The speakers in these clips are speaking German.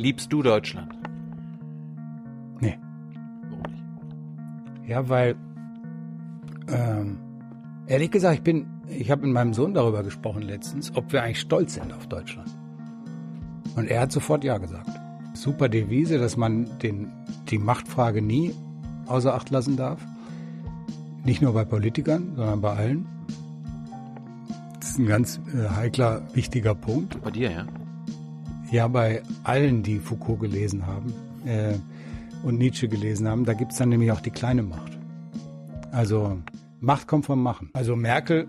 liebst du Deutschland? Nee. Warum nicht? Ja, weil ähm, ehrlich gesagt, ich bin, ich habe mit meinem Sohn darüber gesprochen letztens, ob wir eigentlich stolz sind auf Deutschland. Und er hat sofort ja gesagt. Super Devise, dass man den, die Machtfrage nie außer Acht lassen darf. Nicht nur bei Politikern, sondern bei allen. Das ist ein ganz äh, heikler, wichtiger Punkt. Bei dir, ja? Ja, bei allen, die Foucault gelesen haben äh, und Nietzsche gelesen haben, da gibt's dann nämlich auch die kleine Macht. Also Macht kommt vom Machen. Also Merkel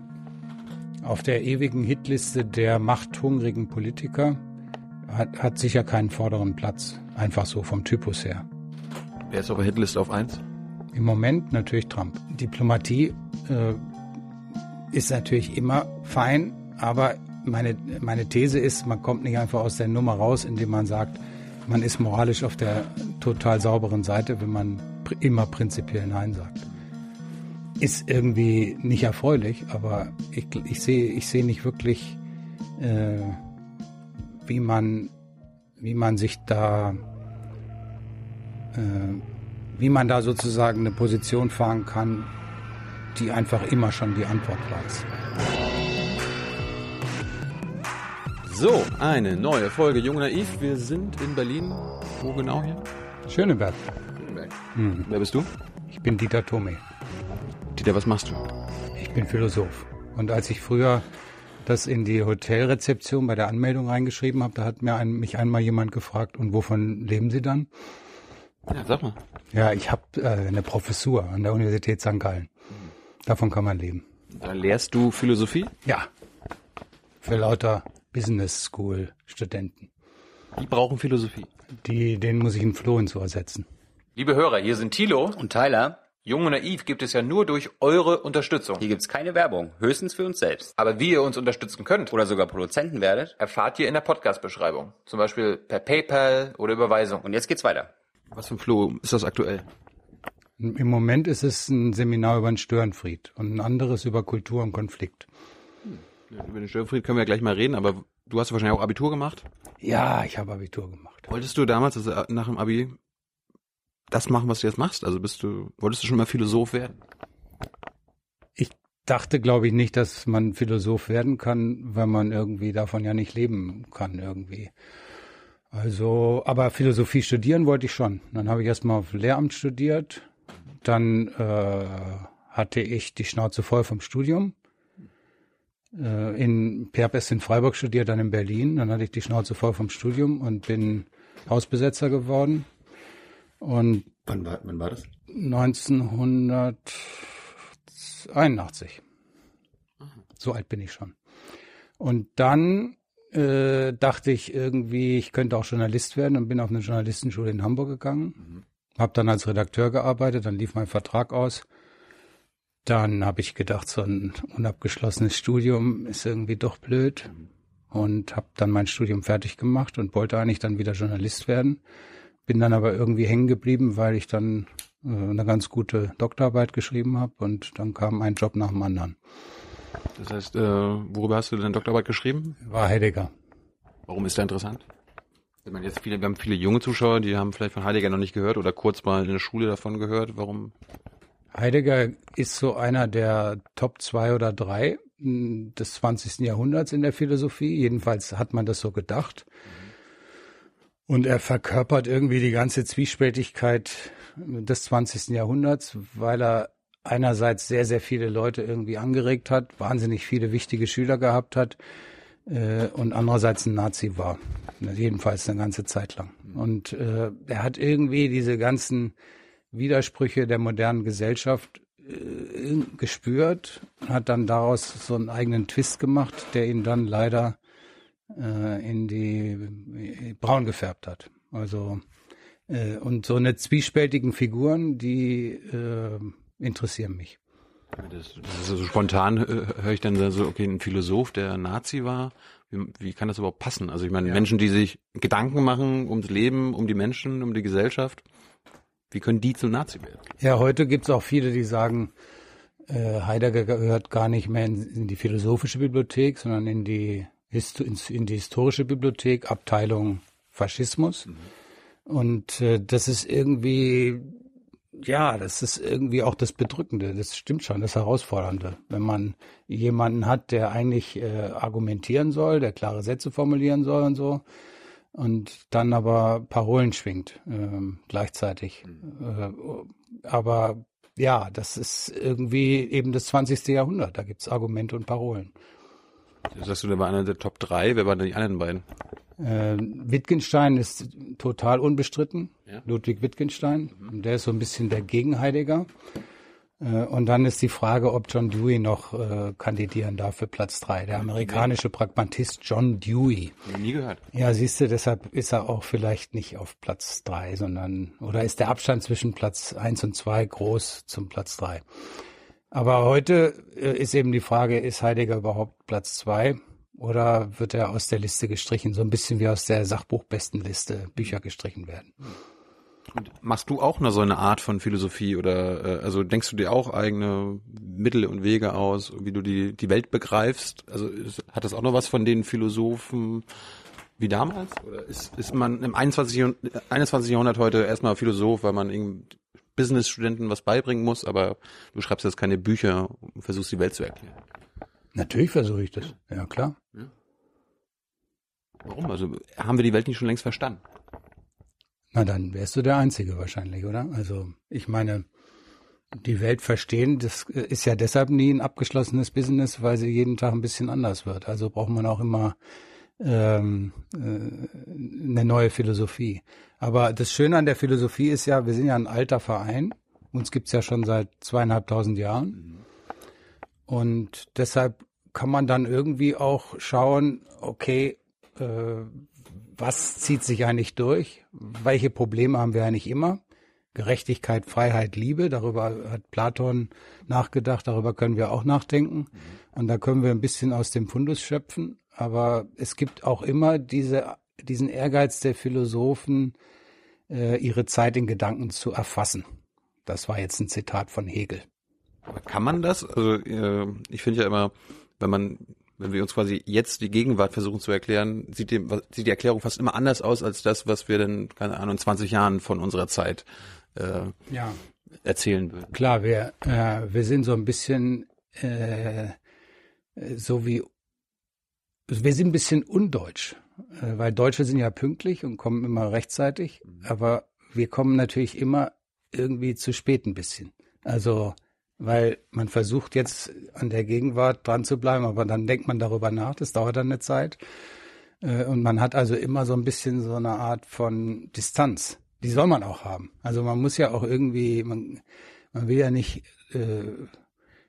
auf der ewigen Hitliste der machthungrigen Politiker hat, hat sicher keinen vorderen Platz. Einfach so vom Typus her. Wer ist auf der Hitliste auf 1? Im Moment natürlich Trump. Diplomatie äh, ist natürlich immer fein, aber meine, meine These ist, man kommt nicht einfach aus der Nummer raus, indem man sagt, man ist moralisch auf der total sauberen Seite, wenn man immer prinzipiell Nein sagt. Ist irgendwie nicht erfreulich, aber ich, ich sehe ich sehe nicht wirklich, äh, wie man wie man sich da äh, wie man da sozusagen eine Position fahren kann, die einfach immer schon die Antwort weiß. So, eine neue Folge Jung Naiv. Wir sind in Berlin. Wo genau hier? Schöneberg. Hm. Wer bist du? Ich bin Dieter Thome. Dieter, was machst du? Ich bin Philosoph. Und als ich früher das in die Hotelrezeption bei der Anmeldung reingeschrieben habe, da hat mir ein, mich einmal jemand gefragt, und wovon leben Sie dann? Ja, sag mal. Ja, ich habe äh, eine Professur an der Universität St. Gallen. Davon kann man leben. Da lehrst du Philosophie? Ja. Für lauter Business School Studenten. Die brauchen Philosophie. Die, denen muss ich einen Floh hinzu ersetzen. Liebe Hörer, hier sind Thilo. Und Tyler, Jung und Naiv gibt es ja nur durch eure Unterstützung. hier gibt's keine Werbung, höchstens für uns selbst. Aber wie ihr uns unterstützen könnt, Oder sogar Produzenten werdet. erfahrt ihr in der Podcast-Beschreibung. Zum Beispiel per PayPal oder Überweisung. Und jetzt geht's weiter. Was für ein Floh ist das aktuell? Im Moment ist es ein Seminar über den Störenfried und ein anderes über Kultur und Konflikt. Über den Störenfried können wir ja gleich mal reden, aber du hast wahrscheinlich auch Abitur gemacht. Ja, ich habe Abitur gemacht. Wolltest du damals, also nach dem Abi, das machen, was du jetzt machst? Also bist du, wolltest du schon mal Philosoph werden? Ich dachte, glaube ich, nicht, dass man Philosoph werden kann, weil man irgendwie davon ja nicht leben kann irgendwie. Also, aber Philosophie studieren wollte ich schon. Dann habe ich erstmal auf Lehramt studiert. Dann äh, hatte ich die Schnauze voll vom Studium. Äh, in, erst in Freiburg studiert, dann in Berlin. Dann hatte ich die Schnauze voll vom Studium und bin Hausbesetzer geworden. Und Wann war, wann war das? 1981. So alt bin ich schon. Und dann äh, dachte ich irgendwie, ich könnte auch Journalist werden und bin auf eine Journalistenschule in Hamburg gegangen. Habe dann als Redakteur gearbeitet, dann lief mein Vertrag aus. Dann habe ich gedacht, so ein unabgeschlossenes Studium ist irgendwie doch blöd und habe dann mein Studium fertig gemacht und wollte eigentlich dann wieder Journalist werden. Bin dann aber irgendwie hängen geblieben, weil ich dann äh, eine ganz gute Doktorarbeit geschrieben habe und dann kam ein Job nach dem anderen. Das heißt, äh, worüber hast du deine Doktorarbeit geschrieben? War Heidegger. Warum ist der interessant? Ich meine, jetzt viele, wir haben viele junge Zuschauer, die haben vielleicht von Heidegger noch nicht gehört oder kurz mal in der Schule davon gehört. Warum? Heidegger ist so einer der Top zwei oder drei mh, des 20. Jahrhunderts in der Philosophie. Jedenfalls hat man das so gedacht. Und er verkörpert irgendwie die ganze Zwiespältigkeit des 20. Jahrhunderts, weil er einerseits sehr, sehr viele Leute irgendwie angeregt hat, wahnsinnig viele wichtige Schüler gehabt hat äh, und andererseits ein Nazi war. Jedenfalls eine ganze Zeit lang. Und äh, er hat irgendwie diese ganzen Widersprüche der modernen Gesellschaft äh, gespürt und hat dann daraus so einen eigenen Twist gemacht, der ihn dann leider äh, in die äh, braun gefärbt hat. Also äh, und so eine zwiespältigen Figuren, die äh, interessieren mich. Das, das ist so spontan, höre ich dann so, okay, ein Philosoph, der Nazi war. Wie, wie kann das überhaupt passen? Also ich meine, Ja. Menschen, die sich Gedanken machen ums Leben, um die Menschen, um die Gesellschaft, wie können die zu Nazi werden? Ja, heute gibt's auch viele, die sagen, äh, Heidegger gehört gar nicht mehr in, in die philosophische Bibliothek, sondern in die, Histo- in die historische Bibliothek, Abteilung Faschismus. Und äh, das ist irgendwie, ja, das ist irgendwie auch das Bedrückende. Das stimmt schon, das Herausfordernde. Wenn man jemanden hat, der eigentlich äh, argumentieren soll, der klare Sätze formulieren soll und so, und dann aber Parolen schwingt ähm, gleichzeitig. Äh, aber ja, das ist irgendwie eben das 20. Jahrhundert. Da gibt's Argumente und Parolen. Das sagst du, der war einer der Top 3. Wer waren denn die anderen beiden? Äh, Wittgenstein ist total unbestritten. Ja. Ludwig Wittgenstein. Und Der ist so ein bisschen der Gegenheidegger. Äh, und dann ist die Frage, ob John Dewey noch äh, kandidieren darf für Platz drei. Der amerikanische Pragmatist John Dewey. Nie gehört. Ja, siehst du, deshalb ist er auch vielleicht nicht auf Platz drei, sondern oder ist der Abstand zwischen Platz eins und zwei groß zum Platz drei. Aber heute äh, ist eben die Frage, ist Heidegger überhaupt Platz zwei oder wird er aus der Liste gestrichen, so ein bisschen wie aus der Sachbuchbestenliste Bücher gestrichen werden? Und machst du auch noch so eine Art von Philosophie oder äh, also denkst du dir auch eigene Mittel und Wege aus, wie du die die Welt begreifst? Also ist, hat das auch noch was von den Philosophen wie damals? Oder ist, ist man im 21. Jahrhundert, 21. Jahrhundert heute erstmal Philosoph, weil man Business-Studenten was beibringen muss, aber du schreibst jetzt keine Bücher und versuchst die Welt zu erklären. Natürlich versuche ich das. Ja, klar. Warum? Also haben wir die Welt nicht schon längst verstanden? Na, dann wärst du der Einzige wahrscheinlich, oder? Also, ich meine, die Welt verstehen, das ist ja deshalb nie ein abgeschlossenes Business, weil sie jeden Tag ein bisschen anders wird. Also braucht man auch immer ähm, äh, eine neue Philosophie. Aber das Schöne an der Philosophie ist ja, wir sind ja ein alter Verein. Uns gibt's ja schon seit zweieinhalbtausend Jahren. Und deshalb kann man dann irgendwie auch schauen, okay, äh, was zieht sich eigentlich durch? Welche Probleme haben wir eigentlich immer? Gerechtigkeit, Freiheit, Liebe, darüber hat Platon nachgedacht, darüber können wir auch nachdenken. Und da können wir ein bisschen aus dem Fundus schöpfen. Aber es gibt auch immer diese, diesen Ehrgeiz der Philosophen, äh, ihre Zeit in Gedanken zu erfassen. Das war jetzt ein Zitat von Hegel. Kann man das? Also äh, ich finde ja immer, wenn man, wenn wir uns quasi jetzt die Gegenwart versuchen zu erklären, sieht die, sieht die Erklärung fast immer anders aus als das, was wir dann, keine Ahnung, in 20 Jahren von unserer Zeit äh, Ja. erzählen würden. Klar, wir, äh, wir sind so ein bisschen äh, so wie wir sind ein bisschen undeutsch, äh, weil Deutsche sind ja pünktlich und kommen immer rechtzeitig, aber wir kommen natürlich immer irgendwie zu spät ein bisschen. Also, weil man versucht jetzt an der Gegenwart dran zu bleiben, aber dann denkt man darüber nach, das dauert dann eine Zeit. Äh, Und man hat also immer so ein bisschen so eine Art von Distanz. Die soll man auch haben. Also man muss ja auch irgendwie, man, man will ja nicht äh,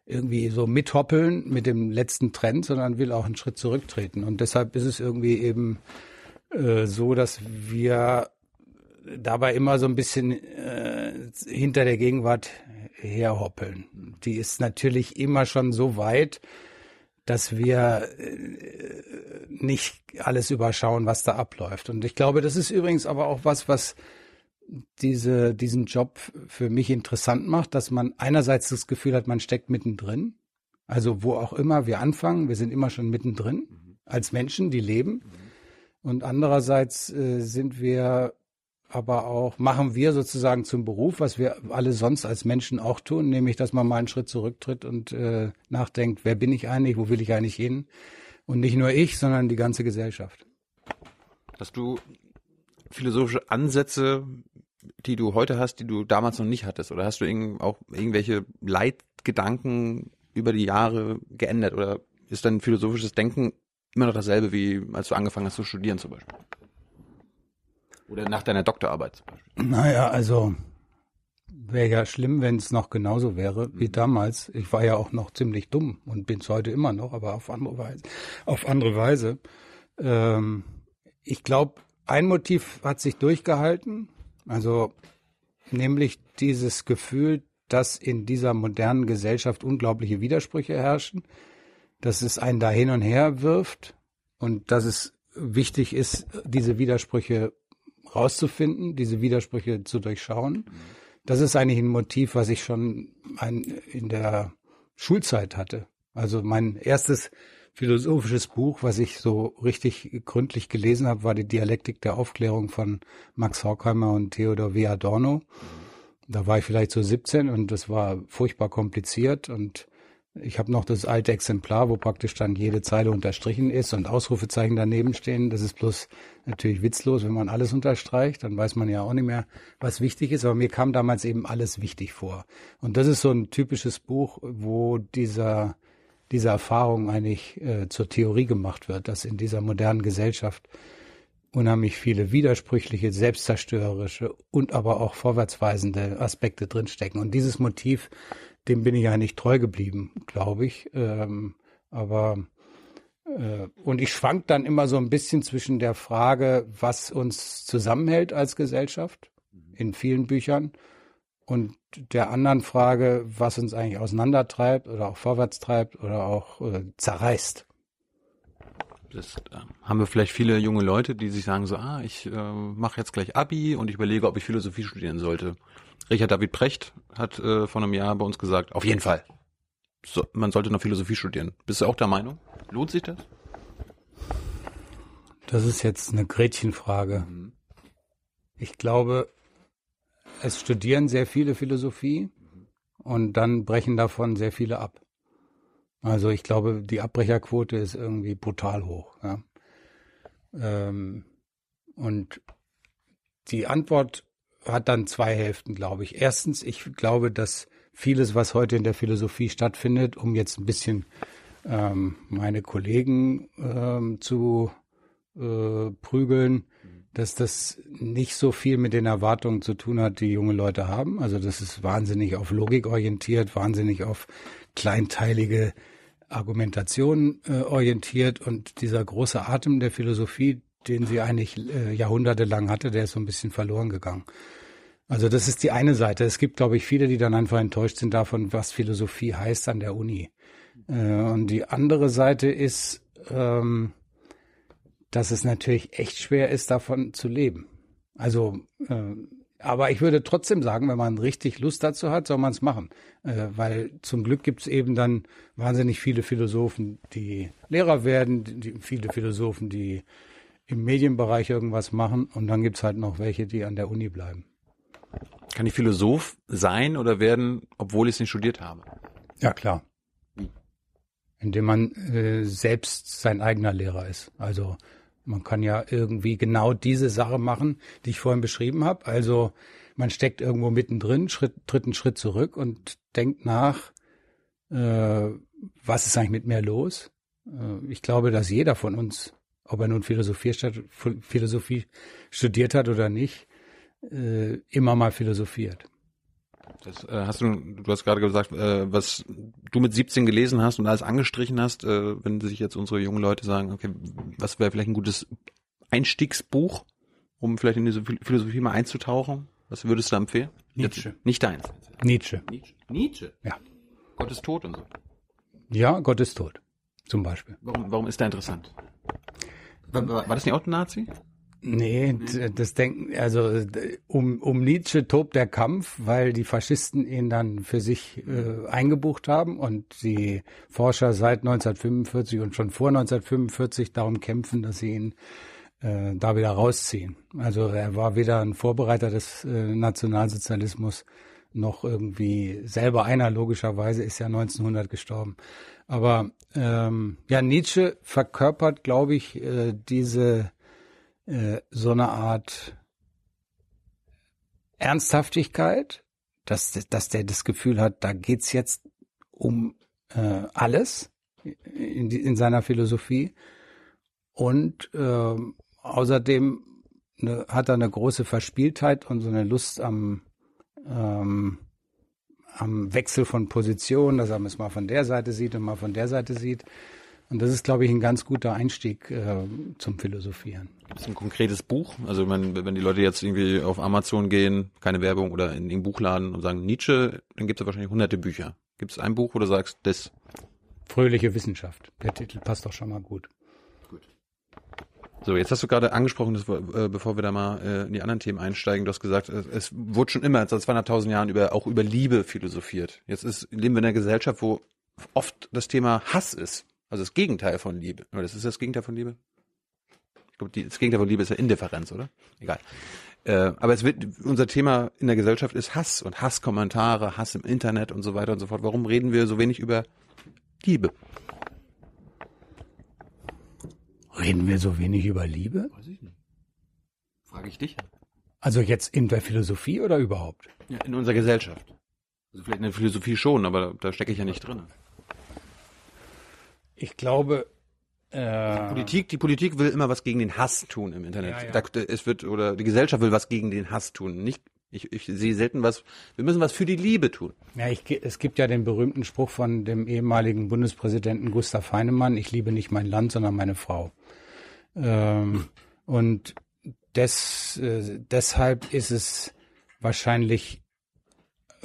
irgendwie so mithoppeln mit dem letzten Trend, sondern will auch einen Schritt zurücktreten. Und deshalb ist es irgendwie eben äh, so, dass wir dabei immer so ein bisschen äh, hinter der Gegenwart herhoppeln. Die ist natürlich immer schon so weit, dass wir äh, nicht alles überschauen, was da abläuft. Und ich glaube, das ist übrigens aber auch was, was diese, diesen Job für mich interessant macht, dass man einerseits das Gefühl hat, man steckt mittendrin. Also wo auch immer wir anfangen, wir sind immer schon mittendrin als Menschen, die leben. Und andererseits äh, sind wir aber auch, machen wir sozusagen zum Beruf, was wir alle sonst als Menschen auch tun, nämlich, dass man mal einen Schritt zurücktritt und äh, nachdenkt, wer bin ich eigentlich, wo will ich eigentlich hin? Und nicht nur ich, sondern die ganze Gesellschaft. Hast du philosophische Ansätze, die du heute hast, die du damals noch nicht hattest? Oder hast du auch irgendwelche Leitgedanken über die Jahre geändert? Oder ist dein philosophisches Denken immer noch dasselbe, wie als du angefangen hast zu studieren zum Beispiel? Oder nach deiner Doktorarbeit zum Beispiel? Naja, also wäre ja schlimm, wenn es noch genauso wäre wie damals. Ich war ja auch noch ziemlich dumm und bin es heute immer noch, aber auf andere Weise. Auf andere Weise. Ähm, ich glaube, ein Motiv hat sich durchgehalten, also nämlich dieses Gefühl, dass in dieser modernen Gesellschaft unglaubliche Widersprüche herrschen, dass es einen da hin und her wirft und dass es wichtig ist, diese Widersprüche rauszufinden, diese Widersprüche zu durchschauen. Das ist eigentlich ein Motiv, was ich schon ein, in der Schulzeit hatte. Also mein erstes philosophisches Buch, was ich so richtig gründlich gelesen habe, war die Dialektik der Aufklärung von Max Horkheimer und Theodor W. Adorno. Da war ich vielleicht so 17 und das war furchtbar kompliziert und ich habe noch das alte Exemplar, wo praktisch dann jede Zeile unterstrichen ist und Ausrufezeichen daneben stehen. Das ist bloß natürlich witzlos, wenn man alles unterstreicht, dann weiß man ja auch nicht mehr, was wichtig ist. Aber mir kam damals eben alles wichtig vor. Und das ist so ein typisches Buch, wo dieser diese Erfahrung eigentlich äh, zur Theorie gemacht wird, dass in dieser modernen Gesellschaft unheimlich viele widersprüchliche, selbstzerstörerische und aber auch vorwärtsweisende Aspekte drinstecken. Und dieses Motiv dem bin ich eigentlich treu geblieben, glaube ich. Ähm, aber äh, und ich schwank dann immer so ein bisschen zwischen der Frage, was uns zusammenhält als Gesellschaft in vielen Büchern und der anderen Frage, was uns eigentlich auseinandertreibt oder auch vorwärts treibt oder auch äh, zerreißt. Das äh, haben wir vielleicht viele junge Leute, die sich sagen so, ah, ich äh, mache jetzt gleich Abi und ich überlege, ob ich Philosophie studieren sollte. Richard David Precht hat äh, vor einem Jahr bei uns gesagt, auf jeden Fall. So, man sollte noch Philosophie studieren. Bist du auch der Meinung? Lohnt sich das? Das ist jetzt eine Gretchenfrage. Mhm. Ich glaube, es studieren sehr viele Philosophie und dann brechen davon sehr viele ab. Also ich glaube, die Abbrecherquote ist irgendwie brutal hoch. Ja. Ähm, und die Antwort hat dann zwei Hälften, glaube ich. Erstens, ich glaube, dass vieles, was heute in der Philosophie stattfindet, um jetzt ein bisschen ähm, meine Kollegen ähm, zu äh, prügeln, dass das nicht so viel mit den Erwartungen zu tun hat, die junge Leute haben. Also das ist wahnsinnig auf Logik orientiert, wahnsinnig auf kleinteilige Argumentation äh, orientiert und dieser große Atem der Philosophie, den sie eigentlich äh, jahrhundertelang hatte, der ist so ein bisschen verloren gegangen. Also das ist die eine Seite. Es gibt, glaube ich, viele, die dann einfach enttäuscht sind davon, was Philosophie heißt an der Uni. Äh, und die andere Seite ist, ähm, dass es natürlich echt schwer ist, davon zu leben. Also, äh, aber ich würde trotzdem sagen, wenn man richtig Lust dazu hat, soll man es machen. Äh, weil zum Glück gibt es eben dann wahnsinnig viele Philosophen, die Lehrer werden, die, viele Philosophen, die im Medienbereich irgendwas machen und dann gibt's halt noch welche, die an der Uni bleiben. Kann ich Philosoph sein oder werden, obwohl ich es nicht studiert habe? Ja, klar. Indem man äh, selbst sein eigener Lehrer ist. Also man kann ja irgendwie genau diese Sache machen, die ich vorhin beschrieben habe. Also man steckt irgendwo mittendrin, Schritt, tritt einen Schritt zurück und denkt nach, äh, was ist eigentlich mit mir los? Äh, ich glaube, dass jeder von uns ob er nun Philosophie, Philosophie studiert hat oder nicht, äh, immer mal philosophiert. Das äh, hast du, du hast gerade gesagt, äh, was du mit 17 gelesen hast und alles angestrichen hast, äh, wenn sich jetzt unsere jungen Leute sagen, okay, was wäre vielleicht ein gutes Einstiegsbuch, um vielleicht in diese Philosophie mal einzutauchen? Was würdest du da empfehlen? Nietzsche. Jetzt, nicht deins. Nietzsche. Nietzsche. Nietzsche? Ja. Gott ist tot und so. Ja, Gott ist tot. Zum Beispiel. Warum, warum ist der interessant? War, war das nicht auch ein Nazi? Nee, das denken, also um, um Nietzsche tobt der Kampf, weil die Faschisten ihn dann für sich äh, eingebucht haben und die Forscher seit 1945 und schon vor 1945 darum kämpfen, dass sie ihn äh, da wieder rausziehen. Also er war weder ein Vorbereiter des äh, Nationalsozialismus noch irgendwie selber einer, logischerweise ist ja 1900 gestorben. Aber ähm, ja, Nietzsche verkörpert, glaube ich, äh, diese äh, so eine Art Ernsthaftigkeit, dass, dass der das Gefühl hat, da geht's jetzt um äh, alles in, in seiner Philosophie. Und äh, außerdem ne, hat er eine große Verspieltheit und so eine Lust am ähm, am Wechsel von Positionen, dass er es mal von der Seite sieht und mal von der Seite sieht. Und das ist, glaube ich, ein ganz guter Einstieg äh, zum Philosophieren. Gibt es ein konkretes Buch? Also wenn, wenn die Leute jetzt irgendwie auf Amazon gehen, keine Werbung oder in den Buchladen und sagen Nietzsche, dann gibt es wahrscheinlich hunderte Bücher. Gibt es ein Buch, wo du sagst, das? Fröhliche Wissenschaft. Der Titel passt doch schon mal gut. So, jetzt hast du gerade angesprochen, dass, äh, bevor wir da mal äh, in die anderen Themen einsteigen, du hast gesagt, es, es wurde schon immer seit 200.000 Jahren über auch über Liebe philosophiert. Jetzt ist leben wir in einer Gesellschaft, wo oft das Thema Hass ist. Also das Gegenteil von Liebe. Oder das ist das Gegenteil von Liebe? Ich glaube, das Gegenteil von Liebe ist ja Indifferenz, oder? Egal. Äh, aber es wird, unser Thema in der Gesellschaft ist Hass und Hasskommentare, Hass im Internet und so weiter und so fort. Warum reden wir so wenig über Liebe? Reden wir so wenig über Liebe? Weiß ich nicht. Frage ich dich. Also jetzt in der Philosophie oder überhaupt? Ja, in unserer Gesellschaft. Also vielleicht in der Philosophie schon, aber da stecke ich ja nicht drin. Ich glaube, äh, Politik, die Politik will immer was gegen den Hass tun im Internet. Ja, ja. Da, es wird, oder die Gesellschaft will was gegen den Hass tun. Nicht, ich, ich sehe selten was, wir müssen was für die Liebe tun. ja, ich, es gibt ja den berühmten Spruch von dem ehemaligen Bundespräsidenten Gustav Heinemann, ich liebe nicht mein Land, sondern meine Frau. Ähm, und des, äh, deshalb ist es wahrscheinlich,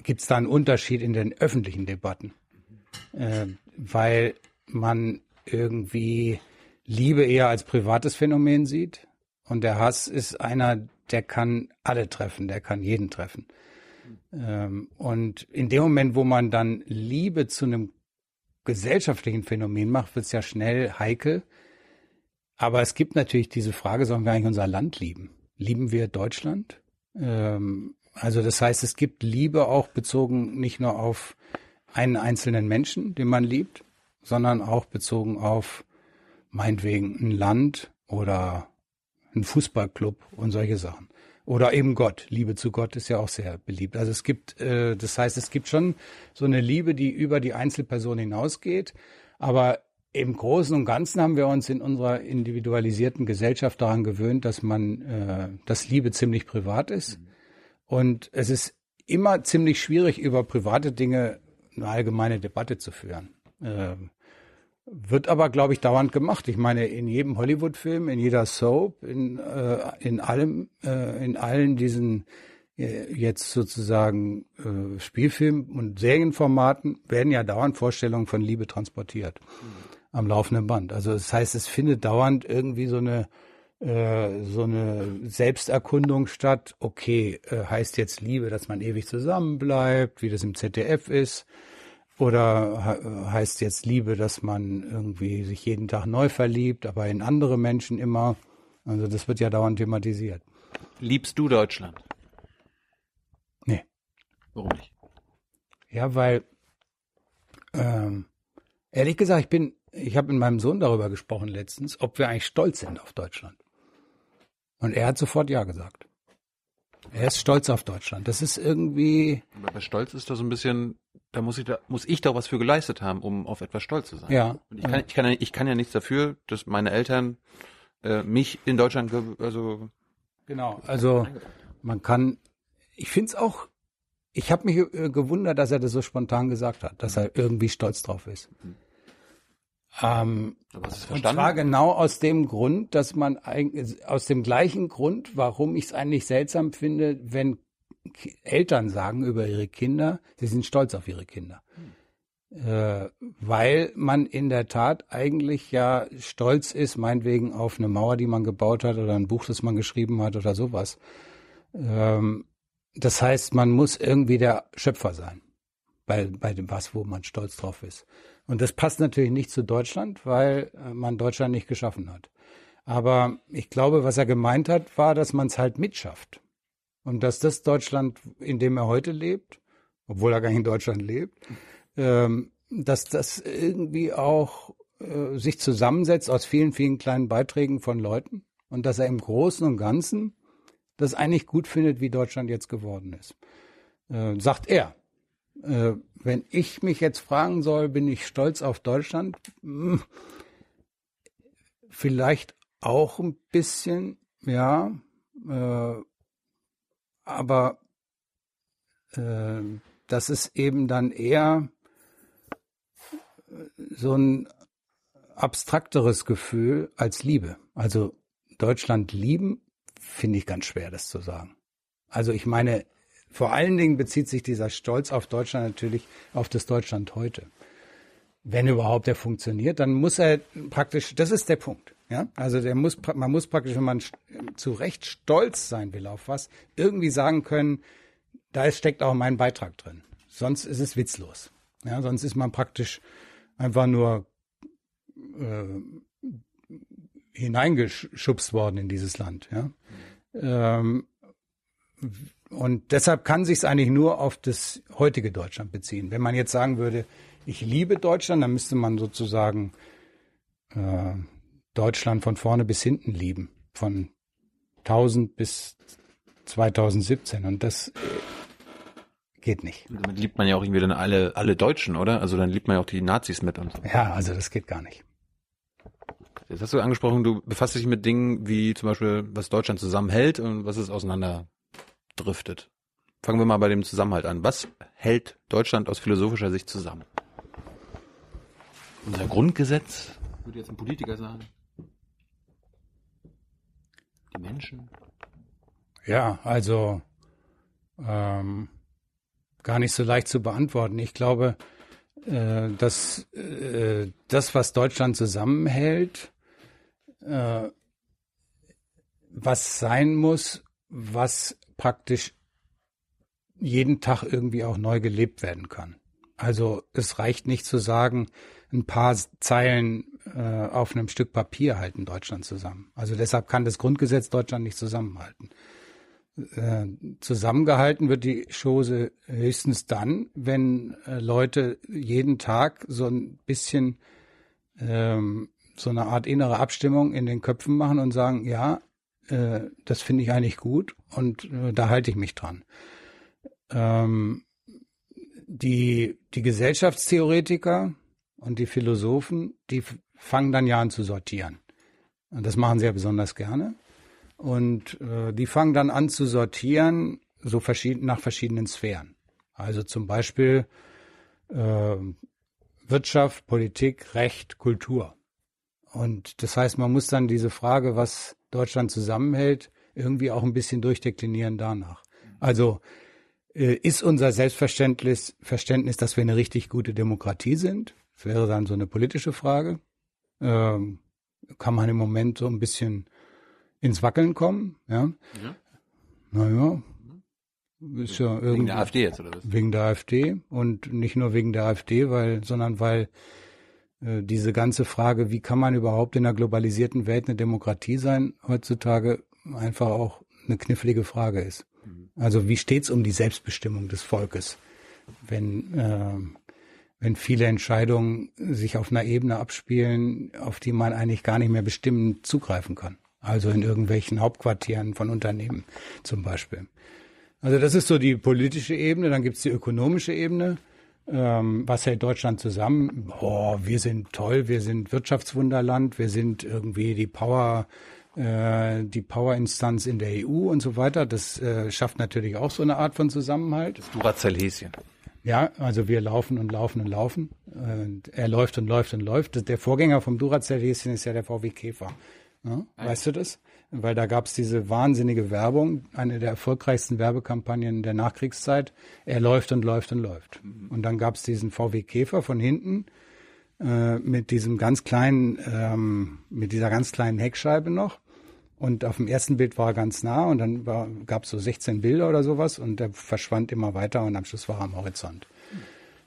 gibt es da einen Unterschied in den öffentlichen Debatten, äh, weil man irgendwie Liebe eher als privates Phänomen sieht und der Hass ist einer, der kann alle treffen, der kann jeden treffen. Ähm, und in dem Moment, wo man dann Liebe zu einem gesellschaftlichen Phänomen macht, wird es ja schnell heikel. Aber es gibt natürlich diese Frage, sollen wir eigentlich unser Land lieben? Lieben wir Deutschland? Ähm, also das heißt, es gibt Liebe auch bezogen nicht nur auf einen einzelnen Menschen, den man liebt, sondern auch bezogen auf meinetwegen ein Land oder ein Fußballclub und solche Sachen. Oder eben Gott. Liebe zu Gott ist ja auch sehr beliebt. Also es gibt, äh, das heißt, es gibt schon so eine Liebe, die über die Einzelperson hinausgeht. Aber im Großen und Ganzen haben wir uns in unserer individualisierten Gesellschaft daran gewöhnt, dass man, äh, dass Liebe ziemlich privat ist. Und es ist immer ziemlich schwierig, über private Dinge eine allgemeine Debatte zu führen. Ähm, wird aber, glaube ich, dauernd gemacht. Ich meine, in jedem Hollywood-Film, in jeder Soap, in, äh, in allem, äh, in allen diesen äh, jetzt sozusagen äh, Spielfilm- und Serienformaten werden ja dauernd Vorstellungen von Liebe transportiert am laufenden Band. Also das heißt, es findet dauernd irgendwie so eine äh, so eine Selbsterkundung statt. Okay, äh, heißt jetzt Liebe, dass man ewig zusammenbleibt, wie das im ZDF ist. Oder he- heißt jetzt Liebe, dass man irgendwie sich jeden Tag neu verliebt, aber in andere Menschen immer. Also das wird ja dauernd thematisiert. Liebst du Deutschland? Nee. Warum nicht? Ja, weil ähm, ehrlich gesagt, ich bin, ich habe mit meinem Sohn darüber gesprochen letztens, ob wir eigentlich stolz sind auf Deutschland. Und er hat sofort ja gesagt. Er ist stolz auf Deutschland. Das ist irgendwie, Aber bei Stolz ist da so ein bisschen, da muss ich da, muss ich doch was für geleistet haben, um auf etwas stolz zu sein. ja. Ich kann, ich kann, ja, ich kann ja nichts dafür, dass meine Eltern äh, mich in Deutschland, also Genau, also man kann, ich finde es auch, ich habe mich äh, gewundert, dass er das so spontan gesagt hat, dass er irgendwie stolz drauf ist. Ähm, und zwar genau aus dem Grund, dass man eigentlich, aus dem gleichen Grund, warum ich es eigentlich seltsam finde, wenn Eltern sagen über ihre Kinder, sie sind stolz auf ihre Kinder. Äh, weil man in der Tat eigentlich ja stolz ist, meinetwegen auf eine Mauer, die man gebaut hat oder ein Buch, das man geschrieben hat oder sowas. Ähm, das heißt, man muss irgendwie der Schöpfer sein, bei, bei dem was, wo man stolz drauf ist. Und das passt natürlich nicht zu Deutschland, weil äh, man Deutschland nicht geschaffen hat. Aber ich glaube, was er gemeint hat, war, dass man es halt mitschafft. Und dass das Deutschland, in dem er heute lebt, obwohl er gar nicht in Deutschland lebt, ähm, dass das irgendwie auch äh, sich zusammensetzt aus vielen, vielen kleinen Beiträgen von Leuten und dass er im Großen und Ganzen das eigentlich gut findet, wie Deutschland jetzt geworden ist. Äh, sagt er. Äh, wenn ich mich jetzt fragen soll, bin ich stolz auf Deutschland? Hm, vielleicht auch ein bisschen, ja. Äh, aber äh, das ist eben dann eher so ein abstrakteres Gefühl als Liebe. Also Deutschland lieben, finde ich ganz schwer, das zu sagen. Also ich meine, vor allen Dingen bezieht sich dieser Stolz auf Deutschland natürlich auf das Deutschland heute. Wenn überhaupt der funktioniert, dann muss er praktisch, das ist der Punkt. Ja, also der muss, man muss praktisch, wenn man zu Recht stolz sein will auf was, irgendwie sagen können, da steckt auch mein Beitrag drin. Sonst ist es witzlos. Ja, sonst ist man praktisch einfach nur äh, hineingeschubst worden in dieses Land. Ja? Ähm, und deshalb kann sich es eigentlich nur auf das heutige Deutschland beziehen. Wenn man jetzt sagen würde, ich liebe Deutschland, dann müsste man sozusagen äh, Deutschland von vorne bis hinten lieben, von 1000 bis 2017. Und das geht nicht. Damit liebt man ja auch irgendwie dann alle, alle Deutschen, oder? Also dann liebt man ja auch die Nazis mit und so. Ja, also das geht gar nicht. Jetzt hast du angesprochen, du befasst dich mit Dingen wie zum Beispiel, was Deutschland zusammenhält und was es auseinanderdriftet. Fangen wir mal bei dem Zusammenhalt an. Was hält Deutschland aus philosophischer Sicht zusammen? Unser Grundgesetz, würde jetzt ein Politiker sagen. Die Menschen. Ja, also ähm, gar nicht so leicht zu beantworten. Ich glaube, äh, dass äh, das, was Deutschland zusammenhält, äh, was sein muss, was praktisch jeden Tag irgendwie auch neu gelebt werden kann. Also es reicht nicht zu sagen, ein paar Zeilen äh, auf einem Stück Papier halten Deutschland zusammen. Also deshalb kann das Grundgesetz Deutschland nicht zusammenhalten. Äh, zusammengehalten wird die Chose höchstens dann, wenn äh, Leute jeden Tag so ein bisschen ähm, so eine Art innere Abstimmung in den Köpfen machen und sagen, ja, äh, das finde ich eigentlich gut und äh, da halte ich mich dran. Ähm, die, die Gesellschaftstheoretiker und die Philosophen, die fangen dann ja an zu sortieren. Und das machen sie ja besonders gerne. Und äh, die fangen dann an zu sortieren, so verschieden, nach verschiedenen Sphären. Also zum Beispiel äh, Wirtschaft, Politik, Recht, Kultur. Und das heißt, man muss dann diese Frage, was Deutschland zusammenhält, irgendwie auch ein bisschen durchdeklinieren danach. Also äh, ist unser Selbstverständnis, Verständnis, dass wir eine richtig gute Demokratie sind? Das wäre dann so eine politische Frage. Ähm, kann man im Moment so ein bisschen ins Wackeln kommen, ja. ja. Naja, ist ja irgendwie. Wegen der AfD jetzt, oder was? Wegen der AfD und nicht nur wegen der AfD, weil, sondern weil diese ganze Frage, wie kann man überhaupt in einer globalisierten Welt eine Demokratie sein, heutzutage einfach auch eine knifflige Frage ist. Mhm. Also wie steht's um die Selbstbestimmung des Volkes, wenn äh, wenn viele Entscheidungen sich auf einer Ebene abspielen, auf die man eigentlich gar nicht mehr bestimmen zugreifen kann. Also in irgendwelchen Hauptquartieren von Unternehmen zum Beispiel. Also das ist so die politische Ebene, dann gibt's die ökonomische Ebene. Ähm, was hält Deutschland zusammen? Oh, wir sind toll, wir sind Wirtschaftswunderland, wir sind irgendwie die Power, äh, die Powerinstanz in der EU und so weiter. Das äh, schafft natürlich auch so eine Art von Zusammenhalt. Das Duracell-Häschen. Ja, also wir laufen und laufen und laufen. Und er läuft und läuft und läuft. Der Vorgänger vom Duracell-Häschen ist ja der VW Käfer. Ja, weißt du das? Weil da gab's diese wahnsinnige Werbung, eine der erfolgreichsten Werbekampagnen der Nachkriegszeit. Er läuft und läuft und läuft. Mhm. Und dann gab's diesen VW Käfer von hinten äh, mit diesem ganz kleinen, ähm, mit dieser ganz kleinen Heckscheibe noch. Und auf dem ersten Bild war er ganz nah und dann gab es so 16 Bilder oder sowas und der verschwand immer weiter und am Schluss war er am Horizont.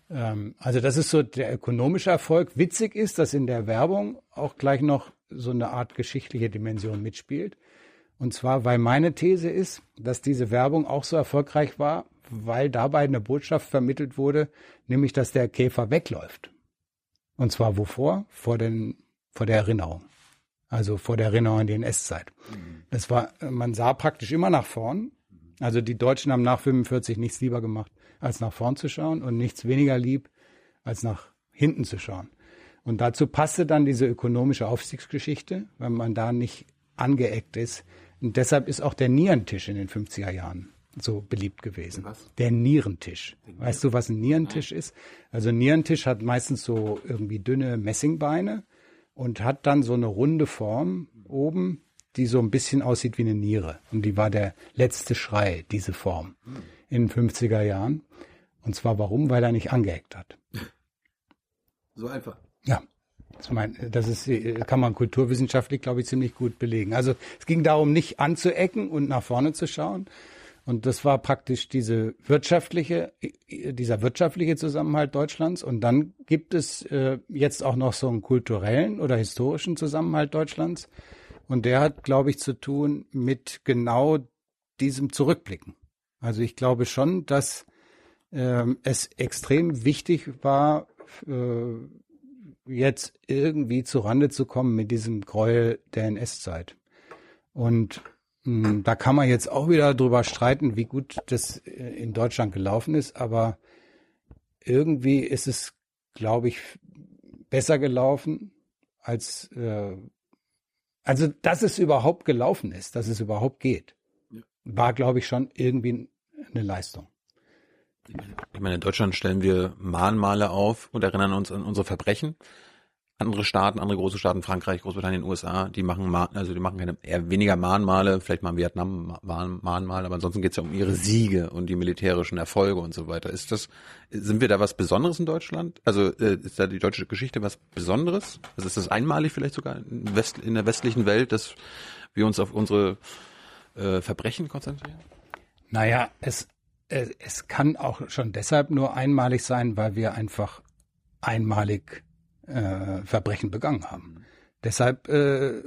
Ähm, also das ist so der ökonomische Erfolg. Witzig ist, dass in der Werbung auch gleich noch so eine Art geschichtliche Dimension mitspielt. Und zwar, weil meine These ist, dass diese Werbung auch so erfolgreich war, weil dabei eine Botschaft vermittelt wurde, nämlich, dass der Käfer wegläuft. Und zwar wovor? Vor, den, vor der Erinnerung. Also vor der Erinnerung an die NS-Zeit. Das war, man sah praktisch immer nach vorn. Also die Deutschen haben nach 45 nichts lieber gemacht, als nach vorn zu schauen und nichts weniger lieb, als nach hinten zu schauen. Und dazu passte dann diese ökonomische Aufsichtsgeschichte, weil man da nicht angeeckt ist. Und deshalb ist auch der Nierentisch in den 50er Jahren so beliebt gewesen. Was? Der Nierentisch. Weißt du, was ein Nierentisch Nein. ist? Also ein Nierentisch hat meistens so irgendwie dünne Messingbeine und hat dann so eine runde Form oben, die so ein bisschen aussieht wie eine Niere. Und die war der letzte Schrei, diese Form, in den 50er Jahren. Und zwar warum? Weil er nicht angeeckt hat. So einfach. Ja. Das, mein, das ist, kann man kulturwissenschaftlich, glaube ich, ziemlich gut belegen. Also es ging darum, nicht anzuecken und nach vorne zu schauen. Und das war praktisch diese wirtschaftliche, dieser wirtschaftliche Zusammenhalt Deutschlands. Und dann gibt es äh, jetzt auch noch so einen kulturellen oder historischen Zusammenhalt Deutschlands. Und der hat, glaube ich, zu tun mit genau diesem Zurückblicken. Also ich glaube schon, dass ähm, es extrem wichtig war, äh, jetzt irgendwie zu Rande zu kommen mit diesem Gräuel der NS-Zeit. Und mh, hm, da kann man jetzt auch wieder drüber streiten, wie gut das äh, in Deutschland gelaufen ist, aber irgendwie ist es, glaube ich, besser gelaufen als äh, also dass es überhaupt gelaufen ist, dass es überhaupt geht, war, glaube ich, schon irgendwie eine Leistung. Ich meine, in Deutschland stellen wir Mahnmale auf und erinnern uns an unsere Verbrechen. Andere Staaten, andere große Staaten, Frankreich, Großbritannien, USA, die machen also die machen keine eher weniger Mahnmale, vielleicht mal Vietnam Mahnmale, aber ansonsten geht es ja um ihre Siege und die militärischen Erfolge und so weiter. Ist das, sind wir da was Besonderes in Deutschland? Also äh, ist da die deutsche Geschichte was Besonderes? Also ist das einmalig vielleicht sogar in, West, in der westlichen Welt, dass wir uns auf unsere äh, Verbrechen konzentrieren? Naja, es es kann auch schon deshalb nur einmalig sein, weil wir einfach einmalig äh, Verbrechen begangen haben. Deshalb äh,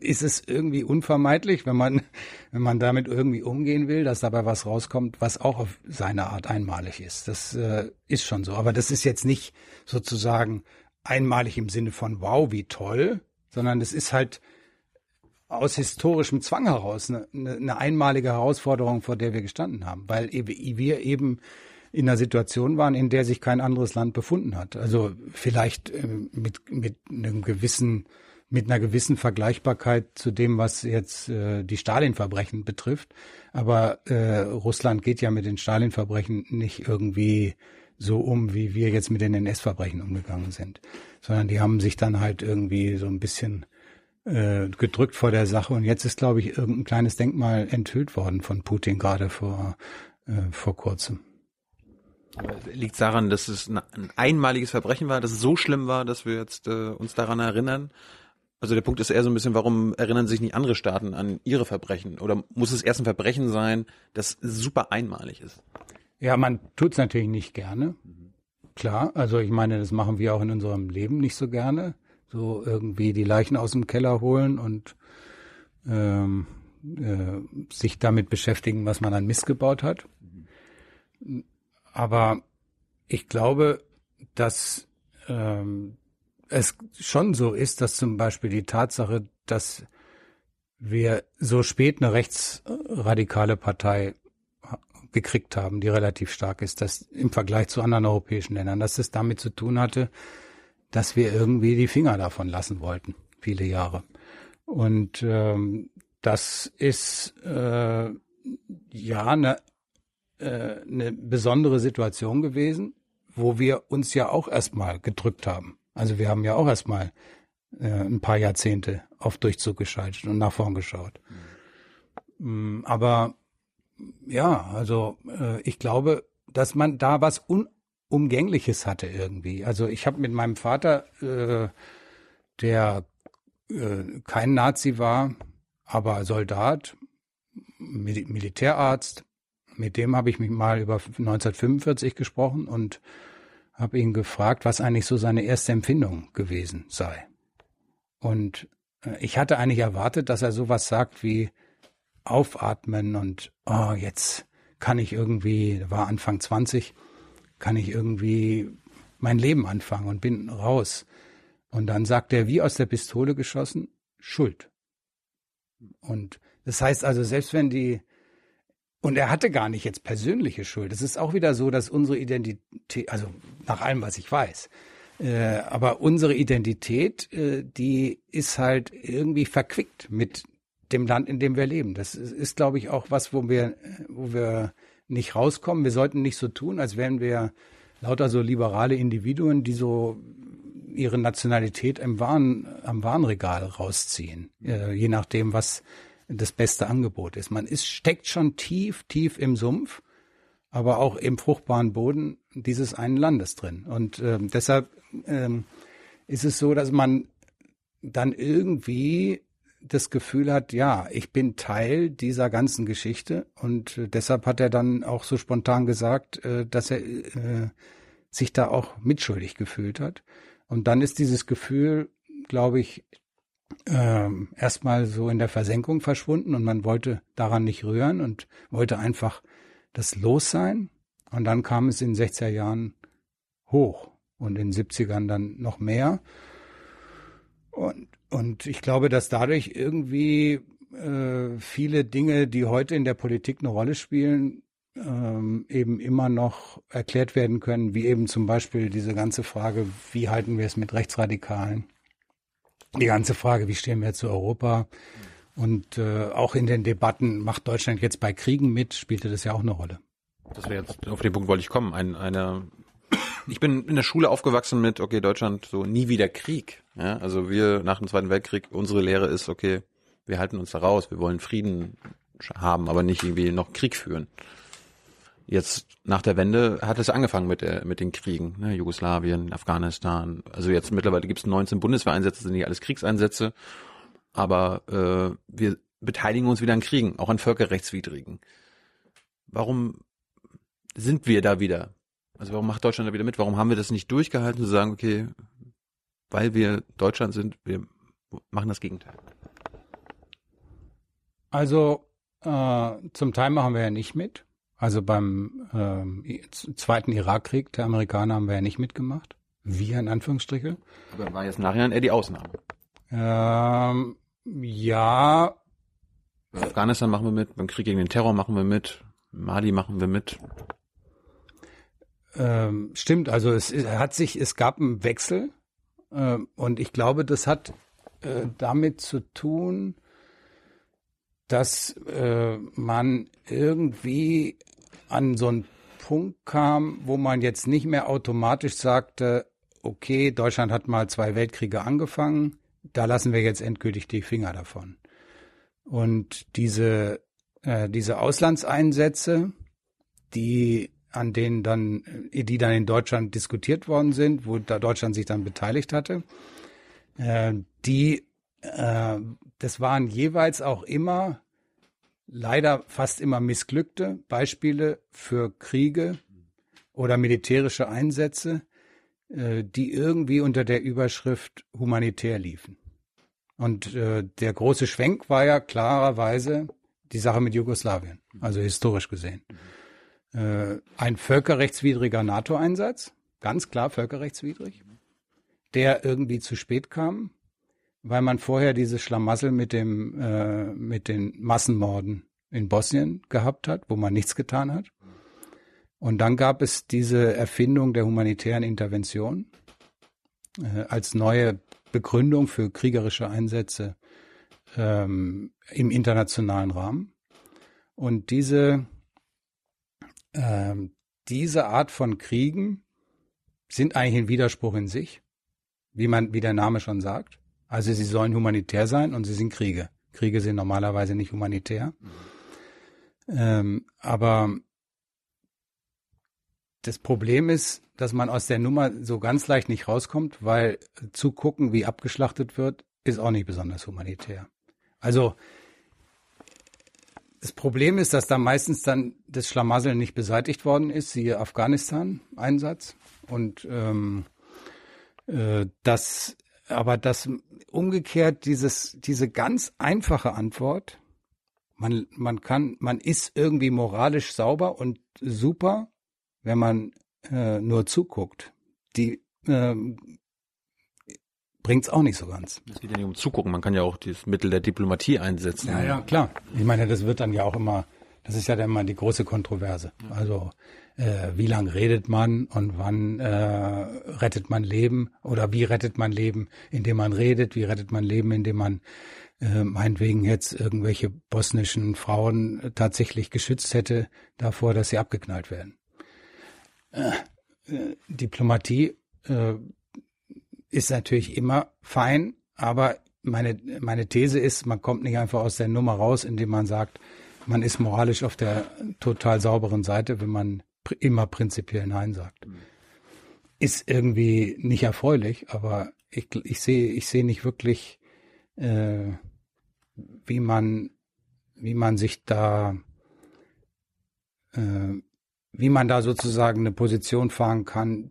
ist es irgendwie unvermeidlich, wenn man, wenn man damit irgendwie umgehen will, dass dabei was rauskommt, was auch auf seine Art einmalig ist. Das äh, ist schon so. Aber das ist jetzt nicht sozusagen einmalig im Sinne von wow, wie toll, sondern es ist halt aus historischem Zwang heraus eine, eine, einmalige Herausforderung, vor der wir gestanden haben, weil wir eben in einer Situation waren, in der sich kein anderes Land befunden hat. Also vielleicht äh, mit, mit einem gewissen, mit einer gewissen Vergleichbarkeit zu dem, was jetzt äh, die Stalin-Verbrechen betrifft. Aber äh, Russland geht ja mit den Stalin-Verbrechen nicht irgendwie so um, wie wir jetzt mit den NS-Verbrechen umgegangen sind, sondern die haben sich dann halt irgendwie so ein bisschen äh, gedrückt vor der Sache. Und jetzt ist, glaube ich, irgendein kleines Denkmal enthüllt worden von Putin gerade vor, äh, vor kurzem. Liegt daran, dass es ein einmaliges Verbrechen war, dass es so schlimm war, dass wir jetzt äh, uns daran erinnern? Also der Punkt ist eher so ein bisschen, warum erinnern sich nicht andere Staaten an ihre Verbrechen? Oder muss es erst ein Verbrechen sein, das super einmalig ist? Ja, man tut es natürlich nicht gerne. Klar, also ich meine, das machen wir auch in unserem Leben nicht so gerne so irgendwie die Leichen aus dem Keller holen und ähm, äh, sich damit beschäftigen, was man an Mist gebaut hat. Aber ich glaube, dass ähm, es schon so ist, dass zum Beispiel die Tatsache, dass wir so spät eine rechtsradikale Partei gekriegt haben, die relativ stark ist, dass im Vergleich zu anderen europäischen Ländern, dass es damit zu tun hatte, dass wir irgendwie die Finger davon lassen wollten, viele Jahre. Und ähm, das ist äh, ja eine, äh, eine besondere Situation gewesen, wo wir uns ja auch erstmal gedrückt haben. Also wir haben ja auch erstmal äh, ein paar Jahrzehnte auf Durchzug geschaltet und nach vorn geschaut. Mhm. Aber ja, also äh, ich glaube, dass man da was un Umgängliches hatte irgendwie. Also ich habe mit meinem Vater, äh, der äh, kein Nazi war, aber Soldat, Mil Militärarzt, mit dem habe ich mich mal über 1945 gesprochen und habe ihn gefragt, was eigentlich so seine erste Empfindung gewesen sei. Und äh, ich hatte eigentlich erwartet, dass er sowas sagt wie aufatmen und oh, jetzt kann ich irgendwie, war Anfang 20, kann ich irgendwie mein Leben anfangen und bin raus. Und dann sagt er, wie aus der Pistole geschossen, Schuld. Und das heißt also, selbst wenn die, und er hatte gar nicht jetzt persönliche Schuld. Es ist auch wieder so, dass unsere Identität, also nach allem, was ich weiß, äh, aber unsere Identität, äh, die ist halt irgendwie verquickt mit dem Land, in dem wir leben. Das ist, ist glaube ich, auch was, wo wir, wo wir nicht rauskommen. Wir sollten nicht so tun, als wären wir lauter so liberale Individuen, die so ihre Nationalität im Waren, am Warenregal rausziehen, äh, je nachdem, was das beste Angebot ist. Man ist, steckt schon tief, tief im Sumpf, aber auch im fruchtbaren Boden dieses einen Landes drin. Und äh, deshalb ähm, ist es so, dass man dann irgendwie das Gefühl hat, ja, ich bin Teil dieser ganzen Geschichte und äh, deshalb hat er dann auch so spontan gesagt, äh, dass er äh, sich da auch mitschuldig gefühlt hat. Und dann ist dieses Gefühl, glaube ich, ähm, erstmal so in der Versenkung verschwunden und man wollte daran nicht rühren und wollte einfach das Los sein. Und dann kam es in 60er Jahren hoch und in 70ern dann noch mehr. Und, und ich glaube, dass dadurch irgendwie äh, viele Dinge, die heute in der Politik eine Rolle spielen, ähm, eben immer noch erklärt werden können, wie eben zum Beispiel diese ganze Frage, wie halten wir es mit Rechtsradikalen? Die ganze Frage, wie stehen wir zu Europa? Und äh, auch in den Debatten, macht Deutschland jetzt bei Kriegen mit, spielte das ja auch eine Rolle. Das wäre jetzt, auf den Punkt wollte ich kommen. Ein, eine, ich bin in der Schule aufgewachsen mit, okay, Deutschland so nie wieder Krieg. Ja, also wir nach dem Zweiten Weltkrieg, unsere Lehre ist, okay, wir halten uns da raus, wir wollen Frieden haben, aber nicht irgendwie noch Krieg führen. Jetzt nach der Wende hat es angefangen mit, der, mit den Kriegen, ne? Jugoslawien, Afghanistan. Also jetzt mittlerweile gibt es 19 Bundeswehreinsätze, sind nicht alles Kriegseinsätze, aber äh, wir beteiligen uns wieder an Kriegen, auch an völkerrechtswidrigen. Warum sind wir da wieder? Also warum macht Deutschland da wieder mit? Warum haben wir das nicht durchgehalten zu sagen, okay, weil wir Deutschland sind, wir machen das Gegenteil? Also äh, zum Teil machen wir ja nicht mit. Also beim ähm, zweiten Irakkrieg der Amerikaner haben wir ja nicht mitgemacht. Wir in Anführungsstriche. Aber war jetzt nachher eher die Ausnahme. Ähm, ja. Bei Afghanistan machen wir mit, beim Krieg gegen den Terror machen wir mit, Mali machen wir mit. Ähm, stimmt, also es, es hat sich, es gab einen Wechsel äh, und ich glaube, das hat äh, damit zu tun, dass äh, man irgendwie an so einen Punkt kam, wo man jetzt nicht mehr automatisch sagte, okay, Deutschland hat mal zwei Weltkriege angefangen, da lassen wir jetzt endgültig die Finger davon. Und diese, äh, diese Auslandseinsätze, die an denen dann, die dann in Deutschland diskutiert worden sind, wo da Deutschland sich dann beteiligt hatte, äh, die, äh, das waren jeweils auch immer leider fast immer missglückte Beispiele für Kriege oder militärische Einsätze, äh, die irgendwie unter der Überschrift humanitär liefen. Und äh, der große Schwenk war ja klarerweise die Sache mit Jugoslawien, also historisch gesehen. Äh, ein völkerrechtswidriger NATO-Einsatz, ganz klar völkerrechtswidrig, der irgendwie zu spät kam, weil man vorher diese Schlamassel mit dem äh, mit den Massenmorden in Bosnien gehabt hat, wo man nichts getan hat. Und dann gab es diese Erfindung der humanitären Intervention äh, als neue Begründung für kriegerische Einsätze ähm, im internationalen Rahmen. Und diese ähm, diese Art von Kriegen sind eigentlich ein Widerspruch in sich, wie man, wie der Name schon sagt. Also sie sollen humanitär sein und sie sind Kriege. Kriege sind normalerweise nicht humanitär. Ähm, aber das Problem ist, dass man aus der Nummer so ganz leicht nicht rauskommt, weil zugucken, wie abgeschlachtet wird, ist auch nicht besonders humanitär. Also das Problem ist, dass da meistens dann das Schlamassel nicht beseitigt worden ist, siehe Afghanistan-Einsatz. Und ähm, äh, das, aber das umgekehrt, dieses, diese ganz einfache Antwort, man, man kann, man ist irgendwie moralisch sauber und super, wenn man äh, nur zuguckt. Die äh, bringt's auch nicht so ganz. Es geht ja nicht um zugucken, man kann ja auch das Mittel der Diplomatie einsetzen. Ja, ja, klar. Ich meine, das wird dann ja auch immer, das ist ja dann immer die große Kontroverse. Also äh, wie lang redet man und wann äh, rettet man Leben oder wie rettet man Leben, indem man redet, wie rettet man Leben, indem man äh, meinetwegen jetzt irgendwelche bosnischen Frauen tatsächlich geschützt hätte davor, dass sie abgeknallt werden. Äh, äh, Diplomatie äh, ist natürlich immer fein, aber meine, meine These ist, man kommt nicht einfach aus der Nummer raus, indem man sagt, man ist moralisch auf der total sauberen Seite, wenn man pr immer prinzipiell Nein sagt. Mhm. Ist irgendwie nicht erfreulich, aber ich, ich sehe ich sehe nicht wirklich, äh, wie man, wie man sich da, äh, wie man da sozusagen eine Position fahren kann,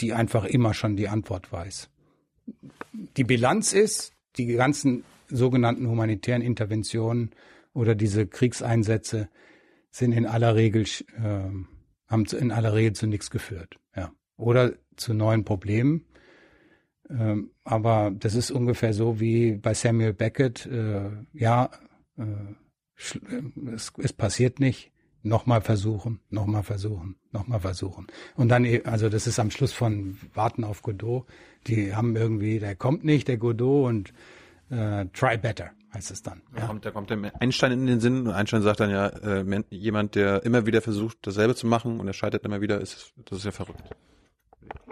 die einfach immer schon die Antwort weiß. Die Bilanz ist, die ganzen sogenannten humanitären Interventionen oder diese Kriegseinsätze sind in aller Regel äh, haben in aller Regel zu nichts geführt, ja, oder zu neuen Problemen. Ähm, aber das ist ungefähr so wie bei Samuel Beckett. Äh, ja, äh, es, es passiert nicht. Nochmal versuchen, nochmal versuchen, nochmal versuchen. Und dann, e, also das ist am Schluss von Warten auf Godot. Die haben irgendwie, der kommt nicht, der Godot, und äh, try better heißt es dann. Ja. Da kommt, da kommt der Einstein in den Sinn und Einstein sagt dann ja, äh, jemand, der immer wieder versucht, dasselbe zu machen und er scheitert immer wieder, ist, das ist ja verrückt.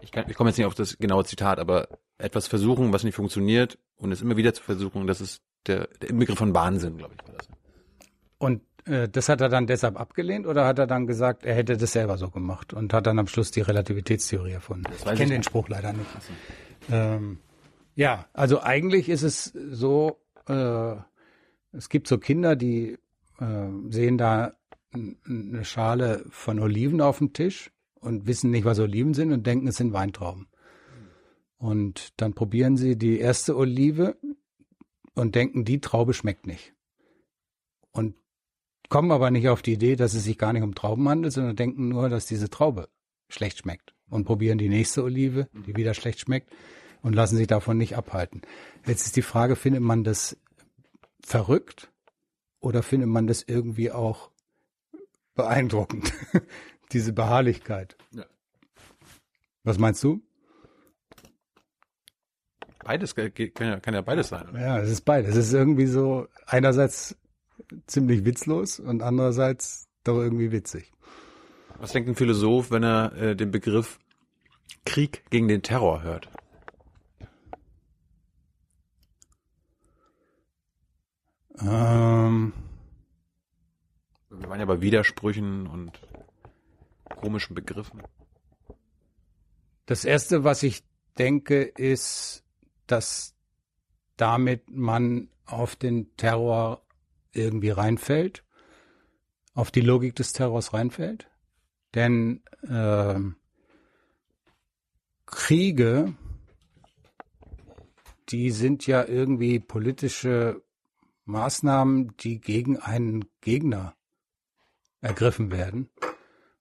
Ich, kann, ich komme jetzt nicht auf das genaue Zitat, aber etwas versuchen, was nicht funktioniert und es immer wieder zu versuchen, das ist der, der Begriff von Wahnsinn, glaube ich. War das. Und das hat er dann deshalb abgelehnt oder hat er dann gesagt, er hätte das selber so gemacht und hat dann am Schluss die Relativitätstheorie erfunden? Ich kenne den Spruch leider nicht. Ähm, ja, also eigentlich ist es so, äh, es gibt so Kinder, die äh, sehen da eine Schale von Oliven auf dem Tisch und wissen nicht, was Oliven sind und denken, es sind Weintrauben. Und dann probieren sie die erste Olive und denken, die Traube schmeckt nicht. Und kommen aber nicht auf die Idee, dass es sich gar nicht um Trauben handelt, sondern denken nur, dass diese Traube schlecht schmeckt und probieren die nächste Olive, die wieder schlecht schmeckt und lassen sich davon nicht abhalten. Jetzt ist die Frage, findet man das verrückt oder findet man das irgendwie auch beeindruckend, diese Beharrlichkeit? Ja. Was meinst du? Beides kann ja, kann ja beides sein. Oder? Ja, es ist beides. Es ist irgendwie so einerseits ziemlich witzlos und andererseits doch irgendwie witzig. Was denkt ein Philosoph, wenn er äh, den Begriff Krieg gegen den Terror hört? Ähm, Wir waren ja bei Widersprüchen und komischen Begriffen. Das erste, was ich denke, ist, dass damit man auf den Terror irgendwie reinfällt, auf die Logik des Terrors reinfällt. Denn äh, Kriege, die sind ja irgendwie politische Maßnahmen, die gegen einen Gegner ergriffen werden.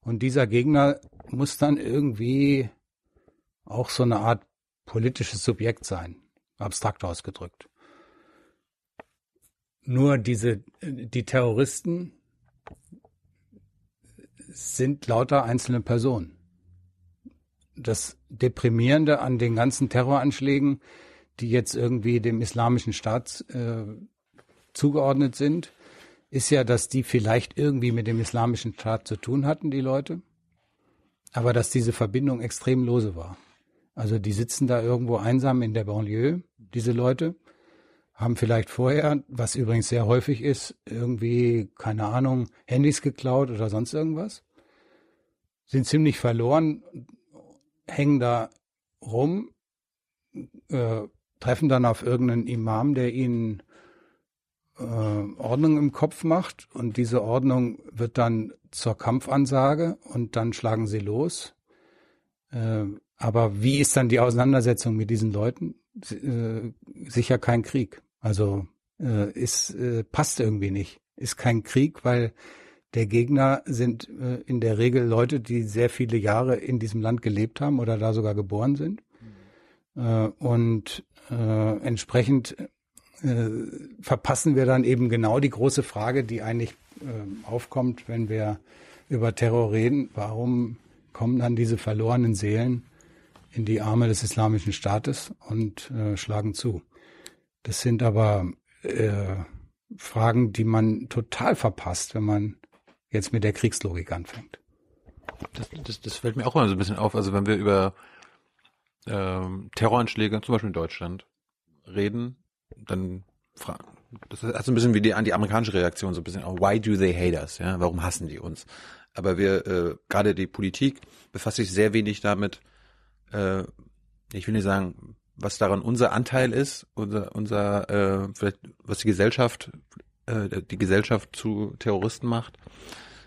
Und dieser Gegner muss dann irgendwie auch so eine Art politisches Subjekt sein, abstrakt ausgedrückt. Nur diese, die Terroristen sind lauter einzelne Personen. Das Deprimierende an den ganzen Terroranschlägen, die jetzt irgendwie dem islamischen Staat äh, zugeordnet sind, ist ja, dass die vielleicht irgendwie mit dem islamischen Staat zu tun hatten, die Leute, aber dass diese Verbindung extrem lose war. Also die sitzen da irgendwo einsam in der Banlieue, diese Leute, haben vielleicht vorher, was übrigens sehr häufig ist, irgendwie, keine Ahnung, Handys geklaut oder sonst irgendwas, sind ziemlich verloren, hängen da rum, äh, treffen dann auf irgendeinen Imam, der ihnen äh, Ordnung im Kopf macht und diese Ordnung wird dann zur Kampfansage und dann schlagen sie los. Äh, aber wie ist dann die Auseinandersetzung mit diesen Leuten? Äh, sicher kein Krieg. Also äh, ist äh, passt irgendwie nicht. Ist kein Krieg, weil der Gegner sind äh, in der Regel Leute, die sehr viele Jahre in diesem Land gelebt haben oder da sogar geboren sind. Mhm. und entsprechend äh, verpassen wir dann eben genau die große Frage, die eigentlich äh, aufkommt, wenn wir über Terror reden. Warum kommen dann diese verlorenen Seelen in die Arme des islamischen Staates und äh, schlagen zu? Das sind aber äh, Fragen, die man total verpasst, wenn man jetzt mit der Kriegslogik anfängt. Das, das, das fällt mir auch mal so ein bisschen auf. Also wenn wir über ähm, Terroranschläge, zum Beispiel in Deutschland, reden, dann fragen. Das ist so ein bisschen wie die, die amerikanische Reaktion, so ein bisschen why do they hate us? Ja, warum hassen die uns? Aber wir, äh, gerade die Politik befasst sich sehr wenig damit, äh, ich will nicht sagen, was daran unser Anteil ist, unser, unser äh, vielleicht was die Gesellschaft, äh, die Gesellschaft zu Terroristen macht.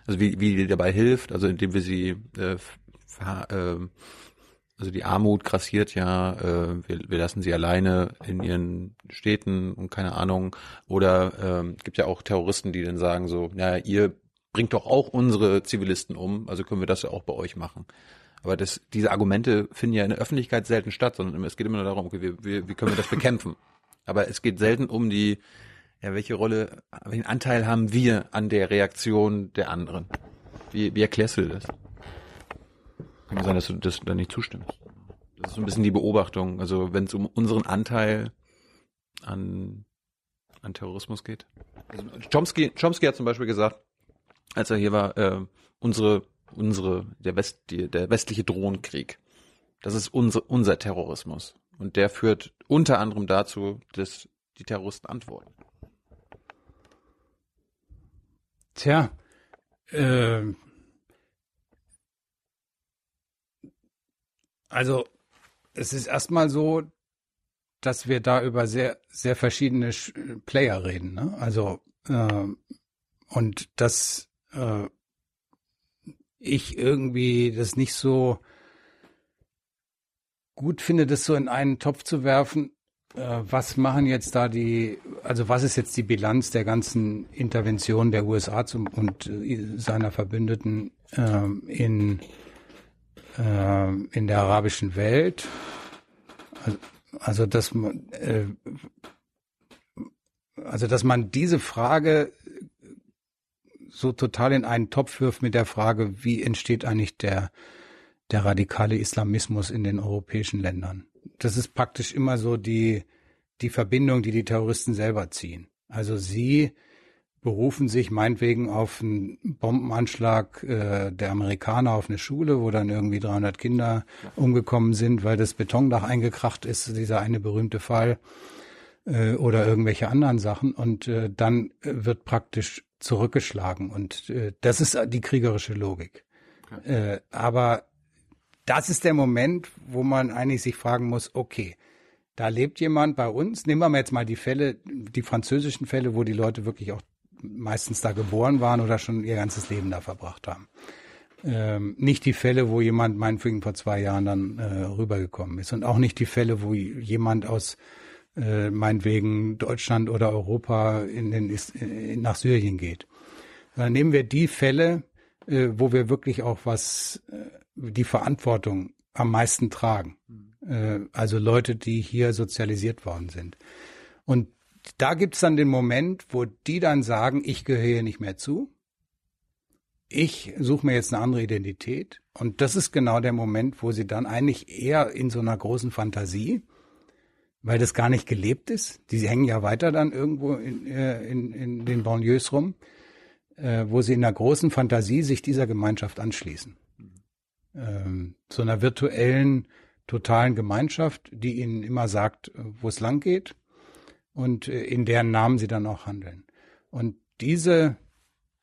Also wie, wie die dabei hilft, also indem wir sie äh, äh, also die Armut grassiert ja, äh, wir, wir lassen sie alleine in ihren Städten und keine Ahnung. Oder ähm, gibt ja auch Terroristen, die dann sagen so, naja, ihr bringt doch auch unsere Zivilisten um, also können wir das ja auch bei euch machen. Aber das, diese Argumente finden ja in der Öffentlichkeit selten statt, sondern es geht immer nur darum, okay, wie, wie, wie können wir das bekämpfen? Aber es geht selten um die, ja, welche Rolle, welchen Anteil haben wir an der Reaktion der anderen? Wie, wie erklärst du das? Kann sein, dass du das da nicht zustimmst. Das ist so ein bisschen die Beobachtung. Also wenn es um unseren Anteil an, an Terrorismus geht. Also Chomsky, Chomsky hat zum Beispiel gesagt, als er hier war, äh, unsere, unsere, der West, die, der westliche Drohnenkrieg. Das ist unser, unser Terrorismus. Und der führt unter anderem dazu, dass die Terroristen antworten. Tja, äh, Also es ist erstmal so, dass wir da über sehr, sehr verschiedene Player reden. Ne? Also äh, und dass äh, ich irgendwie das nicht so gut finde, das so in einen Topf zu werfen. Äh, was machen jetzt da die, also was ist jetzt die Bilanz der ganzen Intervention der USA zum, und äh, seiner Verbündeten äh, in äh, in der arabischen Welt. Also, also dass man, äh, also dass man diese Frage so total in einen Topf wirft mit der Frage, wie entsteht eigentlich der der radikale Islamismus in den europäischen Ländern. Das ist praktisch immer so die die Verbindung, die die Terroristen selber ziehen. Also sie berufen sich meinetwegen auf einen Bombenanschlag äh, der Amerikaner auf eine Schule, wo dann irgendwie 300 Kinder umgekommen sind, weil das Betondach eingekracht ist, dieser eine berühmte Fall äh, oder irgendwelche anderen Sachen. Und äh, dann wird praktisch zurückgeschlagen. Und äh, das ist die kriegerische Logik. Okay. Äh, aber das ist der Moment, wo man eigentlich sich fragen muss, okay, da lebt jemand bei uns. Nehmen wir mal jetzt mal die Fälle, die französischen Fälle, wo die Leute wirklich auch meistens da geboren waren oder schon ihr ganzes Leben da verbracht haben. Ähm, nicht die Fälle, wo jemand meinetwegen vor zwei Jahren dann äh, rübergekommen ist und auch nicht die Fälle, wo jemand aus äh, meinetwegen Deutschland oder Europa in den, in, nach Syrien geht. Dann nehmen wir die Fälle, äh, wo wir wirklich auch was, äh, die Verantwortung am meisten tragen. Äh, also Leute, die hier sozialisiert worden sind. Und da gibt's dann den Moment, wo die dann sagen, ich gehöre hier nicht mehr zu. Ich suche mir jetzt eine andere Identität. Und das ist genau der Moment, wo sie dann eigentlich eher in so einer großen Fantasie, weil das gar nicht gelebt ist, die hängen ja weiter dann irgendwo in, äh, in, in den Banlieues rum, äh, wo sie in einer großen Fantasie sich dieser Gemeinschaft anschließen. Ähm, so einer virtuellen, totalen Gemeinschaft, die ihnen immer sagt, wo es lang geht und äh, in deren Namen sie dann auch handeln. Und diese,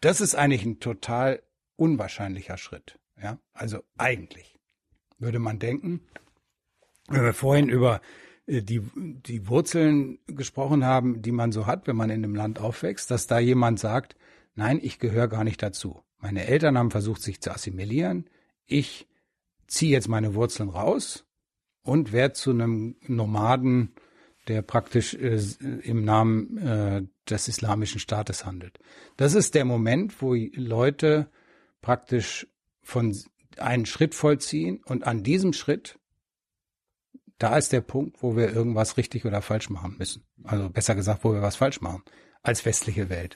das ist eigentlich ein total unwahrscheinlicher Schritt. Ja, also eigentlich würde man denken, wenn wir vorhin über äh, die, die Wurzeln gesprochen haben, die man so hat, wenn man in einem Land aufwächst, dass da jemand sagt, nein, ich gehöre gar nicht dazu. Meine Eltern haben versucht, sich zu assimilieren. Ich ziehe jetzt meine Wurzeln raus und werde zu einem Nomaden, der praktisch äh, im Namen äh, des islamischen Staates handelt. Das ist der Moment, wo Leute praktisch von einen Schritt vollziehen und an diesem Schritt, da ist der Punkt, wo wir irgendwas richtig oder falsch machen müssen. Also besser gesagt, wo wir was falsch machen als westliche Welt.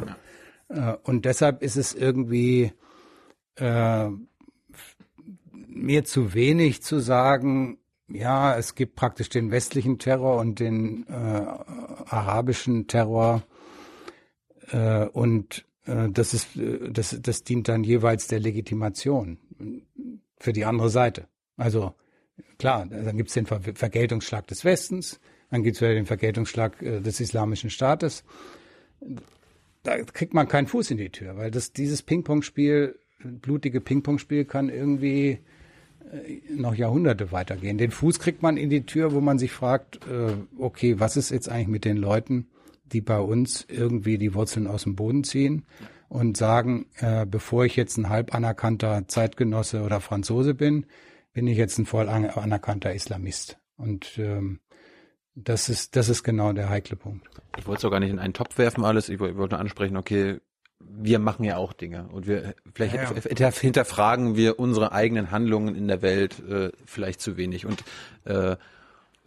Ja. Äh, und deshalb ist es irgendwie äh, mir zu wenig zu sagen, ja, es gibt praktisch den westlichen Terror und den äh, arabischen Terror äh, und äh, das ist das das dient dann jeweils der Legitimation für die andere Seite. Also klar, dann gibt's den Ver Vergeltungsschlag des Westens, dann gibt's wieder den Vergeltungsschlag äh, des Islamischen Staates. Da kriegt man keinen Fuß in die Tür, weil das dieses Ping-Pong-Spiel, blutige Ping-Pong-Spiel kann irgendwie äh, noch Jahrhunderte weitergehen. Den Fuß kriegt man in die Tür, wo man sich fragt, äh, okay, was ist jetzt eigentlich mit den Leuten, die bei uns irgendwie die Wurzeln aus dem Boden ziehen und sagen, äh, bevor ich jetzt ein halb anerkannter Zeitgenosse oder Franzose bin, bin ich jetzt ein voll anerkannter Islamist. Und ähm, das ist, das ist genau der heikle Punkt. Ich wollte es auch gar nicht in einen Topf werfen alles. Ich wollte nur ansprechen, okay, wir machen ja auch Dinge und wir vielleicht Ja, ja. hinterfragen wir unsere eigenen Handlungen in der Welt äh, vielleicht zu wenig und äh,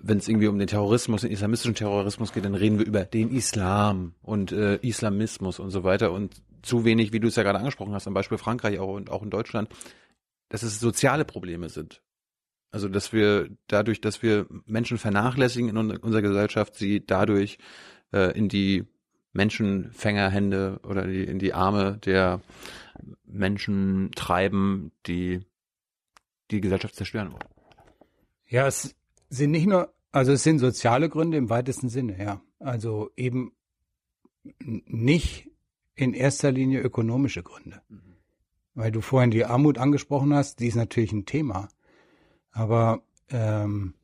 wenn es irgendwie um den Terrorismus, den islamistischen Terrorismus geht, dann reden wir über den Islam und äh, Islamismus und so weiter und zu wenig, wie du es ja gerade angesprochen hast, am Beispiel Frankreich auch und auch in Deutschland, dass es soziale Probleme sind. Also dass wir dadurch, dass wir Menschen vernachlässigen in un- unserer Gesellschaft, sie dadurch äh, in die Menschenfängerhände oder die, in die Arme der Menschen treiben, die die Gesellschaft zerstören wollen. Ja, es sind nicht nur, also es sind soziale Gründe im weitesten Sinne, ja. Also eben nicht in erster Linie ökonomische Gründe. Weil du vorhin die Armut angesprochen hast, die ist natürlich ein Thema. Aber ähm,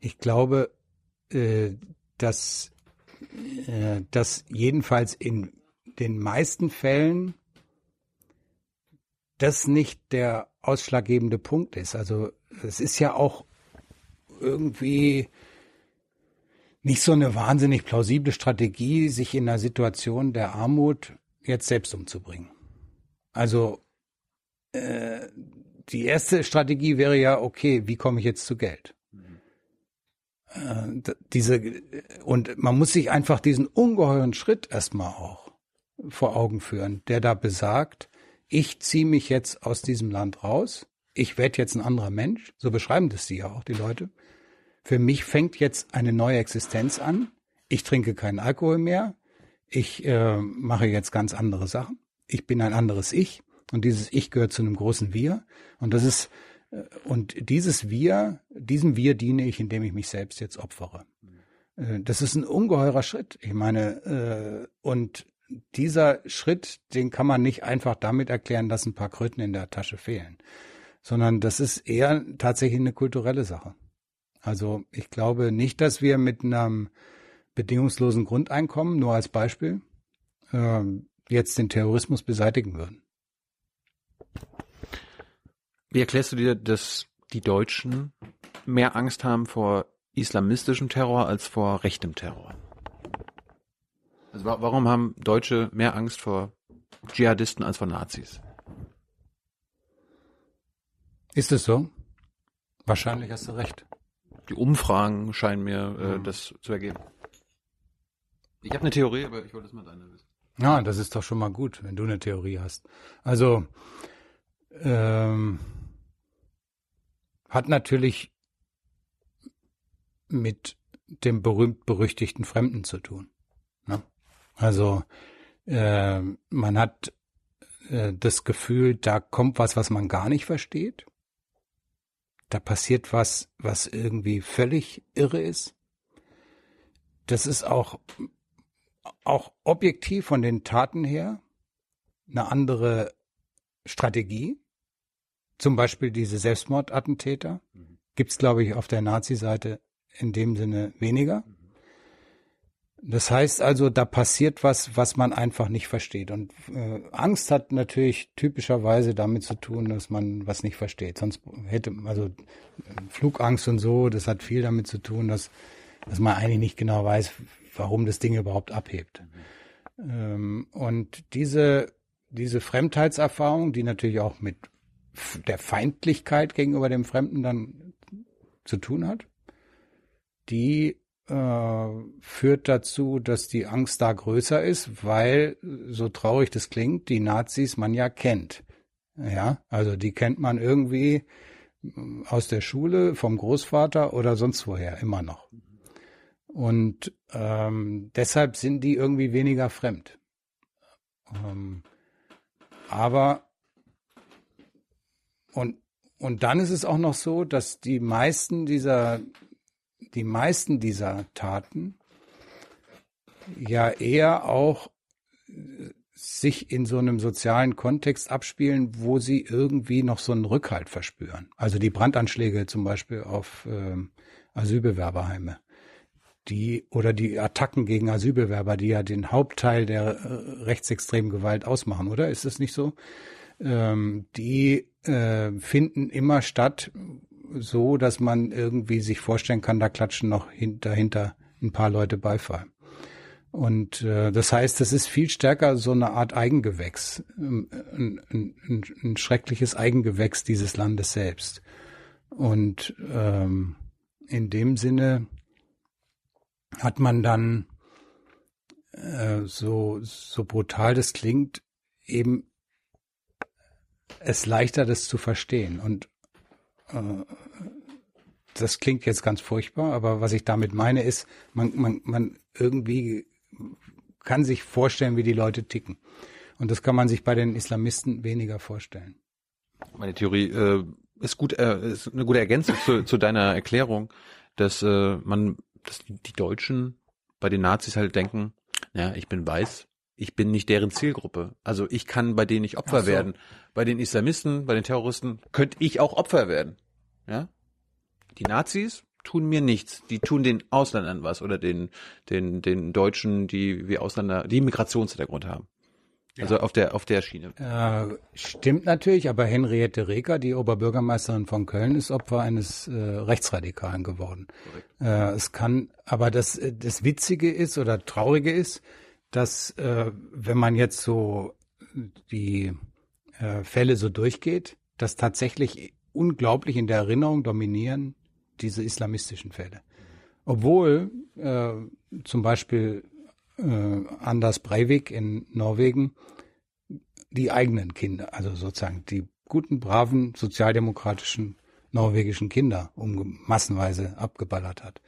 ich glaube, äh, dass, äh, dass jedenfalls in den meisten Fällen das nicht der ausschlaggebende Punkt ist. Also es ist ja auch irgendwie nicht so eine wahnsinnig plausible Strategie, sich in einer Situation der Armut jetzt selbst umzubringen. Also äh, die erste Strategie wäre ja, okay, wie komme ich jetzt zu Geld? Äh, d- diese und man muss sich einfach diesen ungeheuren Schritt erstmal auch vor Augen führen, der da besagt, ich ziehe mich jetzt aus diesem Land raus, ich werde jetzt ein anderer Mensch, so beschreiben das die ja auch, die Leute. Für mich fängt jetzt eine neue Existenz an. Ich trinke keinen Alkohol mehr. Ich äh, mache jetzt ganz andere Sachen. Ich bin ein anderes Ich und dieses Ich gehört zu einem großen Wir. Und das ist äh, und dieses Wir, diesem Wir diene ich, indem ich mich selbst jetzt opfere. Äh, Das ist ein ungeheurer Schritt. Ich meine, äh, und dieser Schritt, den kann man nicht einfach damit erklären, dass ein paar Kröten in der Tasche fehlen, sondern das ist eher tatsächlich eine kulturelle Sache. Also ich glaube nicht, dass wir mit einem bedingungslosen Grundeinkommen, nur als Beispiel, ähm, jetzt den Terrorismus beseitigen würden. Wie erklärst du dir, dass die Deutschen mehr Angst haben vor islamistischem Terror als vor rechtem Terror? Also wa- warum haben Deutsche mehr Angst vor Dschihadisten als vor Nazis? Ist es so? Wahrscheinlich hast du recht. Die Umfragen scheinen mir äh, das zu ergeben. Ich habe eine Theorie, aber ich wollte es mal deine wissen. Ja, das ist doch schon mal gut, wenn du eine Theorie hast. Also ähm, hat natürlich mit dem berühmt-berüchtigten Fremden zu tun. Ne? Also äh, man hat äh, das Gefühl, da kommt was, was man gar nicht versteht. Da passiert was, was irgendwie völlig irre ist. Das ist auch auch objektiv von den Taten her eine andere Strategie. Zum Beispiel diese Selbstmordattentäter gibt's glaube ich, auf der Nazi-Seite in dem Sinne weniger. Das heißt also, da passiert was, was man einfach nicht versteht. Und äh, Angst hat natürlich typischerweise damit zu tun, dass man was nicht versteht. Sonst hätte, also Flugangst und so, das hat viel damit zu tun, dass, dass man eigentlich nicht genau weiß, warum das Ding überhaupt abhebt. Ähm, und diese, diese Fremdheitserfahrung, die natürlich auch mit der Feindlichkeit gegenüber dem Fremden dann zu tun hat, die äh, führt dazu, dass die Angst da größer ist, weil, so traurig das klingt, die Nazis man ja kennt. Ja, also die kennt man irgendwie mm, aus der Schule, vom Großvater oder sonst woher immer noch. Und ähm, deshalb sind die irgendwie weniger fremd. Ähm, aber und und dann ist es auch noch so, dass die meisten dieser die meisten dieser Taten ja eher auch sich in so einem sozialen Kontext abspielen, wo sie irgendwie noch so einen Rückhalt verspüren. Also die Brandanschläge zum Beispiel auf äh, Asylbewerberheime, die oder die Attacken gegen Asylbewerber, die ja den Hauptteil der äh, rechtsextremen Gewalt ausmachen, oder? Ist das nicht so? Ähm, die äh, finden immer statt, so dass man irgendwie sich vorstellen kann, da klatschen noch hin, dahinter ein paar Leute Beifall. Und äh, das heißt, das ist viel stärker so eine Art Eigengewächs, ähm, ein, ein, ein, ein schreckliches Eigengewächs dieses Landes selbst. Und ähm, in dem Sinne hat man dann äh, so so brutal das klingt eben es leichter das zu verstehen und äh, das klingt jetzt ganz furchtbar, aber was ich damit meine ist, man, man, man irgendwie kann sich vorstellen, wie die Leute ticken. Und das kann man sich bei den Islamisten weniger vorstellen. Meine Theorie äh, ist gut, äh, ist eine gute Ergänzung zu, zu deiner Erklärung, dass äh, man, dass die Deutschen bei den Nazis halt denken, ja, ich bin weiß, ich bin nicht deren Zielgruppe. Also ich kann bei denen nicht Opfer so. werden. Bei den Islamisten, bei den Terroristen könnte ich auch Opfer werden. Ja? Die Nazis tun mir nichts. Die tun den Ausländern was oder den, den, den Deutschen, die wie Ausländer, die Migrationshintergrund haben. Also ja. auf der auf der Schiene. Äh, stimmt natürlich, aber Henriette Reker, die Oberbürgermeisterin von Köln, ist Opfer eines äh, Rechtsradikalen geworden. Äh, es kann, aber das das Witzige ist oder Traurige ist, dass äh, wenn man jetzt so die äh, Fälle so durchgeht, dass tatsächlich unglaublich in der Erinnerung dominieren diese islamistischen Fälle. Obwohl äh, zum Beispiel äh, Anders Breivik in Norwegen die eigenen Kinder, also sozusagen die guten, braven, sozialdemokratischen norwegischen Kinder um massenweise abgeballert hat.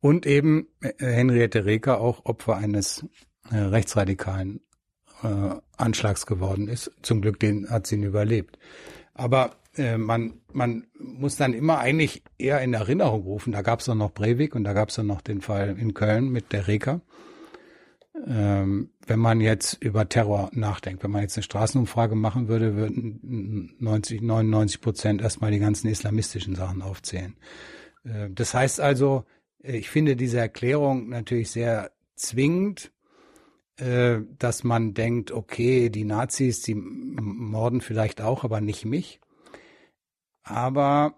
Und eben äh, Henriette Reker auch Opfer eines rechtsradikalen äh, Anschlags geworden ist. Zum Glück den hat sie ihn überlebt. Aber äh, man, man muss dann immer eigentlich eher in Erinnerung rufen. Da gab es noch Breivik und da gab es dann noch den Fall in Köln mit der Reka. Ähm, wenn man jetzt über Terror nachdenkt, wenn man jetzt eine Straßenumfrage machen würde, würden 90, 99 Prozent erstmal die ganzen islamistischen Sachen aufzählen. Äh, das heißt also, ich finde diese Erklärung natürlich sehr zwingend, äh, dass man denkt, okay, die Nazis, die morden vielleicht auch, aber nicht mich. Aber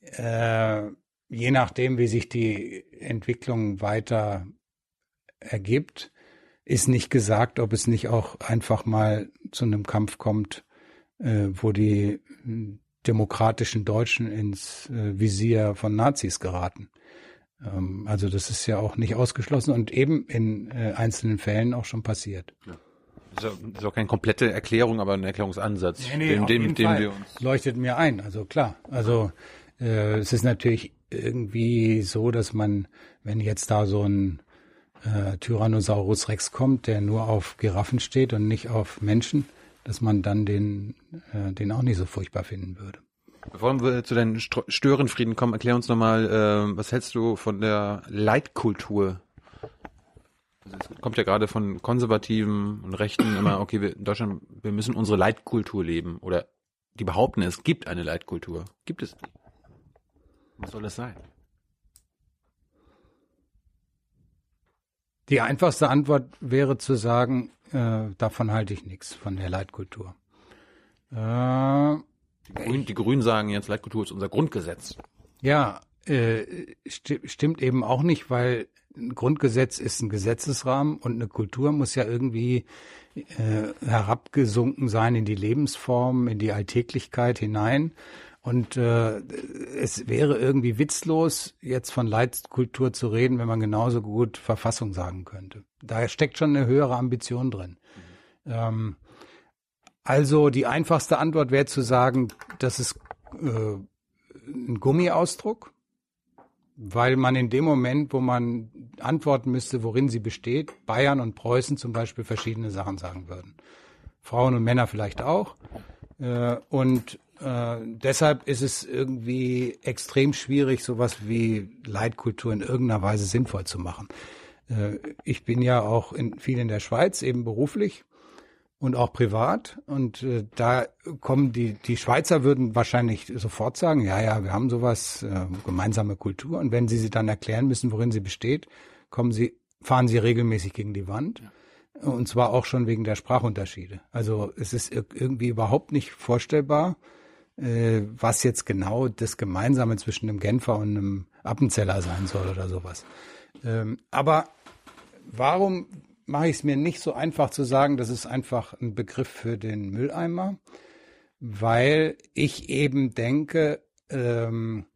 äh, je nachdem, wie sich die Entwicklung weiter ergibt, ist nicht gesagt, ob es nicht auch einfach mal zu einem Kampf kommt, äh, wo die demokratischen Deutschen ins äh, Visier von Nazis geraten. Ähm, also das ist ja auch nicht ausgeschlossen und eben in äh, einzelnen Fällen auch schon passiert. Ja. Das ist auch keine komplette Erklärung, aber ein Erklärungsansatz, nee, nee, dem, dem, dem wir uns leuchtet mir ein. Also klar, also äh, es ist natürlich irgendwie so, dass man, wenn jetzt da so ein äh, Tyrannosaurus Rex kommt, der nur auf Giraffen steht und nicht auf Menschen, dass man dann den, äh, den auch nicht so furchtbar finden würde. Bevor wir zu deinen Störenfrieden kommen, erklär uns nochmal, äh, was hältst du von der Leitkultur also es kommt ja gerade von Konservativen und Rechten immer, okay, wir in Deutschland, wir müssen unsere Leitkultur leben. Oder die behaupten, es gibt eine Leitkultur. Gibt es die? Was soll das sein? Die einfachste Antwort wäre zu sagen, äh, davon halte ich nichts, von der Leitkultur. Äh, die, Grünen, die Grünen sagen jetzt, Leitkultur ist unser Grundgesetz. Ja, äh, sti stimmt eben auch nicht, weil ein Grundgesetz ist ein Gesetzesrahmen und eine Kultur muss ja irgendwie äh, herabgesunken sein in die Lebensform, in die Alltäglichkeit hinein. Und äh, es wäre irgendwie witzlos, jetzt von Leitkultur zu reden, wenn man genauso gut Verfassung sagen könnte. Da steckt schon eine höhere Ambition drin. Mhm. Ähm, also die einfachste Antwort wäre zu sagen, das ist äh, ein Gummiausdruck weil man in dem Moment, wo man antworten müsste, worin sie besteht, Bayern und Preußen zum Beispiel verschiedene Sachen sagen würden. Frauen und Männer vielleicht auch. Äh, und äh, deshalb ist es irgendwie extrem schwierig, sowas wie Leitkultur in irgendeiner Weise sinnvoll zu machen. Äh, ich bin ja auch in, viel in der Schweiz, eben beruflich. Und auch privat. Und äh, da kommen die, die Schweizer würden wahrscheinlich sofort sagen, ja, ja, wir haben sowas, äh, gemeinsame Kultur. Und wenn sie sie dann erklären müssen, worin sie besteht, kommen sie, fahren sie regelmäßig gegen die Wand. Und zwar auch schon wegen der Sprachunterschiede. Also es ist irgendwie überhaupt nicht vorstellbar, äh, was jetzt genau das Gemeinsame zwischen einem Genfer und einem Appenzeller sein soll oder sowas. Ähm, aber warum mache ich es mir nicht so einfach zu sagen, das ist einfach ein Begriff für den Mülleimer, weil ich eben denke, ähm,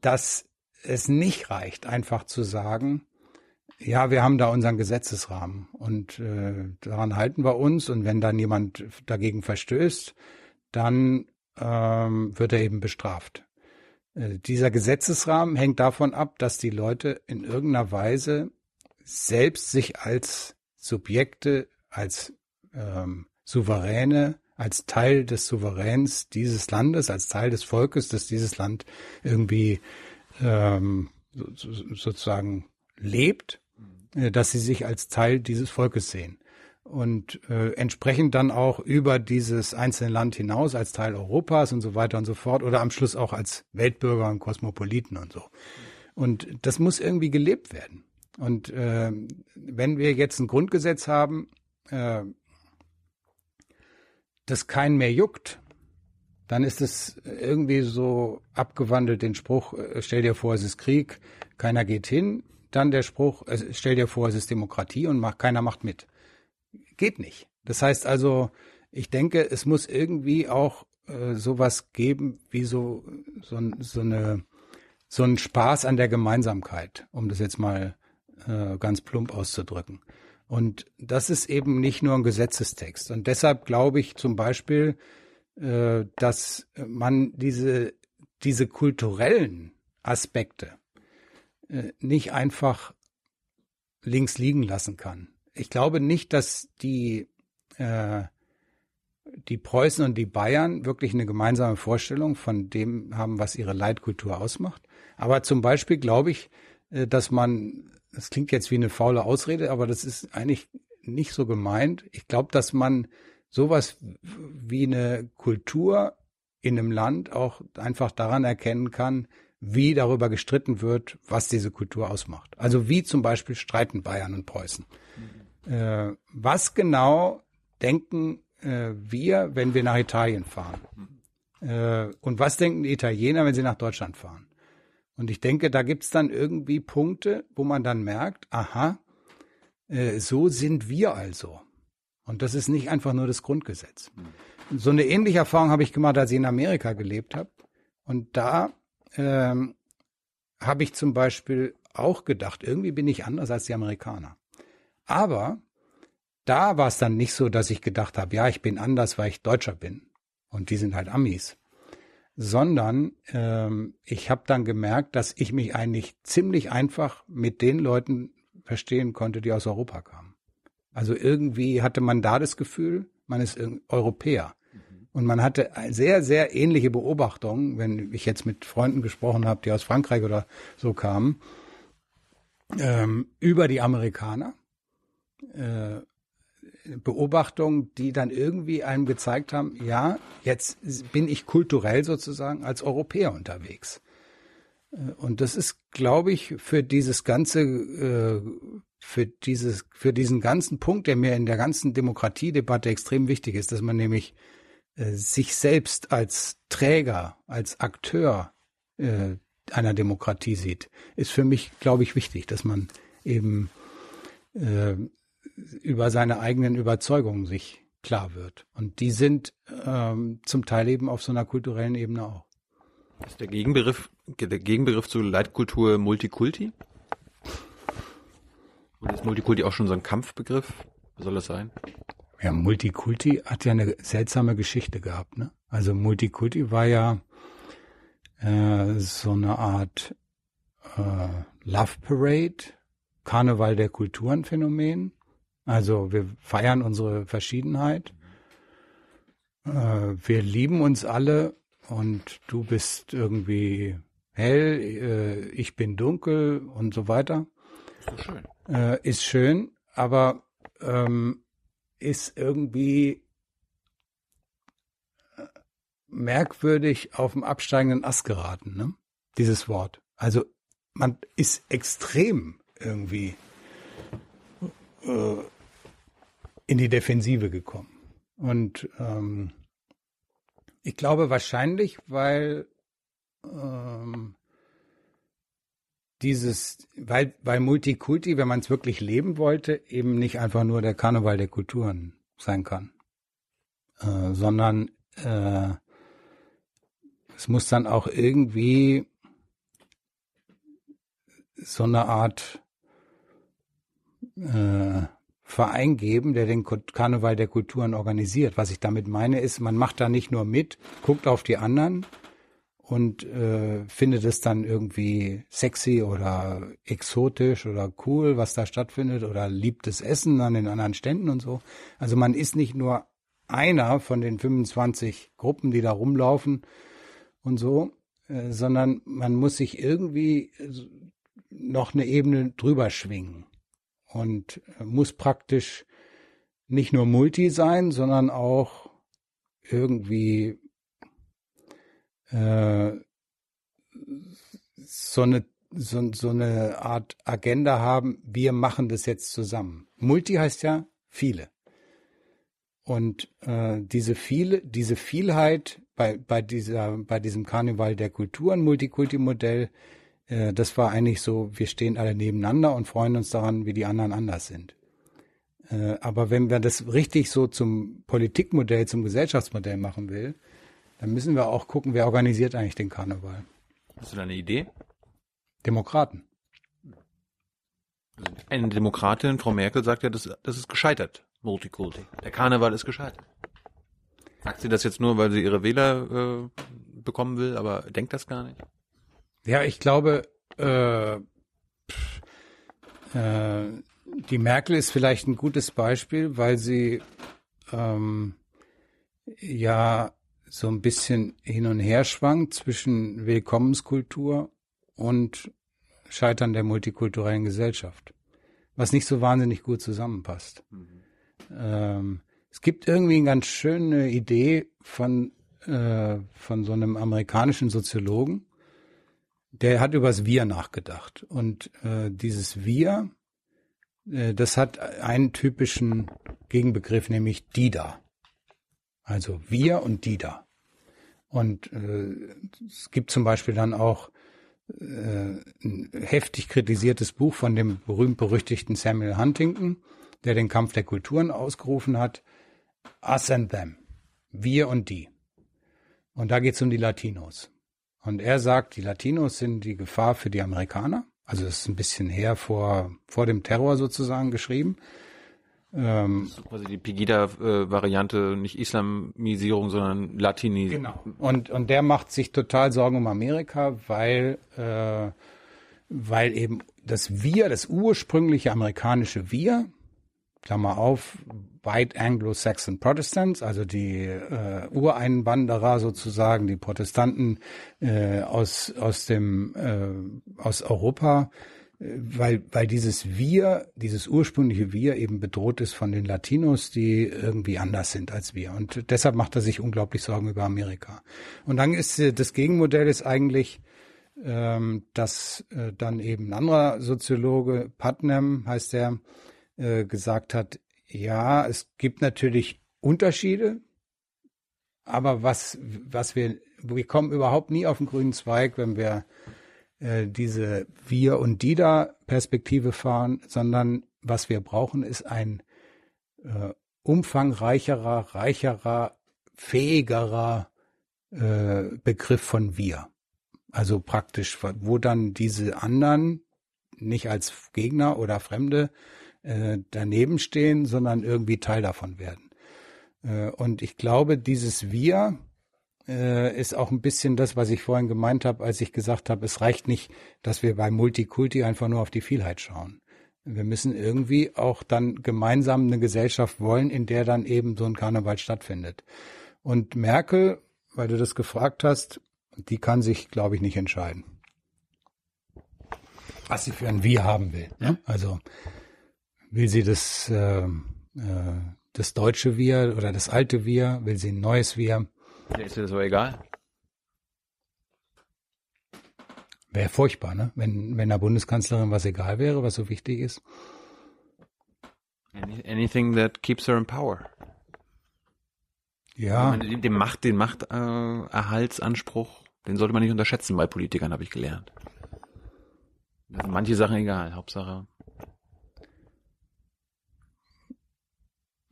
dass es nicht reicht, einfach zu sagen, ja, wir haben da unseren Gesetzesrahmen und äh, daran halten wir uns und wenn dann jemand dagegen verstößt, dann ähm, wird er eben bestraft. Äh, dieser Gesetzesrahmen hängt davon ab, dass die Leute in irgendeiner Weise selbst sich als Subjekte, als ähm, Souveräne, als Teil des Souveräns dieses Landes, als Teil des Volkes, das dieses Land irgendwie ähm, so, sozusagen lebt, äh, dass sie sich als Teil dieses Volkes sehen und äh, entsprechend dann auch über dieses einzelne Land hinaus als Teil Europas und so weiter und so fort oder am Schluss auch als Weltbürger und Kosmopoliten und so. Und das muss irgendwie gelebt werden. Und äh, wenn wir jetzt ein Grundgesetz haben, äh, das keinen mehr juckt, dann ist es irgendwie so abgewandelt den Spruch, äh, stell dir vor, es ist Krieg, keiner geht hin. Dann der Spruch, äh, stell dir vor, es ist Demokratie und macht, keiner macht mit. Geht nicht. Das heißt also, ich denke, es muss irgendwie auch äh, sowas geben wie so, so, so eine so ein Spaß an der Gemeinsamkeit, um das jetzt mal äh, ganz plump auszudrücken. Und das ist eben nicht nur ein Gesetzestext. Und deshalb glaube ich zum Beispiel, äh, dass man diese, diese kulturellen Aspekte äh, nicht einfach links liegen lassen kann. Ich glaube nicht, dass die, die Preußen und die Bayern wirklich eine gemeinsame Vorstellung von dem haben, was ihre Leitkultur ausmacht. Aber zum Beispiel glaube ich, dass man das klingt jetzt wie eine faule Ausrede, aber das ist eigentlich nicht so gemeint. Ich glaube, dass man sowas wie eine Kultur in einem Land auch einfach daran erkennen kann, wie darüber gestritten wird, was diese Kultur ausmacht. Also wie zum Beispiel streiten Bayern und Preußen. Mhm. Äh, was genau denken äh, wir, wenn wir nach Italien fahren? Mhm. Äh, und was denken die Italiener, wenn sie nach Deutschland fahren? Und ich denke, da gibt's dann irgendwie Punkte, wo man dann merkt, aha, äh, so sind wir also. Und das ist nicht einfach nur das Grundgesetz. Mhm. So eine ähnliche Erfahrung habe ich gemacht, als ich in Amerika gelebt habe. Und da ähm, habe ich zum Beispiel auch gedacht, irgendwie bin ich anders als die Amerikaner. Aber da war es dann nicht so, dass ich gedacht habe, ja, ich bin anders, weil ich Deutscher bin. Und die sind halt Amis sondern ähm, ich habe dann gemerkt, dass ich mich eigentlich ziemlich einfach mit den Leuten verstehen konnte, die aus Europa kamen. Also irgendwie hatte man da das Gefühl, man ist Europäer. Und man hatte sehr, sehr ähnliche Beobachtungen, wenn ich jetzt mit Freunden gesprochen habe, die aus Frankreich oder so kamen, ähm, über die Amerikaner. Äh, Beobachtungen, die dann irgendwie einem gezeigt haben, ja, jetzt bin ich kulturell sozusagen als Europäer unterwegs. Äh, und das ist, glaube ich, für dieses ganze, äh, für dieses, für diesen ganzen Punkt, der mir in der ganzen Demokratiedebatte extrem wichtig ist, dass man nämlich äh, sich selbst als Träger, als Akteur einer Demokratie sieht, ist für mich, glaube ich, wichtig, dass man eben über seine eigenen Überzeugungen sich klar wird. Und die sind ähm, zum Teil eben auf so einer kulturellen Ebene auch. Ist der Gegenbegriff, der Gegenbegriff zu Leitkultur Multikulti? Und ist Multikulti auch schon so ein Kampfbegriff? Was soll das sein? Ja, Multikulti hat ja eine seltsame Geschichte gehabt. Ne? Also Multikulti war ja äh, so eine Art äh, Love Parade, Karneval der Kulturenphänomen. Also wir feiern unsere Verschiedenheit. Äh, wir lieben uns alle und du bist irgendwie hell, äh, ich bin dunkel und so weiter. Ist so schön. Äh, ist schön, aber ähm, ist irgendwie äh, merkwürdig auf dem absteigenden Ast geraten, ne? Dieses Wort. Also man ist extrem irgendwie äh, in die Defensive gekommen. Und ähm, ich glaube wahrscheinlich, weil ähm, dieses, weil, weil Multikulti, wenn man es wirklich leben wollte, eben nicht einfach nur der Karneval der Kulturen sein kann, äh, sondern äh, es muss dann auch irgendwie so eine Art äh, Verein geben, der den Karneval der Kulturen organisiert. Was ich damit meine, ist, man macht da nicht nur mit, guckt auf die anderen und äh, findet es dann irgendwie sexy oder exotisch oder cool, was da stattfindet oder liebt das Essen an den anderen Ständen und so. Also man ist nicht nur einer von den 25 Gruppen, die da rumlaufen und so, äh, sondern man muss sich irgendwie noch eine Ebene drüber schwingen und muss praktisch nicht nur Multi sein, sondern auch irgendwie äh, so eine so, so eine Art Agenda haben, wir machen das jetzt zusammen. Multi heißt ja viele. Und äh, diese viele, diese Vielheit bei, bei dieser, bei diesem Karneval der Kulturen, Multikulti-Modell, äh, das war eigentlich so, wir stehen alle nebeneinander und freuen uns daran, wie die anderen anders sind. Äh, aber wenn wir das richtig so zum Politikmodell, zum Gesellschaftsmodell machen will, dann müssen wir auch gucken, wer organisiert eigentlich den Karneval. Hast du da eine Idee? Demokraten. Eine Demokratin, Frau Merkel, sagt ja, das, das ist gescheitert, Multikulti. Der Karneval ist gescheitert. Sagt sie das jetzt nur, weil sie ihre Wähler äh, bekommen will, aber denkt das gar nicht? Ja, ich glaube, äh, äh, die Merkel ist vielleicht ein gutes Beispiel, weil sie ähm, ja so ein bisschen hin und her schwankt zwischen Willkommenskultur und Scheitern der multikulturellen Gesellschaft, was nicht so wahnsinnig gut zusammenpasst. Mhm. Ähm, es gibt irgendwie eine ganz schöne Idee von, äh, von so einem amerikanischen Soziologen, der hat übers Wir nachgedacht. Und äh, dieses Wir, äh, das hat einen typischen Gegenbegriff, nämlich DIDA. Also wir und DIDA. Und äh, es gibt zum Beispiel dann auch äh, ein heftig kritisiertes Buch von dem berühmt-berüchtigten Samuel Huntington, der den Kampf der Kulturen ausgerufen hat. Us and them. Wir und die. Und da geht es um die Latinos. Und er sagt, die Latinos sind die Gefahr für die Amerikaner. Also das ist ein bisschen her vor, vor dem Terror sozusagen geschrieben. Ähm, das ist quasi die Pegida-Variante, nicht Islamisierung, sondern Latinisierung. Genau. Und, und der macht sich total Sorgen um Amerika, weil, äh, weil eben das Wir, das ursprüngliche amerikanische Wir, Klammer auf, White Anglo-Saxon Protestants, also die äh, Ureinwanderer sozusagen, die Protestanten äh, aus aus dem äh, aus Europa, äh, weil weil dieses Wir, dieses ursprüngliche Wir eben bedroht ist von den Latinos, die irgendwie anders sind als wir und deshalb macht er sich unglaublich Sorgen über Amerika. Und dann ist äh, das Gegenmodell ist eigentlich ähm, dass äh, dann eben ein anderer Soziologe, Putnam heißt er, äh, gesagt hat, ja, es gibt natürlich Unterschiede, aber was, was wir, wir kommen überhaupt nie auf den grünen Zweig, wenn wir äh, diese Wir- und Die-Da-Perspektive fahren, sondern was wir brauchen, ist ein äh, umfangreicherer, reicherer, fähigerer äh, Begriff von Wir. Also praktisch, wo dann diese anderen nicht als Gegner oder Fremde äh, daneben stehen, sondern irgendwie Teil davon werden. Äh, und ich glaube, dieses Wir äh, ist auch ein bisschen das, was ich vorhin gemeint habe, als ich gesagt habe, es reicht nicht, dass wir bei Multikulti einfach nur auf die Vielheit schauen. Wir müssen irgendwie auch dann gemeinsam eine Gesellschaft wollen, in der dann eben so ein Karneval stattfindet. Und Merkel, weil du das gefragt hast, die kann sich, glaube ich, nicht entscheiden. Was sie für ein Wie haben will. Ne? Also will sie das, äh, äh, das deutsche Wir oder das alte Wir? Will sie ein neues Wir? Ist dir das so egal? Wäre furchtbar, ne? Wenn, wenn der Bundeskanzlerin was egal wäre, was so wichtig ist. Any- Anything that keeps her in power. Ja, Den, den Macht, den Machterhaltsanspruch, äh, Erhaltsanspruch, den sollte man nicht unterschätzen bei Politikern, habe ich gelernt. Da sind manche Sachen egal, Hauptsache.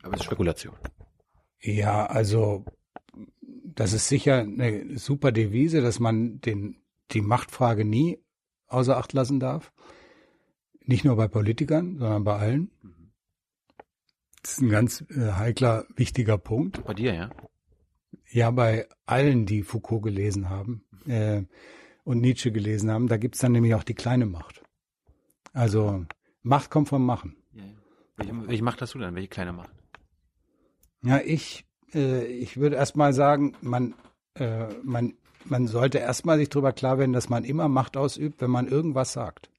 Aber es ist Spekulation. ja, also das ist sicher eine super Devise, dass man den, die Machtfrage nie außer Acht lassen darf. Nicht nur bei Politikern, sondern bei allen. Das ist ein ganz äh, heikler, wichtiger Punkt. Bei dir, ja? Ja, bei allen, die Foucault gelesen haben äh, und Nietzsche gelesen haben, da gibt's dann nämlich auch die kleine Macht. Also Macht kommt vom Machen. ja, ja. Welche, welche Macht hast du denn? Welche kleine Macht? Ja, ich, äh, ich würde erstmal sagen, man, äh, man, man sollte erstmal sich darüber klar werden, dass man immer Macht ausübt, wenn man irgendwas sagt.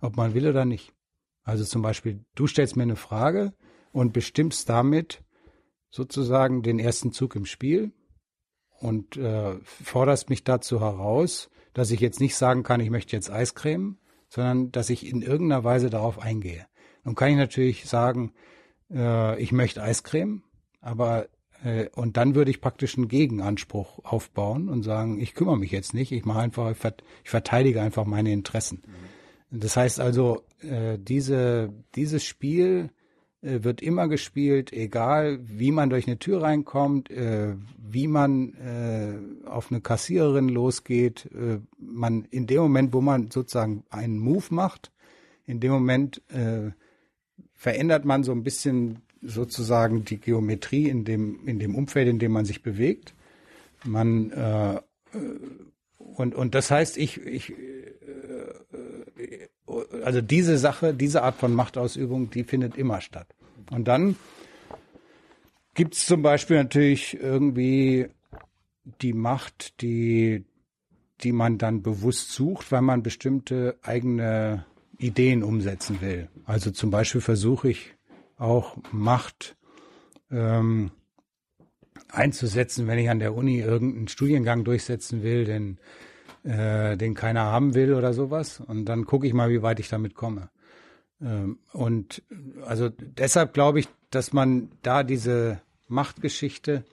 Ob man will oder nicht. Also zum Beispiel, du stellst mir eine Frage und bestimmst damit sozusagen den ersten Zug im Spiel und äh, forderst mich dazu heraus, dass ich jetzt nicht sagen kann, ich möchte jetzt Eiscreme, sondern dass ich in irgendeiner Weise darauf eingehe. Nun kann ich natürlich sagen, äh, ich möchte Eiscreme, aber äh, und dann würde ich praktisch einen Gegenanspruch aufbauen und sagen, ich kümmere mich jetzt nicht, ich mache einfach, ich, vert- ich verteidige einfach meine Interessen. Das heißt also, äh, diese, dieses Spiel äh, wird immer gespielt, egal wie man durch eine Tür reinkommt, äh, wie man äh, auf eine Kassiererin losgeht. Äh, man in dem Moment, wo man sozusagen einen Move macht, in dem Moment äh, verändert man so ein bisschen sozusagen die Geometrie in dem in dem Umfeld, in dem man sich bewegt. Man äh, äh, und und das heißt, ich ich also diese Sache, diese Art von Machtausübung, die findet immer statt. Und dann gibt's zum Beispiel natürlich irgendwie die Macht, die, die man dann bewusst sucht, weil man bestimmte eigene Ideen umsetzen will. Also zum Beispiel versuche ich auch Macht ähm, einzusetzen, wenn ich an der Uni irgendeinen Studiengang durchsetzen will, den äh, den keiner haben will oder sowas. Und dann gucke ich mal, wie weit ich damit komme. Ähm, und also deshalb glaube ich, dass man da diese Machtgeschichte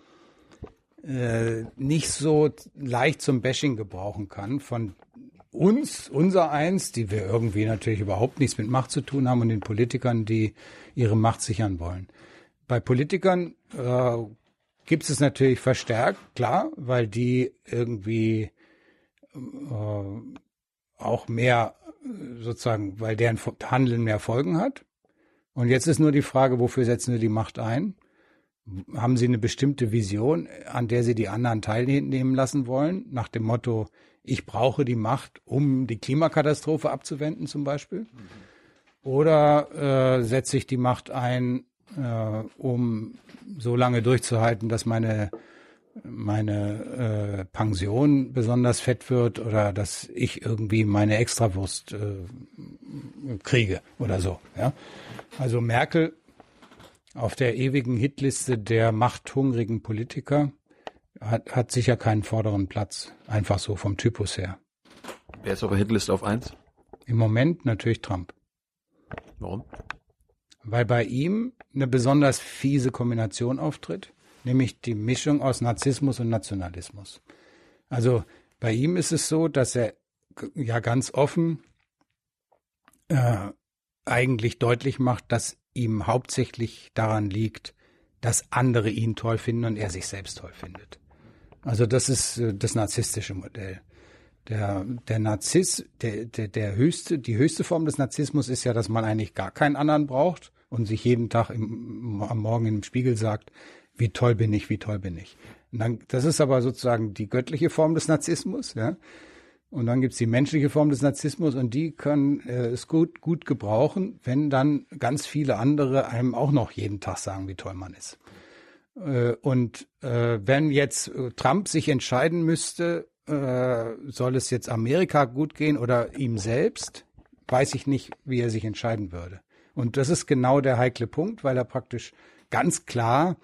äh, nicht so leicht zum Bashing gebrauchen kann von uns, unser eins, die wir irgendwie natürlich überhaupt nichts mit Macht zu tun haben und den Politikern, die ihre Macht sichern wollen. Bei Politikern äh, gibt es natürlich verstärkt, klar, weil die irgendwie äh, auch mehr sozusagen, weil deren Handeln mehr Folgen hat. Und jetzt ist nur die Frage, wofür setzen sie die Macht ein? Haben sie eine bestimmte Vision, an der sie die anderen teilnehmen lassen wollen, nach dem Motto, ich brauche die Macht, um die Klimakatastrophe abzuwenden zum Beispiel? Oder äh, setze ich die Macht ein, äh, um so lange durchzuhalten, dass meine meine äh, Pension besonders fett wird oder dass ich irgendwie meine Extrawurst äh, kriege oder so. Ja? Also Merkel auf der ewigen Hitliste der machthungrigen Politiker hat, hat sicher keinen vorderen Platz, einfach so vom Typus her. Wer ist auf der Hitlist auf eins? Im Moment natürlich Trump, Warum? weil bei ihm eine besonders fiese Kombination auftritt nämlich die Mischung aus Narzissmus und Nationalismus. Also bei ihm ist es so, dass er ja ganz offen äh, eigentlich deutlich macht, dass ihm hauptsächlich daran liegt, dass andere ihn toll finden und er sich selbst toll findet. Also das ist äh, das narzisstische Modell. Der, der Narziss, der, der, der höchste, die höchste Form des Narzissmus ist ja, dass man eigentlich gar keinen anderen braucht und sich jeden Tag im, am Morgen im Spiegel sagt, wie toll bin ich, wie toll bin ich. Und dann, das ist aber sozusagen die göttliche Form des Narzissmus, ja. Und dann gibt's die menschliche Form des Narzissmus und die können äh, es gut, gut gebrauchen, wenn dann ganz viele andere einem auch noch jeden Tag sagen, wie toll man ist. Äh, und äh, wenn jetzt äh, Trump sich entscheiden müsste, soll es jetzt Amerika gut gehen oder ihm selbst, weiß ich nicht, wie er sich entscheiden würde. Und das ist genau der heikle Punkt, weil er praktisch ganz klar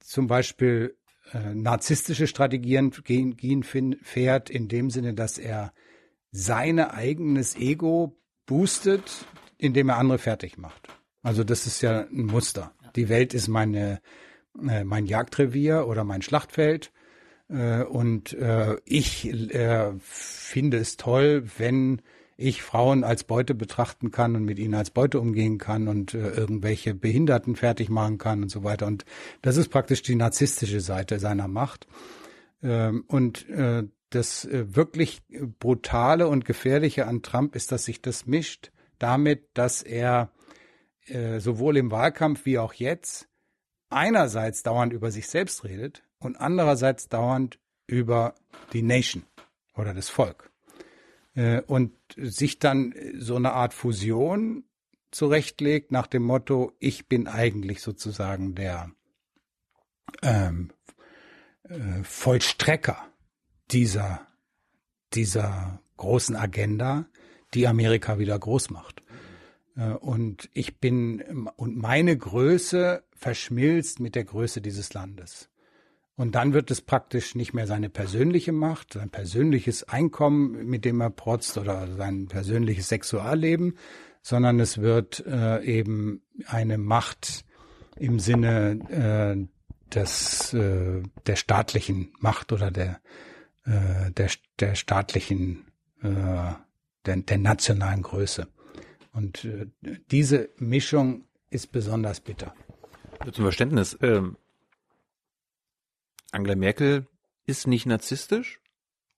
zum Beispiel äh, narzisstische Strategien gehen, fährt, in dem Sinne, dass er seine eigenes Ego boostet, indem er andere fertig macht. Also das ist ja ein Muster. Die Welt ist meine, äh, mein Jagdrevier oder mein Schlachtfeld. Äh, und äh, ich finde es toll, wenn ich Frauen als Beute betrachten kann und mit ihnen als Beute umgehen kann und irgendwelche Behinderten fertig machen kann und so weiter. Und das ist praktisch die narzisstische Seite seiner Macht. Ähm, und das wirklich brutale und gefährliche an Trump ist, dass sich das mischt damit, dass er sowohl im Wahlkampf wie auch jetzt einerseits dauernd über sich selbst redet und andererseits dauernd über die Nation oder das Volk. Äh, und sich dann so eine Art Fusion zurechtlegt nach dem Motto, ich bin eigentlich sozusagen der ähm, äh, Vollstrecker dieser, dieser großen Agenda, die Amerika wieder groß macht. Äh, und ich bin, und meine Größe verschmilzt mit der Größe dieses Landes. Und dann wird es praktisch nicht mehr seine persönliche Macht, sein persönliches Einkommen, mit dem er protzt oder sein persönliches Sexualleben, sondern es wird äh, eben eine Macht im Sinne äh, des, äh, der staatlichen Macht oder der, äh, der, der staatlichen, äh, der, der nationalen Größe. Und äh, diese Mischung ist besonders bitter. Zum Verständnis, ähm, Angela Merkel ist nicht narzisstisch?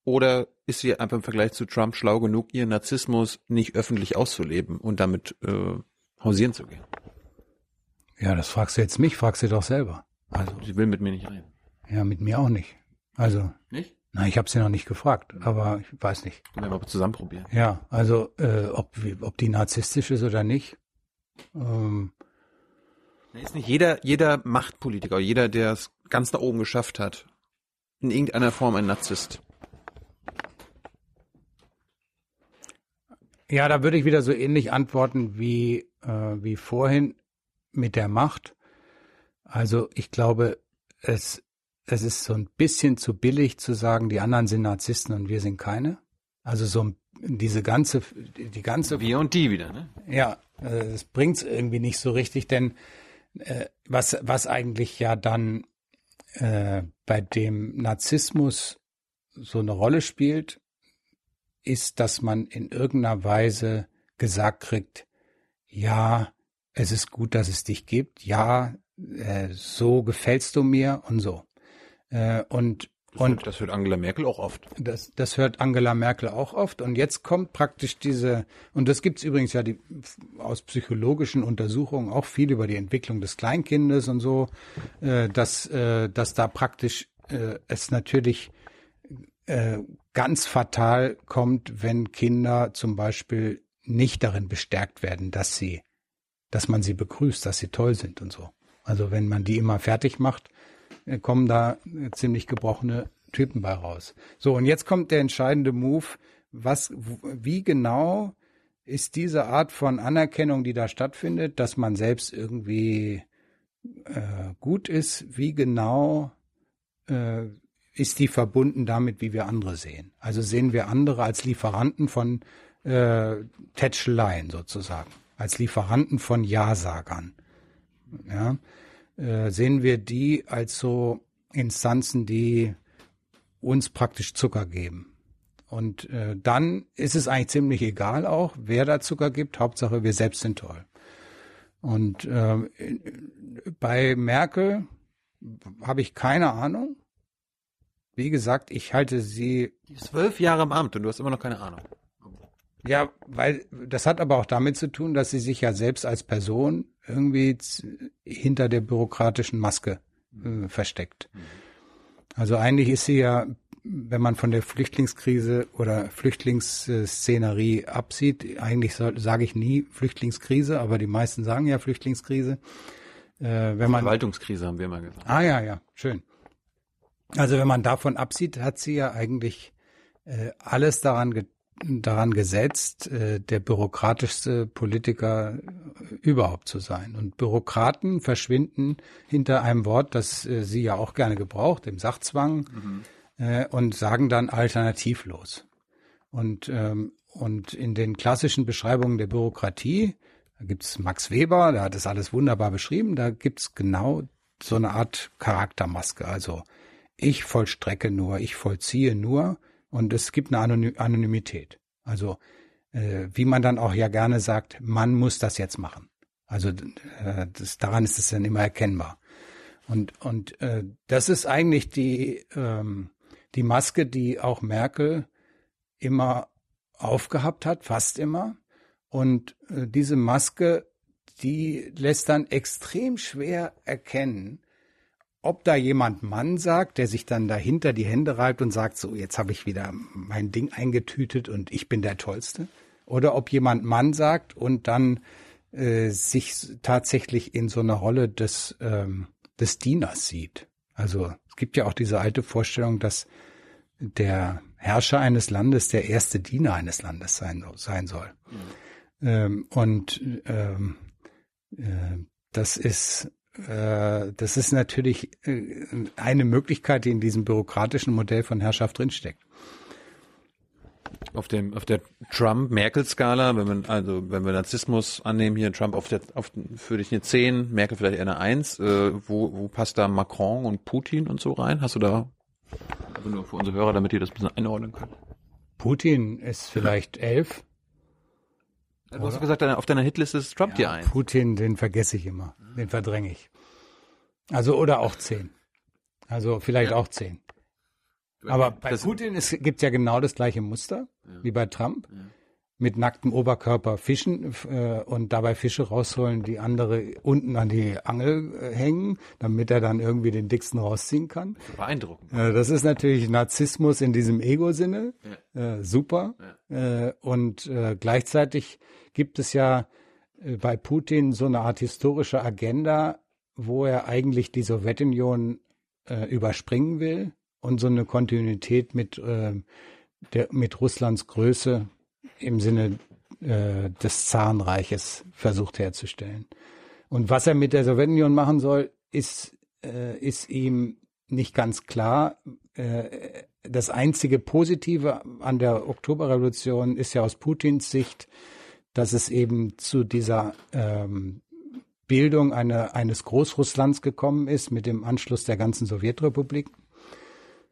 Oder ist sie einfach im Vergleich zu Trump schlau genug, ihren Narzissmus nicht öffentlich auszuleben und damit äh, hausieren zu gehen? Ja, das fragst du jetzt mich, fragst du doch selber. Also sie will mit mir nicht rein. Ja, mit mir auch nicht. Also nicht? Nein, ich habe sie noch nicht gefragt, aber ich weiß nicht. Können wir mal zusammen probieren. Ja, also äh, ob ob die narzisstisch ist oder nicht. Ähm, ist nicht jeder jeder Machtpolitiker, jeder, der es ganz nach oben geschafft hat, in irgendeiner Form ein Narzisst? Ja, da würde ich wieder so ähnlich antworten wie, äh, wie vorhin mit der Macht. Also ich glaube, es, es ist so ein bisschen zu billig zu sagen, die anderen sind Narzissten und wir sind keine. Also so diese ganze, die ganze. Wir und die wieder, ne? Ja, äh, das bringt's irgendwie nicht so richtig, denn äh, was, was eigentlich ja dann äh, bei dem Narzissmus so eine Rolle spielt, ist, dass man in irgendeiner Weise gesagt kriegt, ja, es ist gut, dass es dich gibt, ja, äh, so gefällst du mir und so. Äh, und das und das hört Angela Merkel auch oft. Das, das hört Angela Merkel auch oft. Und jetzt kommt praktisch diese, und das gibt's übrigens ja die, aus psychologischen Untersuchungen auch viel über die Entwicklung des Kleinkindes und so, äh, dass, äh, dass da praktisch äh, es natürlich äh, ganz fatal kommt, wenn Kinder zum Beispiel nicht darin bestärkt werden, dass sie, dass man sie begrüßt, dass sie toll sind und so. Also wenn man die immer fertig macht, kommen da ziemlich gebrochene Typen bei raus. So, und jetzt kommt der entscheidende Move. Was, wie genau ist diese Art von Anerkennung, die da stattfindet, dass man selbst irgendwie äh, gut ist, wie genau äh, ist die verbunden damit, wie wir andere sehen? Also sehen wir andere als Lieferanten von äh, Tätscheleien sozusagen, als Lieferanten von Ja-Sagern. Ja? Äh, sehen wir die als so Instanzen, die uns praktisch Zucker geben. Und äh, dann ist es eigentlich ziemlich egal auch, wer da Zucker gibt. Hauptsache, wir selbst sind toll. Und äh, bei Merkel habe ich keine Ahnung. Wie gesagt, ich halte sie. Zwölf Jahre im Amt und du hast immer noch keine Ahnung. Ja, weil das hat aber auch damit zu tun, dass sie sich ja selbst als Person irgendwie hinter der bürokratischen Maske äh, versteckt. Also eigentlich ist sie ja, wenn man von der Flüchtlingskrise oder Flüchtlingsszenerie absieht, eigentlich sage ich nie Flüchtlingskrise, aber die meisten sagen ja Flüchtlingskrise. Äh, wenn man, Verwaltungskrise haben wir mal gesagt. Ah ja, ja, schön. Also wenn man davon absieht, hat sie ja eigentlich äh, alles daran daran gesetzt, äh, der bürokratischste Politiker überhaupt zu sein. Und Bürokraten verschwinden hinter einem Wort, das äh, Sie ja auch gerne gebraucht, dem Sachzwang, mhm. äh, und sagen dann alternativlos. Und, ähm, und in den klassischen Beschreibungen der Bürokratie, da gibt's Max Weber, der hat das alles wunderbar beschrieben, da gibt's genau so eine Art Charaktermaske. Also ich vollstrecke nur, ich vollziehe nur und es gibt eine Anonymität. Also äh, wie man dann auch ja gerne sagt, man muss das jetzt machen. Also äh, das, daran ist es dann immer erkennbar. Und, und äh, das ist eigentlich die, ähm, die Maske, die auch Merkel immer aufgehabt hat, fast immer. Und äh, diese Maske, die lässt dann extrem schwer erkennen, ob da jemand Mann sagt, der sich dann dahinter die Hände reibt und sagt, so, jetzt habe ich wieder mein Ding eingetütet und ich bin der Tollste. Oder ob jemand Mann sagt und dann äh, sich tatsächlich in so einer Rolle des, ähm, des Dieners sieht. Also es gibt ja auch diese alte Vorstellung, dass der Herrscher eines Landes der erste Diener eines Landes sein, sein soll. Mhm. Ähm, und ähm, äh, das ist das ist natürlich äh, eine Möglichkeit, die in diesem bürokratischen Modell von Herrschaft drinsteckt. Auf dem auf der Trump-Merkel-Skala, wenn man also wenn wir Narzissmus annehmen hier Trump auf der auf für dich eine 10, Merkel vielleicht eher eine 1, äh, wo wo passt da Macron und Putin und so rein? Hast du da also nur für unsere Hörer, damit die das ein bisschen einordnen können? Putin ist vielleicht 11. Du hast gesagt, auf deiner Hitliste ist Trump ja, die 1. Putin, den vergesse ich immer. Den verdränge ich. Also oder auch zehn. Also vielleicht ja. auch zehn. Aber bei das Putin es gibt ja genau das gleiche Muster ja. wie bei Trump. Ja. Mit nacktem Oberkörper fischen äh, und dabei Fische rausholen, die andere unten an die Angel äh, hängen, damit er dann irgendwie den dicksten rausziehen kann. Beeindruckend. Äh, das ist natürlich Narzissmus in diesem Ego-Sinne. Äh, super. Äh, und äh, gleichzeitig gibt es ja bei Putin so eine Art historische Agenda, wo er eigentlich die Sowjetunion überspringen will und so eine Kontinuität mit, der, mit Russlands Größe im Sinne äh, des Zarenreiches versucht herzustellen. Und was er mit der Sowjetunion machen soll, ist, äh, ist ihm nicht ganz klar. Äh, das einzige Positive an der Oktoberrevolution ist ja aus Putins Sicht, dass es eben zu dieser ähm, Bildung eine, eines Großrusslands gekommen ist mit dem Anschluss der ganzen Sowjetrepublik.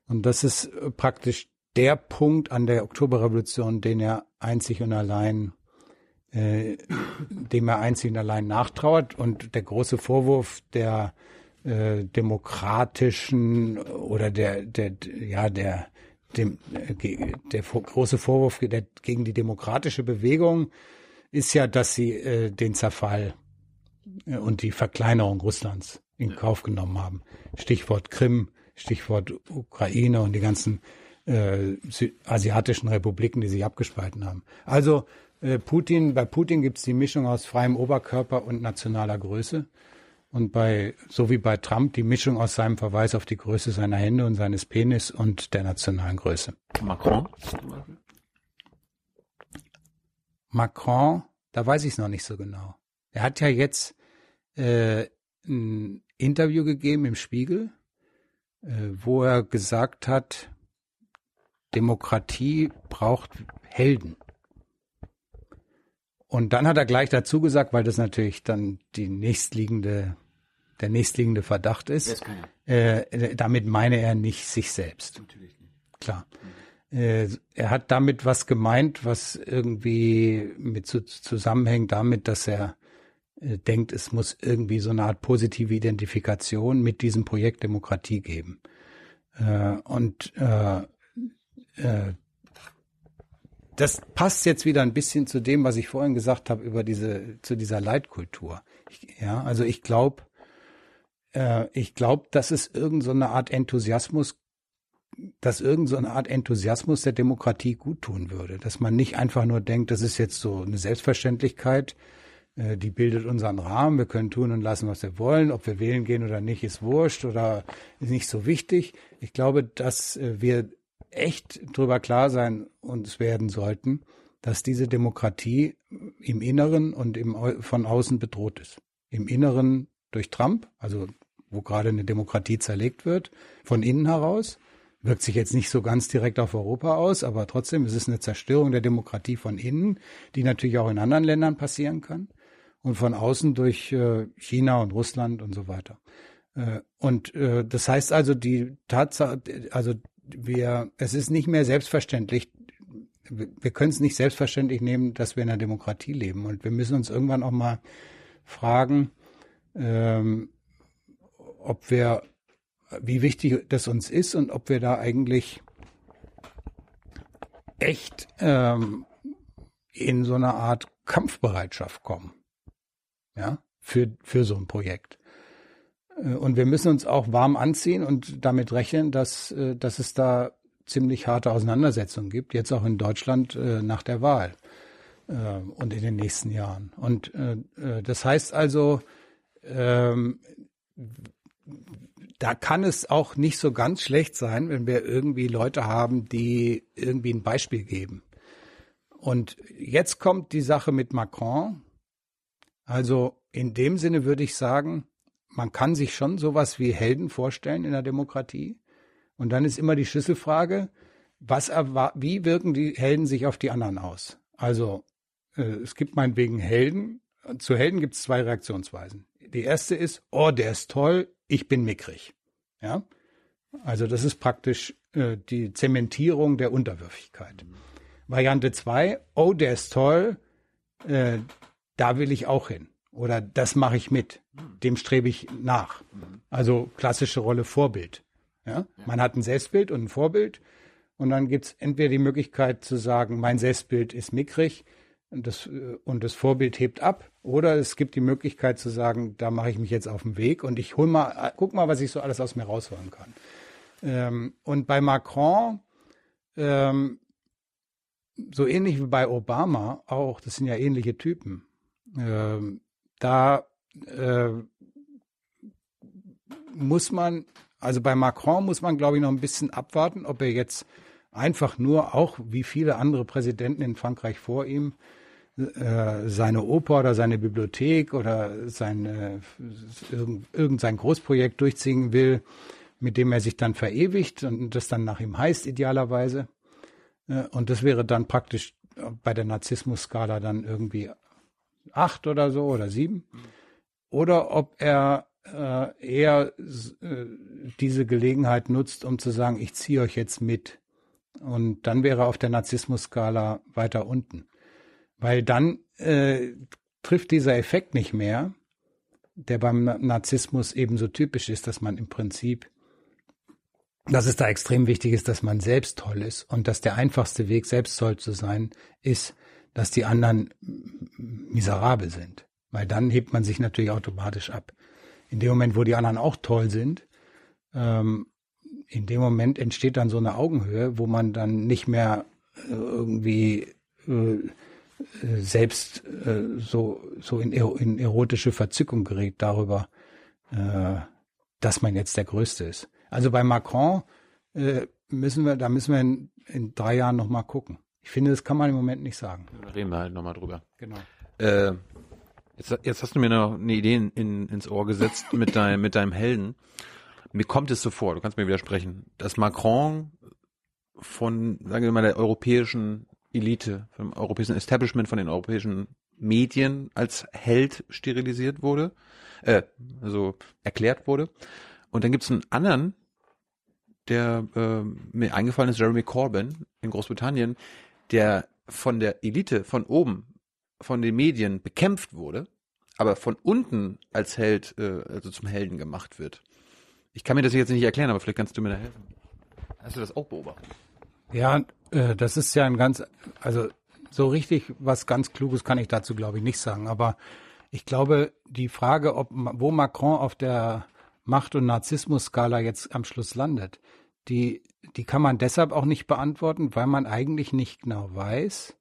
Und das ist praktisch der Punkt an der Oktoberrevolution, den er einzig und allein, äh, dem er einzig und allein nachtrauert. Und der große Vorwurf der äh, demokratischen oder der, der, ja, der, dem, äh, der große Vorwurf der, gegen die demokratische Bewegung ist ja, dass sie äh, den Zerfall äh, und die Verkleinerung Russlands in. Kauf genommen haben. Stichwort Krim, Stichwort Ukraine und die ganzen äh, asiatischen Republiken, die sich abgespalten haben. Also äh, Putin, bei Putin gibt's die Mischung aus freiem Oberkörper und nationaler Größe. Und bei, so wie bei Trump, die Mischung aus seinem Verweis auf die Größe seiner Hände und seines Penis und der nationalen Größe. Macron? Macron, da weiß ich es noch nicht so genau. Er hat ja jetzt äh, ein Interview gegeben im Spiegel, äh, wo er gesagt hat, Demokratie braucht Helden. Und dann hat er gleich dazu gesagt, weil das natürlich dann die nächstliegende, der nächstliegende Verdacht ist. Äh, damit meine er nicht sich selbst. Natürlich nicht. Klar. Äh, er hat damit was gemeint, was irgendwie mit zu, zusammenhängt damit, dass er äh, denkt, es muss irgendwie so eine Art positive Identifikation mit diesem Projekt Demokratie geben. Äh, und äh, das passt jetzt wieder ein bisschen zu dem, was ich vorhin gesagt habe über diese zu dieser Leitkultur. Ich, ja, also ich glaube, äh, ich glaube, dass es irgendeine so Art Enthusiasmus, dass irgendeine so Art Enthusiasmus der Demokratie gut tun würde, dass man nicht einfach nur denkt, das ist jetzt so eine Selbstverständlichkeit, äh, die bildet unseren Rahmen. Wir können tun und lassen, was wir wollen. Ob wir wählen gehen oder nicht, ist wurscht oder ist nicht so wichtig. Ich glaube, dass äh, wir echt drüber klar sein uns werden sollten, dass diese Demokratie im Inneren und im, von außen bedroht ist. Im Inneren durch Trump, also wo gerade eine Demokratie zerlegt wird, von innen heraus. Wirkt sich jetzt nicht so ganz direkt auf Europa aus, aber trotzdem ist es eine Zerstörung der Demokratie von innen, die natürlich auch in anderen Ländern passieren kann. Und von außen durch äh, China und Russland und so weiter. Äh, und äh, das heißt also, die Tatsache, also wir, es ist nicht mehr selbstverständlich, wir können es nicht selbstverständlich nehmen, dass wir in einer Demokratie leben. Und wir müssen uns irgendwann auch mal fragen, ähm, ob wir, wie wichtig das uns ist und ob wir da eigentlich echt ähm, in so eine Art Kampfbereitschaft kommen. Ja, für, für so ein Projekt. Äh, und wir müssen uns auch warm anziehen und damit rechnen, dass, äh, dass es da ziemlich harte Auseinandersetzungen gibt, jetzt auch in Deutschland äh, nach der Wahl und in den nächsten Jahren. Und das heißt also, ähm, da kann es auch nicht so ganz schlecht sein, wenn wir irgendwie Leute haben, die irgendwie ein Beispiel geben. Und jetzt kommt die Sache mit Macron. Also in dem Sinne würde ich sagen, man kann sich schon sowas wie Helden vorstellen in der Demokratie. Und dann ist immer die Schlüsselfrage, was wie wirken die Helden sich auf die anderen aus? Also äh, es gibt meinetwegen Helden. Zu Helden gibt es zwei Reaktionsweisen. Die erste ist, oh, der ist toll, ich bin mickrig. Ja, also das ist praktisch äh, die Zementierung der Unterwürfigkeit. Mhm. Variante zwei, oh, der ist toll, äh, da will ich auch hin. Oder das mache ich mit. Dem strebe ich nach. Also klassische Rolle Vorbild. Ja? Man hat ein Selbstbild und ein Vorbild. Und dann gibt's entweder die Möglichkeit zu sagen, mein Selbstbild ist mickrig und das, äh, und das Vorbild hebt ab. Oder es gibt die Möglichkeit zu sagen, da mache ich mich jetzt auf den Weg und ich hol mal, guck mal, was ich so alles aus mir rausholen kann. Ähm, und bei Macron, ähm, so ähnlich wie bei Obama auch, das sind ja ähnliche Typen. Ähm, da äh, muss man, also bei Macron muss man, glaube ich, noch ein bisschen abwarten, ob er jetzt einfach nur auch wie viele andere Präsidenten in Frankreich vor ihm äh, seine Oper oder seine Bibliothek oder seine, irgendein Großprojekt durchziehen will, mit dem er sich dann verewigt und das dann nach ihm heißt, idealerweise. Äh, und das wäre dann praktisch bei der Narzissmus-Skala dann irgendwie acht oder so oder sieben. Oder ob er äh, eher äh, diese Gelegenheit nutzt, um zu sagen, ich ziehe euch jetzt mit. Und dann wäre er auf der Narzissmus-Skala weiter unten. Weil dann äh, trifft dieser Effekt nicht mehr, der beim Narzissmus ebenso typisch ist, dass man im Prinzip, dass es da extrem wichtig ist, dass man selbst toll ist und dass der einfachste Weg, selbst toll zu sein, ist, dass die anderen miserabel sind. Weil dann hebt man sich natürlich automatisch ab. In dem Moment, wo die anderen auch toll sind, ähm, in dem Moment entsteht dann so eine Augenhöhe, wo man dann nicht mehr äh, irgendwie äh, selbst äh, so, so in, in erotische Verzückung gerät darüber, äh, dass man jetzt der Größte ist. Also bei Macron äh, müssen wir, da müssen wir in, in drei Jahren nochmal gucken. Ich finde, das kann man im Moment nicht sagen. Da reden wir halt nochmal drüber. Genau. Äh, jetzt, jetzt hast du mir noch eine Idee in, in, ins Ohr gesetzt mit, dein, mit deinem Helden. Mir kommt es so vor, du kannst mir widersprechen, dass Macron von, sagen wir mal, der europäischen Elite, vom europäischen Establishment, von den europäischen Medien als Held sterilisiert wurde, äh, also erklärt wurde. Und dann gibt es einen anderen, der äh, mir eingefallen ist, Jeremy Corbyn in Großbritannien, der von der Elite, von oben, von den Medien bekämpft wurde, aber von unten als Held, äh, also zum Helden gemacht wird. Ich kann mir das jetzt nicht erklären, aber vielleicht kannst du mir da helfen. Hast du das auch beobachtet? Ja, äh, das ist ja ein ganz, also so richtig was ganz Kluges kann ich dazu, glaube ich, nicht sagen. Aber ich glaube, die Frage, ob wo Macron auf der Macht- und Narzissmus-Skala jetzt am Schluss landet, die, die kann man deshalb auch nicht beantworten, weil man eigentlich nicht genau weiß,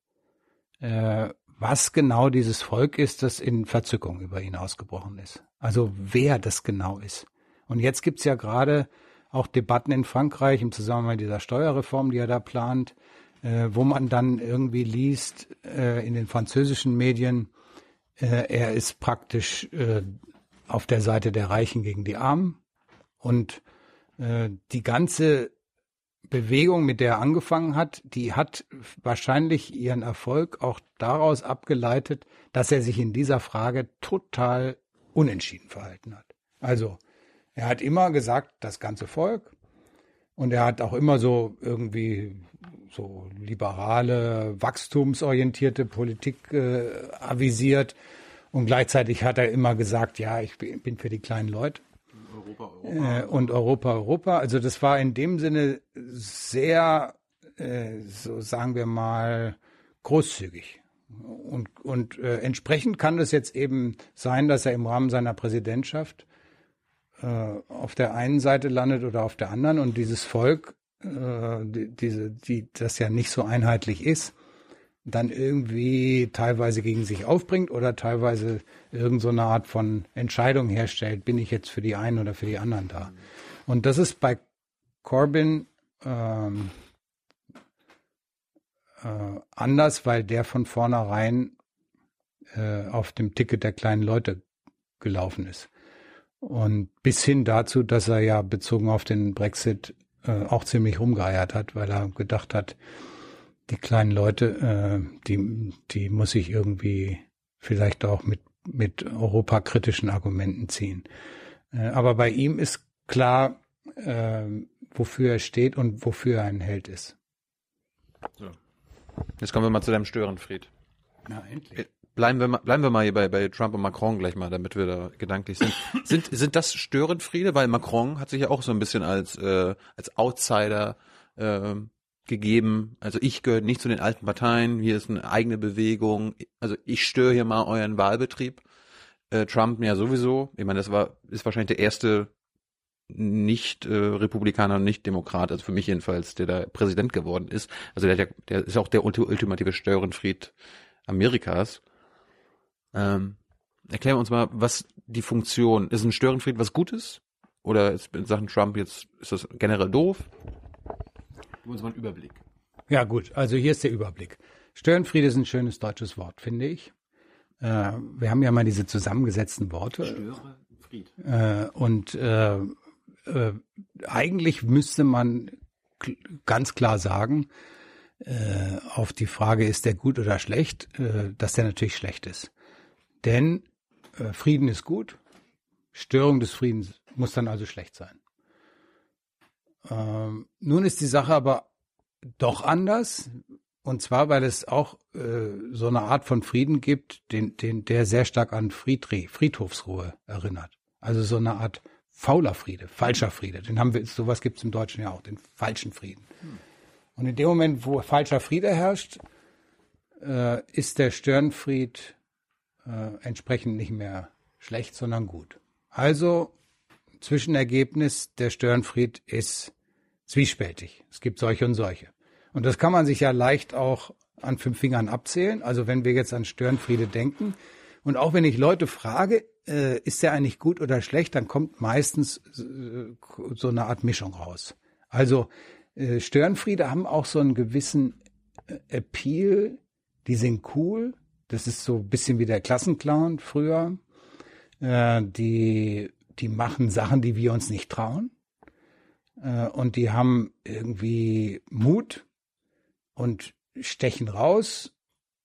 äh, was genau dieses Volk ist, das in Verzückung über ihn ausgebrochen ist. Also wer das genau ist. Und jetzt gibt's ja gerade auch Debatten in Frankreich im Zusammenhang mit dieser Steuerreform, die er da plant, äh, wo man dann irgendwie liest äh, in den französischen Medien, äh, er ist praktisch äh, auf der Seite der Reichen gegen die Armen und die ganze Bewegung, mit der er angefangen hat, die hat wahrscheinlich ihren Erfolg auch daraus abgeleitet, dass er sich in dieser Frage total unentschieden verhalten hat. Also, er hat immer gesagt, das ganze Volk. Und er hat auch immer so irgendwie so liberale, wachstumsorientierte Politik äh, avisiert. Und gleichzeitig hat er immer gesagt, ja, ich bin für die kleinen Leute. Europa, Europa. Äh, und Europa, Europa. Also das war in dem Sinne sehr, äh, so sagen wir mal, großzügig. Und, und äh, entsprechend kann es jetzt eben sein, dass er im Rahmen seiner Präsidentschaft äh, auf der einen Seite landet oder auf der anderen und dieses Volk, äh, die, diese, die, das ja nicht so einheitlich ist, dann irgendwie teilweise gegen sich aufbringt oder teilweise irgendeine so Art von Entscheidung herstellt, bin ich jetzt für die einen oder für die anderen da. Und das ist bei Corbyn ähm, äh, anders, weil der von vornherein äh, auf dem Ticket der kleinen Leute gelaufen ist. Und bis hin dazu, dass er ja bezogen auf den Brexit äh, auch ziemlich rumgeeiert hat, weil er gedacht hat, die kleinen Leute, äh, die, die muss ich irgendwie vielleicht auch mit, mit europakritischen Argumenten ziehen. Äh, aber bei ihm ist klar, äh, wofür er steht und wofür er ein Held ist. So. Jetzt kommen wir mal zu deinem Störenfried. Na, endlich. Äh, bleiben wir mal, bleiben wir mal hier bei, bei Trump und Macron gleich mal, damit wir da gedanklich sind. sind, sind das Störenfriede? Weil Macron hat sich ja auch so ein bisschen als, äh, als Outsider äh, gegeben. Also ich gehöre nicht zu den alten Parteien, hier ist eine eigene Bewegung. Also ich störe hier mal euren Wahlbetrieb. Äh, Trump ja sowieso. Ich meine, das war, ist wahrscheinlich der erste nicht äh, Republikaner und nicht Demokrat, also für mich jedenfalls, der da Präsident geworden ist. Also der, der ist auch der ultimative Störenfried Amerikas. Ähm, erklären wir uns mal, was die Funktion, ist ein Störenfried was Gutes? Oder ist in Sachen Trump jetzt, ist das generell doof? Gib uns mal einen Überblick. Ja gut, also hier ist der Überblick. Störenfried ist ein schönes deutsches Wort, finde ich. Äh, wir haben ja mal diese zusammengesetzten Worte. Störenfried. Äh, und äh, äh, eigentlich müsste man ganz klar sagen, äh, auf die Frage, ist der gut oder schlecht, äh, dass der natürlich schlecht ist. Denn Frieden ist gut, Störung des Friedens muss dann also schlecht sein. Ähm, nun ist die Sache aber doch anders. Und zwar, weil es auch äh, so eine Art von Frieden gibt, den, den, der sehr stark an Friedrich, Friedhofsruhe erinnert. Also so eine Art fauler Friede, falscher Friede. Den haben wir, sowas gibt es im Deutschen ja auch, den falschen Frieden. Und in dem Moment, wo falscher Friede herrscht, äh, ist der Störenfried äh, entsprechend nicht mehr schlecht, sondern gut. Also Zwischenergebnis, der Störenfried ist zwiespältig. Es gibt solche und solche. Und das kann man sich ja leicht auch an fünf Fingern abzählen. Also wenn wir jetzt an Störenfriede denken und auch wenn ich Leute frage, äh, ist der eigentlich gut oder schlecht, dann kommt meistens äh, so eine Art Mischung raus. Also äh, Störenfriede haben auch so einen gewissen äh, Appeal, die sind cool, das ist so ein bisschen wie der Klassenclown früher. Äh, die, die machen Sachen, die wir uns nicht trauen. Äh, und die haben irgendwie Mut und stechen raus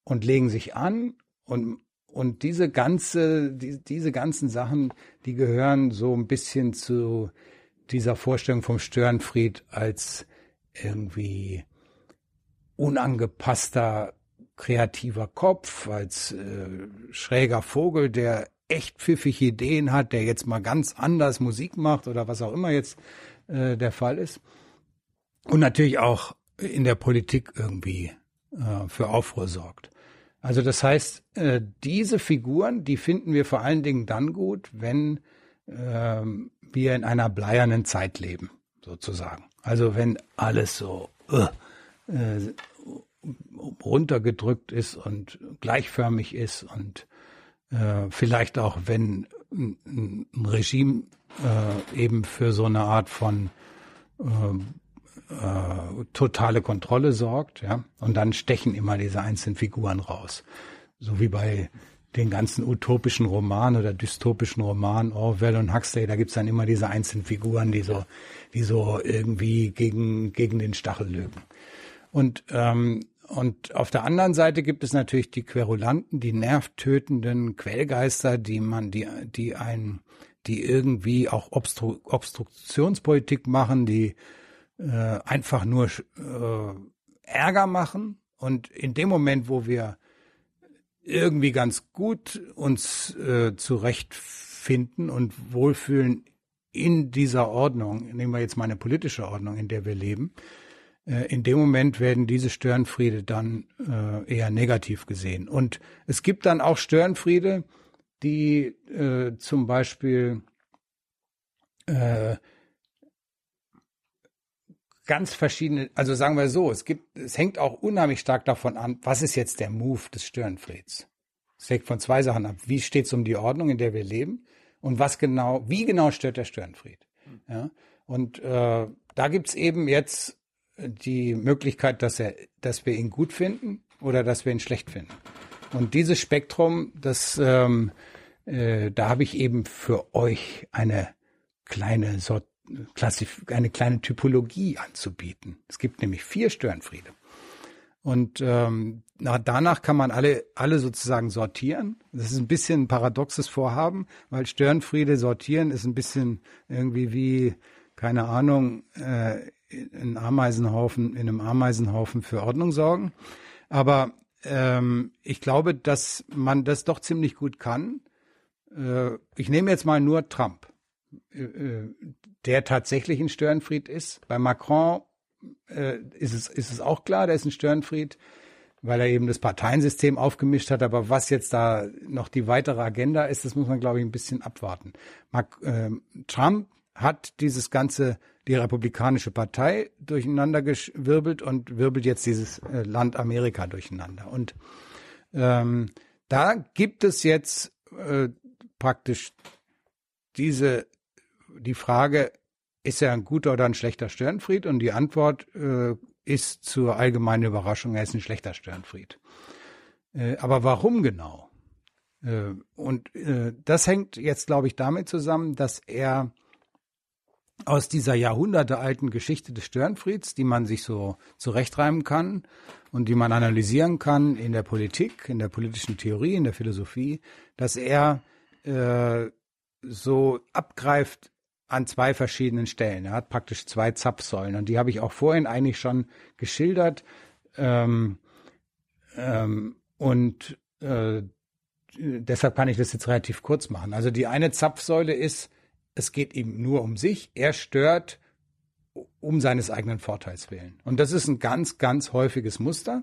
und legen sich an und und diese ganze, die, diese ganzen Sachen, die gehören so ein bisschen zu dieser Vorstellung vom Störenfried als irgendwie unangepasster kreativer Kopf, als äh, schräger Vogel, der echt pfiffige Ideen hat, der jetzt mal ganz anders Musik macht oder was auch immer jetzt äh, der Fall ist. Und natürlich auch in der Politik irgendwie äh, für Aufruhr sorgt. Also das heißt, äh, diese Figuren, die finden wir vor allen Dingen dann gut, wenn äh, wir in einer bleiernen Zeit leben, sozusagen. Also wenn alles so äh, äh runtergedrückt ist und gleichförmig ist und äh, vielleicht auch, wenn ein, Regime äh, eben für so eine Art von äh, äh, totale Kontrolle sorgt, ja. Und dann stechen immer diese einzelnen Figuren raus. So wie bei den ganzen utopischen Romanen oder dystopischen Romanen, Orwell und Huxley, da gibt's dann immer diese einzelnen Figuren, die so, die so irgendwie gegen, gegen den Stachel lügen. Und, ähm, und auf der anderen Seite gibt es natürlich die Querulanten, die nervtötenden Quellgeister, die man, die, die ein, die irgendwie auch Obstru Obstruktionspolitik machen, die äh, einfach nur äh, Ärger machen. Und in dem Moment, wo wir irgendwie ganz gut uns äh, zurechtfinden und wohlfühlen in dieser Ordnung, nehmen wir jetzt mal eine politische Ordnung, in der wir leben, in dem Moment werden diese Störenfriede dann äh, eher negativ gesehen. Und es gibt dann auch Störenfriede, die äh, zum Beispiel äh, ganz verschiedene, also sagen wir so, es gibt, es hängt auch unheimlich stark davon an, was ist jetzt der Move des Störenfrieds. Es hängt von zwei Sachen ab. Wie steht es um die Ordnung, in der wir leben? Und was genau, wie genau stört der Störenfried? Ja? Und äh, da gibt's eben jetzt die Möglichkeit, dass er, dass wir ihn gut finden oder dass wir ihn schlecht finden. Und dieses Spektrum, das ähm, äh, da habe ich eben für euch eine kleine Sort Klassif eine kleine Typologie anzubieten. Es gibt nämlich vier Störenfriede. Und ähm, na, danach kann man alle, alle sozusagen sortieren. Das ist ein bisschen ein paradoxes Vorhaben, weil Störenfriede sortieren ist ein bisschen irgendwie wie, keine Ahnung, äh, ein Ameisenhaufen, in einem Ameisenhaufen für Ordnung sorgen. Aber ähm, ich glaube, dass man das doch ziemlich gut kann. Äh, ich nehme jetzt mal nur Trump. Äh, äh, der tatsächlich ein Störenfried ist. Bei Macron äh, ist, es, ist es auch klar, der ist ein Störenfried, weil er eben das Parteiensystem aufgemischt hat. Aber was jetzt da noch die weitere Agenda ist, das muss man, glaube ich, ein bisschen abwarten. Mac, äh, Trump hat dieses ganze, die Republikanische Partei durcheinander gewirbelt und wirbelt jetzt dieses äh, Land Amerika durcheinander. Und ähm, da gibt es jetzt äh, praktisch diese die Frage, ist er ein guter oder ein schlechter Störenfried? Und die Antwort äh, ist zur allgemeinen Überraschung, er ist ein schlechter Störenfried. Äh, aber warum genau? Äh, und äh, das hängt jetzt, glaube ich, damit zusammen, dass er aus dieser jahrhundertealten Geschichte des Störenfrieds, die man sich so zurechtreimen kann und die man analysieren kann in der Politik, in der politischen Theorie, in der Philosophie, dass er äh, so abgreift an zwei verschiedenen Stellen. Er hat praktisch zwei Zapfsäulen und die habe ich auch vorhin eigentlich schon geschildert. Ähm, ähm, und äh, deshalb kann ich das jetzt relativ kurz machen. Also die eine Zapfsäule ist, es geht ihm nur um sich. Er stört um seines eigenen Vorteils willen. Und das ist ein ganz, ganz häufiges Muster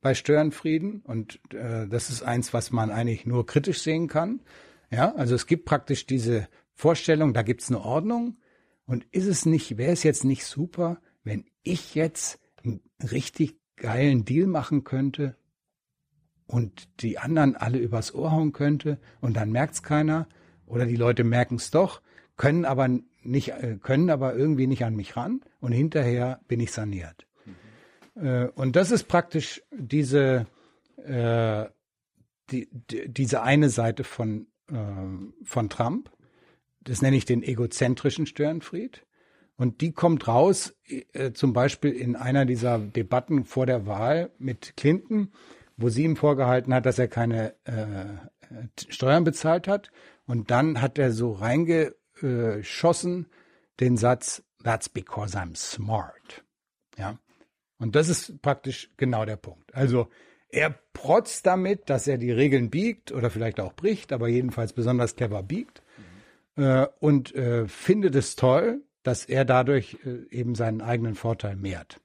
bei Störenfrieden. Und äh, das ist eins, was man eigentlich nur kritisch sehen kann. Ja, also es gibt praktisch diese Vorstellung, da gibt's eine Ordnung. Und ist es nicht, wäre es jetzt nicht super, wenn ich jetzt einen richtig geilen Deal machen könnte und die anderen alle übers Ohr hauen könnte und dann merkt's keiner oder die Leute merken's doch, können aber nicht, äh, können aber irgendwie nicht an mich ran und hinterher bin ich saniert. Mhm. Und das ist praktisch diese, äh, die, die, diese eine Seite von, äh, von Trump das nenne ich den egozentrischen Störenfried. Und die kommt raus, äh, zum Beispiel in einer dieser Debatten vor der Wahl mit Clinton, wo sie ihm vorgehalten hat, dass er keine äh, Steuern bezahlt hat. Und dann hat er so reingeschossen den Satz, that's because I'm smart. Ja. Und das ist praktisch genau der Punkt. Also er protzt damit, dass er die Regeln biegt oder vielleicht auch bricht, aber jedenfalls besonders clever biegt äh, und äh, findet es toll, dass er dadurch äh, eben seinen eigenen Vorteil mehrt.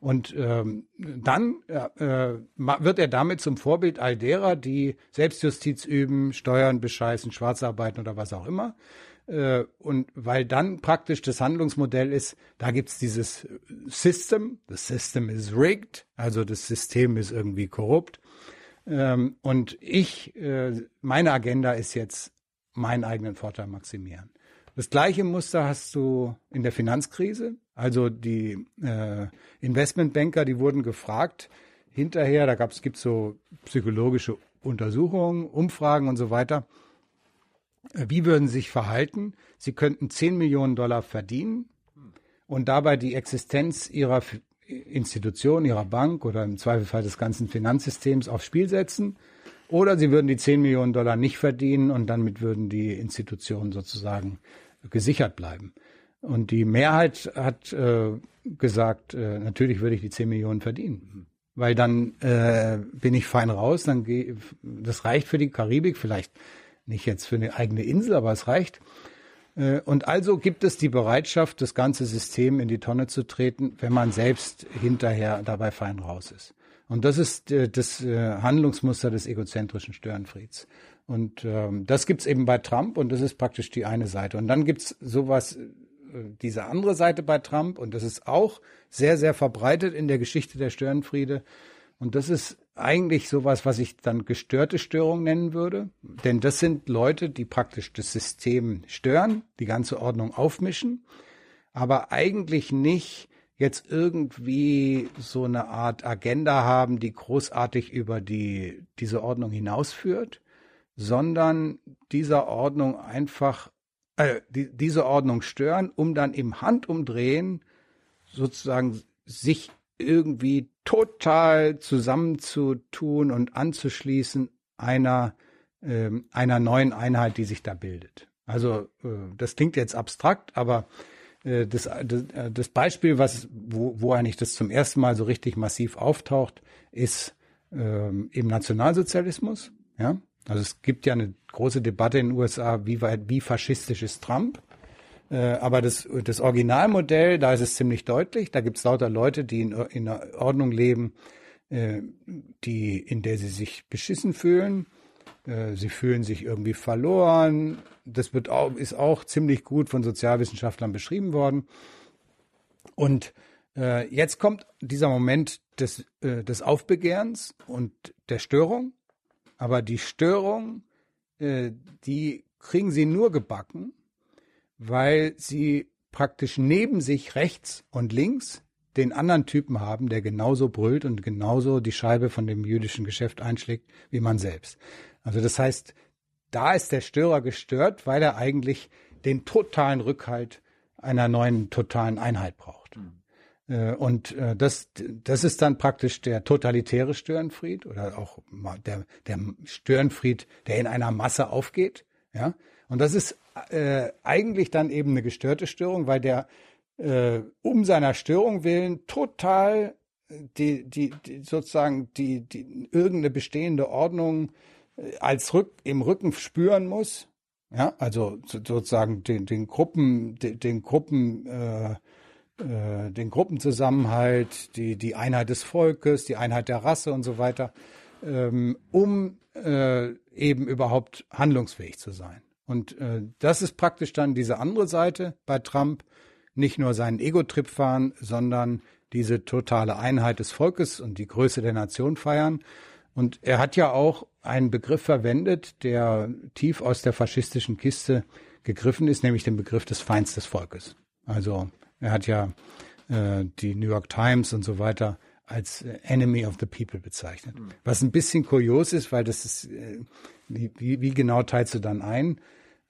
Und ähm, dann äh, wird er damit zum Vorbild all derer, die Selbstjustiz üben, Steuern bescheißen, Schwarzarbeiten oder was auch immer. Äh, und weil dann praktisch das Handlungsmodell ist, da gibt's dieses System, the system is rigged, also das System ist irgendwie korrupt. Ähm, und ich, äh, meine Agenda ist jetzt meinen eigenen Vorteil maximieren. Das gleiche Muster hast du in der Finanzkrise. Also die äh, Investmentbanker, die wurden gefragt, hinterher, da gab's gibt so psychologische Untersuchungen, Umfragen und so weiter. Äh, Wie würden sie sich verhalten? Sie könnten 10 Millionen Dollar verdienen und dabei die Existenz ihrer Institution, ihrer Bank oder im Zweifelsfall des ganzen Finanzsystems aufs Spiel setzen. Oder sie würden die 10 Millionen Dollar nicht verdienen und damit würden die Institutionen sozusagen gesichert bleiben. Und die Mehrheit hat äh, gesagt, äh, natürlich würde ich die 10 Millionen verdienen. Weil dann äh, bin ich fein raus, dann geh, das reicht für die Karibik, vielleicht nicht jetzt für eine eigene Insel, aber es reicht. Äh, Und also gibt es die Bereitschaft, das ganze System in die Tonne zu treten, wenn man selbst hinterher dabei fein raus ist. Und das ist äh, das äh, Handlungsmuster des egozentrischen Störenfrieds. Und ähm, das gibt's eben bei Trump und das ist praktisch die eine Seite. Und dann gibt's sowas, diese andere Seite bei Trump und das ist auch sehr, sehr verbreitet in der Geschichte der Störenfriede. Und das ist eigentlich sowas, was ich dann gestörte Störung nennen würde. Denn das sind Leute, die praktisch das System stören, die ganze Ordnung aufmischen, aber eigentlich nicht jetzt irgendwie so eine Art Agenda haben, die großartig über die, diese Ordnung hinausführt, sondern dieser Ordnung einfach, äh, die, diese Ordnung stören, um dann im Handumdrehen sozusagen sich irgendwie total zusammenzutun und anzuschließen einer, ähm, einer neuen Einheit, die sich da bildet. Also äh, das klingt jetzt abstrakt, aber äh, das, das, äh, das Beispiel, was, wo, wo eigentlich das zum ersten Mal so richtig massiv auftaucht, ist ähm, im Nationalsozialismus. Ja? Also es gibt ja eine große Debatte in den USA, wie weit, wie faschistisch ist Trump? Äh, aber das, das Originalmodell, da ist es ziemlich deutlich. Da gibt es lauter Leute, die in, in Ordnung leben, äh, die, in der sie sich beschissen fühlen. Äh, sie fühlen sich irgendwie verloren. Das wird auch, ist auch ziemlich gut von Sozialwissenschaftlern beschrieben worden. Und äh, jetzt kommt dieser Moment des, äh, des Aufbegehrens und der Störung. Aber die Störung, die kriegen sie nur gebacken, weil sie praktisch neben sich rechts und links den anderen Typen haben, der genauso brüllt und genauso die Scheibe von dem jüdischen Geschäft einschlägt wie man selbst. Also das heißt, da ist der Störer gestört, weil er eigentlich den totalen Rückhalt einer neuen totalen Einheit braucht. Äh, Und äh, das, das ist dann praktisch der totalitäre Störenfried oder auch der, der Störenfried, der in einer Masse aufgeht. Ja, und das ist äh, eigentlich dann eben eine gestörte Störung, weil der äh, um seiner Störung willen total die, die, die sozusagen die, die irgendeine bestehende Ordnung äh, als Rück, im Rücken spüren muss. Ja, also so- sozusagen den, den Gruppen, den, den Gruppen, äh, äh, den Gruppenzusammenhalt, die, die Einheit des Volkes, die Einheit der Rasse und so weiter, ähm, um äh, eben überhaupt handlungsfähig zu sein. Und äh, das ist praktisch dann diese andere Seite bei Trump, nicht nur seinen Ego-Trip fahren, sondern diese totale Einheit des Volkes und die Größe der Nation feiern. Und er hat ja auch einen Begriff verwendet, der tief aus der faschistischen Kiste gegriffen ist, nämlich den Begriff des Feinds des Volkes. Also er hat ja äh, die New York Times und so weiter als äh, Enemy of the People bezeichnet. Was ein bisschen kurios ist, weil das ist, äh, wie, wie, wie genau teilst du dann ein?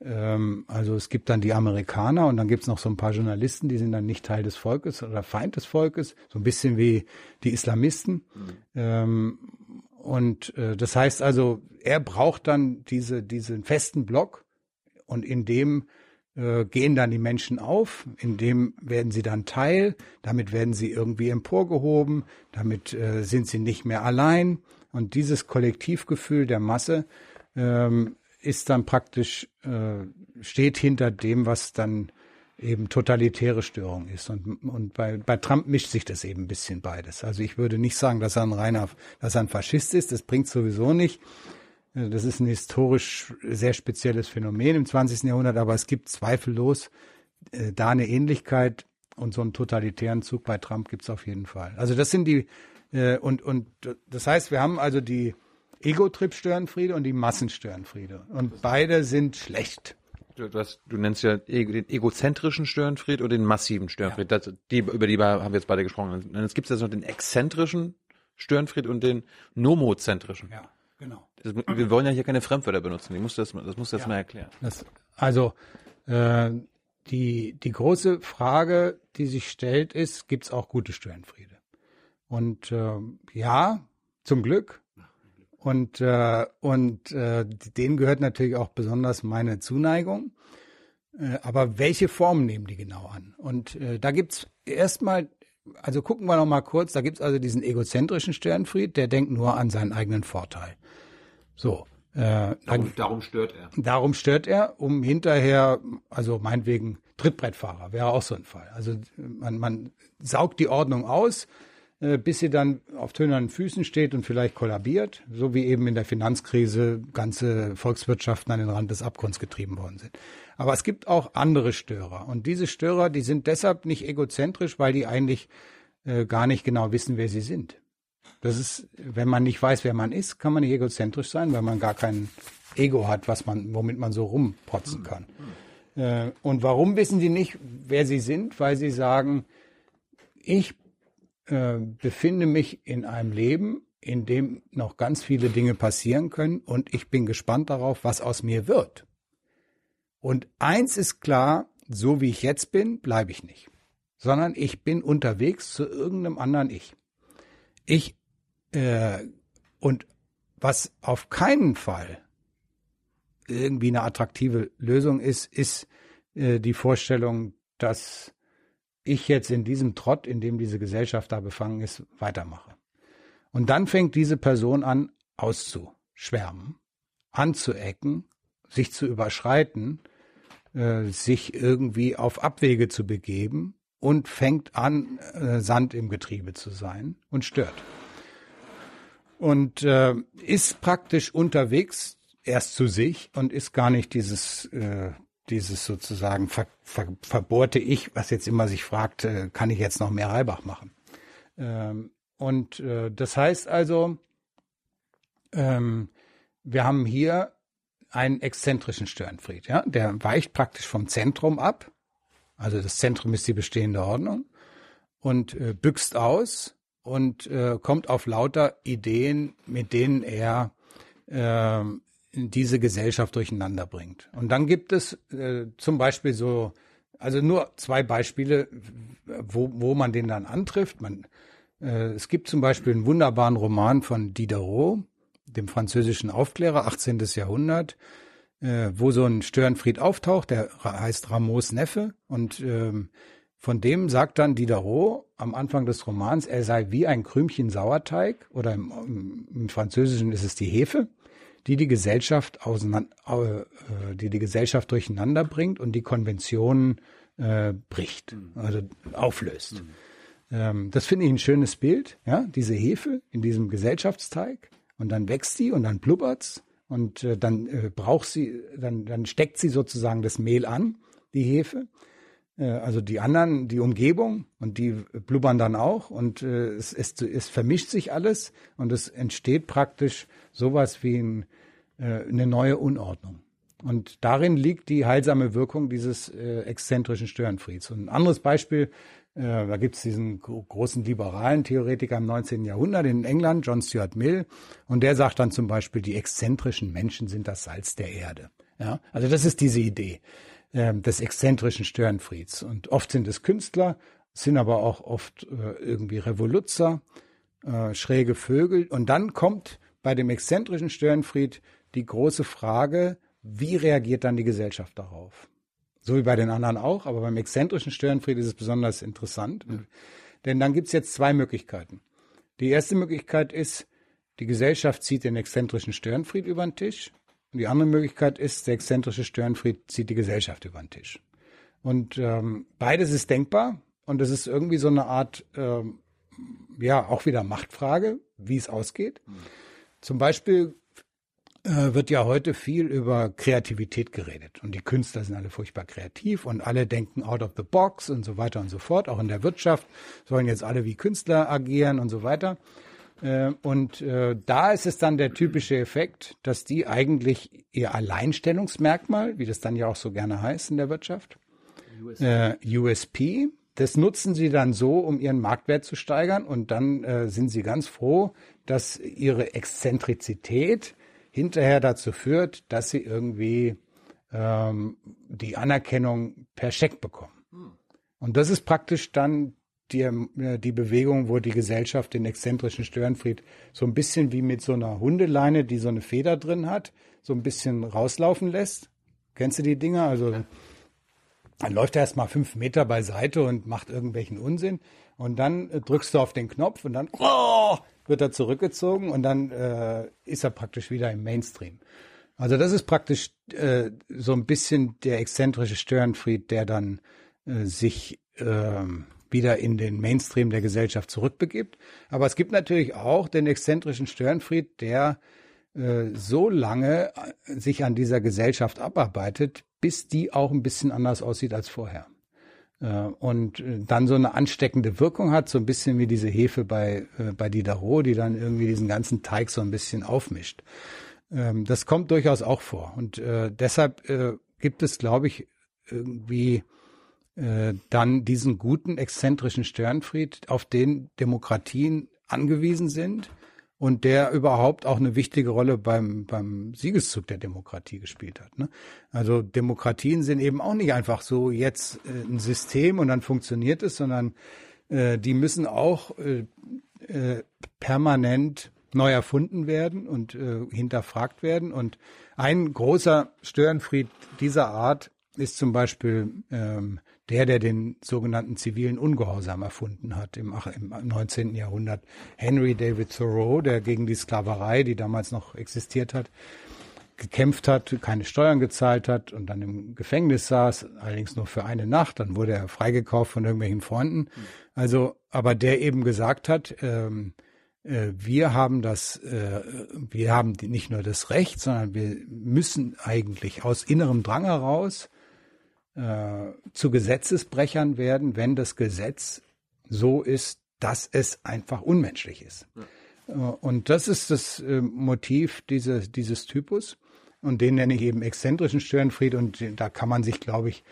Ähm, also es gibt dann die Amerikaner und dann gibt es noch so ein paar Journalisten, die sind dann nicht Teil des Volkes oder Feind des Volkes, so ein bisschen wie die Islamisten. Ähm, und äh, das heißt also, er braucht dann diese, diesen festen Block und in dem äh, gehen dann die Menschen auf, in dem werden sie dann Teil, damit werden sie irgendwie emporgehoben, damit äh, sind sie nicht mehr allein. Und dieses Kollektivgefühl der Masse ähm, ist dann praktisch, äh, steht hinter dem, was dann eben totalitäre Störung ist. Und, und bei, bei Trump mischt sich das eben ein bisschen beides. Also ich würde nicht sagen, dass er ein reiner, dass er ein Faschist ist, das bringt sowieso nicht. Äh, Das ist ein historisch sehr spezielles Phänomen im 20. Jahrhundert, aber es gibt zweifellos äh, da eine Ähnlichkeit und so einen totalitären Zug bei Trump gibt es auf jeden Fall. Also das sind die, äh, und, und das heißt, wir haben also die Ego-Trip-Störenfriede und die Massenstörenfriede. Und beide sind schlecht. Du, du, hast, du nennst ja e- den egozentrischen Störenfried oder den massiven Störenfried. Das, die, über die haben wir jetzt beide gesprochen. Dann gibt es jetzt noch den exzentrischen Störenfried und den nomozentrischen. Ja, genau. Das, wir wollen ja hier keine Fremdwörter benutzen. Musst du das, das musst du jetzt Ja. mal erklären. Das, also äh, die, die große Frage, die sich stellt, ist, gibt es auch gute Störenfriede? Und äh, ja, zum Glück. Und, äh, und äh, denen gehört natürlich auch besonders meine Zuneigung. Äh, aber welche Formen nehmen die genau an? Und äh, da gibt's erstmal, also gucken wir noch mal kurz, da gibt's also diesen egozentrischen Störenfried, der denkt nur an seinen eigenen Vorteil. So. Äh, dann, darum stört er. Darum stört er, um hinterher, also meinetwegen Trittbrettfahrer wäre auch so ein Fall. Also man, man saugt die Ordnung aus, bis sie dann auf tönernen Füßen steht und vielleicht kollabiert, so wie eben in der Finanzkrise ganze Volkswirtschaften an den Rand des Abgrunds getrieben worden sind. Aber es gibt auch andere Störer. Und diese Störer, die sind deshalb nicht egozentrisch, weil die eigentlich äh, gar nicht genau wissen, wer sie sind. Das ist, wenn man nicht weiß, wer man ist, kann man nicht egozentrisch sein, weil man gar kein Ego hat, was man, womit man so rumprotzen kann. Äh, und warum wissen die nicht, wer sie sind? Weil sie sagen, ich äh, befinde mich in einem Leben, in dem noch ganz viele Dinge passieren können und ich bin gespannt darauf, was aus mir wird. Und eins ist klar, so wie ich jetzt bin, bleibe ich nicht, sondern ich bin unterwegs zu irgendeinem anderen Ich. Ich äh, und was auf keinen Fall irgendwie eine attraktive Lösung ist, ist äh, die Vorstellung, dass ich jetzt in diesem Trott, in dem diese Gesellschaft da befangen ist, weitermache. Und dann fängt diese Person an, auszuschwärmen, anzuecken, sich zu überschreiten, äh, sich irgendwie auf Abwege zu begeben und fängt an, äh, Sand im Getriebe zu sein und stört. Und äh, ist praktisch unterwegs erst zu sich und ist gar nicht dieses, äh, dieses sozusagen ver, ver, verbohrte Ich, was jetzt immer sich fragt, äh, kann ich jetzt noch mehr Reibach machen? Ähm, und äh, das heißt also, ähm, wir haben hier einen exzentrischen Störenfried, ja, der weicht praktisch vom Zentrum ab. Also das Zentrum ist die bestehende Ordnung und äh, büxt aus und äh, kommt auf lauter Ideen, mit denen er äh, diese Gesellschaft durcheinander bringt. Und dann gibt es äh, zum Beispiel so, also nur zwei Beispiele, wo, wo man den dann antrifft. Man, äh, es gibt zum Beispiel einen wunderbaren Roman von Diderot, dem französischen Aufklärer, 18. Jahrhundert, äh, wo so ein Störenfried auftaucht, der heißt Rameaus Neffe und ähm, von dem sagt dann Diderot am Anfang des Romans, er sei wie ein Krümchen Sauerteig oder im, im, im Französischen ist es die Hefe, die die Gesellschaft auseinander, äh, die die Gesellschaft durcheinander bringt und die Konventionen äh, bricht, also auflöst. Ähm, das finde ich ein schönes Bild, ja, diese Hefe in diesem Gesellschaftsteig und dann wächst sie und dann blubbert's und äh, dann äh, braucht sie, dann, dann steckt sie sozusagen das Mehl an, die Hefe. Äh, also die anderen, die Umgebung und die blubbern dann auch und äh, es, es, es vermischt sich alles und es entsteht praktisch sowas wie ein, eine neue Unordnung. Und darin liegt die heilsame Wirkung dieses äh, exzentrischen Störenfrieds. Und ein anderes Beispiel, äh, da gibt es diesen gro- großen liberalen Theoretiker im 19. Jahrhundert in England, John Stuart Mill, und der sagt dann zum Beispiel, die exzentrischen Menschen sind das Salz der Erde. Ja, also das ist diese Idee ähm, des exzentrischen Störenfrieds. Und oft sind es Künstler, sind aber auch oft äh, irgendwie Revoluzzer, äh, schräge Vögel. Und dann kommt bei dem exzentrischen Störenfried die große Frage, wie reagiert dann die Gesellschaft darauf? So wie bei den anderen auch, aber beim exzentrischen Störenfried ist es besonders interessant. Denn dann gibt's jetzt zwei Möglichkeiten. Die erste Möglichkeit ist, die Gesellschaft zieht den exzentrischen Störenfried über den Tisch. Und die andere Möglichkeit ist, der exzentrische Störenfried zieht die Gesellschaft über den Tisch. Und ähm, beides ist denkbar. Und es ist irgendwie so eine Art, ähm, ja, auch wieder Machtfrage, wie es ausgeht. Zum Beispiel wird ja heute viel über Kreativität geredet. Und die Künstler sind alle furchtbar kreativ und alle denken out of the box und so weiter und so fort. Auch in der Wirtschaft sollen jetzt alle wie Künstler agieren und so weiter. Äh, und äh, da ist es dann der typische Effekt, dass die eigentlich ihr Alleinstellungsmerkmal, wie das dann ja auch so gerne heißt in der Wirtschaft, USP, äh, USP das nutzen sie dann so, um ihren Marktwert zu steigern. Und dann äh, sind sie ganz froh, dass ihre Exzentrizität hinterher dazu führt, dass sie irgendwie ähm, die Anerkennung per Scheck bekommen. Und das ist praktisch dann die, äh, die Bewegung, wo die Gesellschaft den exzentrischen Störenfried so ein bisschen wie mit so einer Hundeleine, die so eine Feder drin hat, so ein bisschen rauslaufen lässt. Kennst du die Dinger? Also dann läuft er erst mal fünf Meter beiseite und macht irgendwelchen Unsinn. Und dann äh, drückst du auf den Knopf und dann oh, wird er zurückgezogen und dann äh, ist er praktisch wieder im Mainstream. Also das ist praktisch äh, so ein bisschen der exzentrische Störenfried, der dann äh, sich äh, wieder in den Mainstream der Gesellschaft zurückbegibt. Aber es gibt natürlich auch den exzentrischen Störenfried, der äh, so lange äh, sich an dieser Gesellschaft abarbeitet, bis die auch ein bisschen anders aussieht als vorher. Äh, und äh, dann so eine ansteckende Wirkung hat, so ein bisschen wie diese Hefe bei, äh, bei Diderot, die dann irgendwie diesen ganzen Teig so ein bisschen aufmischt. Ähm, das kommt durchaus auch vor. Und deshalb gibt es, glaube ich, irgendwie dann diesen guten, exzentrischen Störenfried, auf den Demokratien angewiesen sind und der überhaupt auch eine wichtige Rolle beim, beim Siegeszug der Demokratie gespielt hat. Ne? Also Demokratien sind eben auch nicht einfach so jetzt äh, ein System und dann funktioniert es, sondern äh, die müssen auch äh, äh, permanent neu erfunden werden und äh, hinterfragt werden. Und ein großer Störenfried dieser Art ist zum Beispiel ähm, der, der den sogenannten zivilen Ungehorsam erfunden hat im, im 19. Jahrhundert. Henry David Thoreau, der gegen die Sklaverei, die damals noch existiert hat, gekämpft hat, keine Steuern gezahlt hat und dann im Gefängnis saß, allerdings nur für eine Nacht. Dann wurde er freigekauft von irgendwelchen Freunden. Also, aber der eben gesagt hat, ähm, äh, wir haben das, äh, wir haben nicht nur das Recht, sondern wir müssen eigentlich aus innerem Drang heraus äh, zu Gesetzesbrechern werden, wenn das Gesetz so ist, dass es einfach unmenschlich ist. Ja. Äh, und das ist das äh, Motiv dieses, dieses Typus. Und den nenne ich eben exzentrischen Störenfried. Und da kann man sich, glaube ich,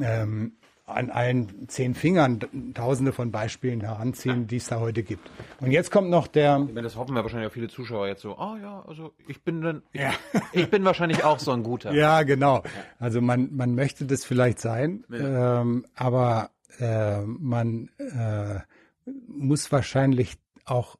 ähm, an allen zehn Fingern tausende von Beispielen heranziehen, die es da heute gibt. Und jetzt kommt noch der. Ich meine, das hoffen wir wahrscheinlich auch viele Zuschauer jetzt so, ah oh ja, also ich bin dann, ich, ja. ich bin wahrscheinlich auch so ein guter. Ja, genau. Also man, man möchte das vielleicht sein, ja. ähm, aber äh, man äh, muss wahrscheinlich auch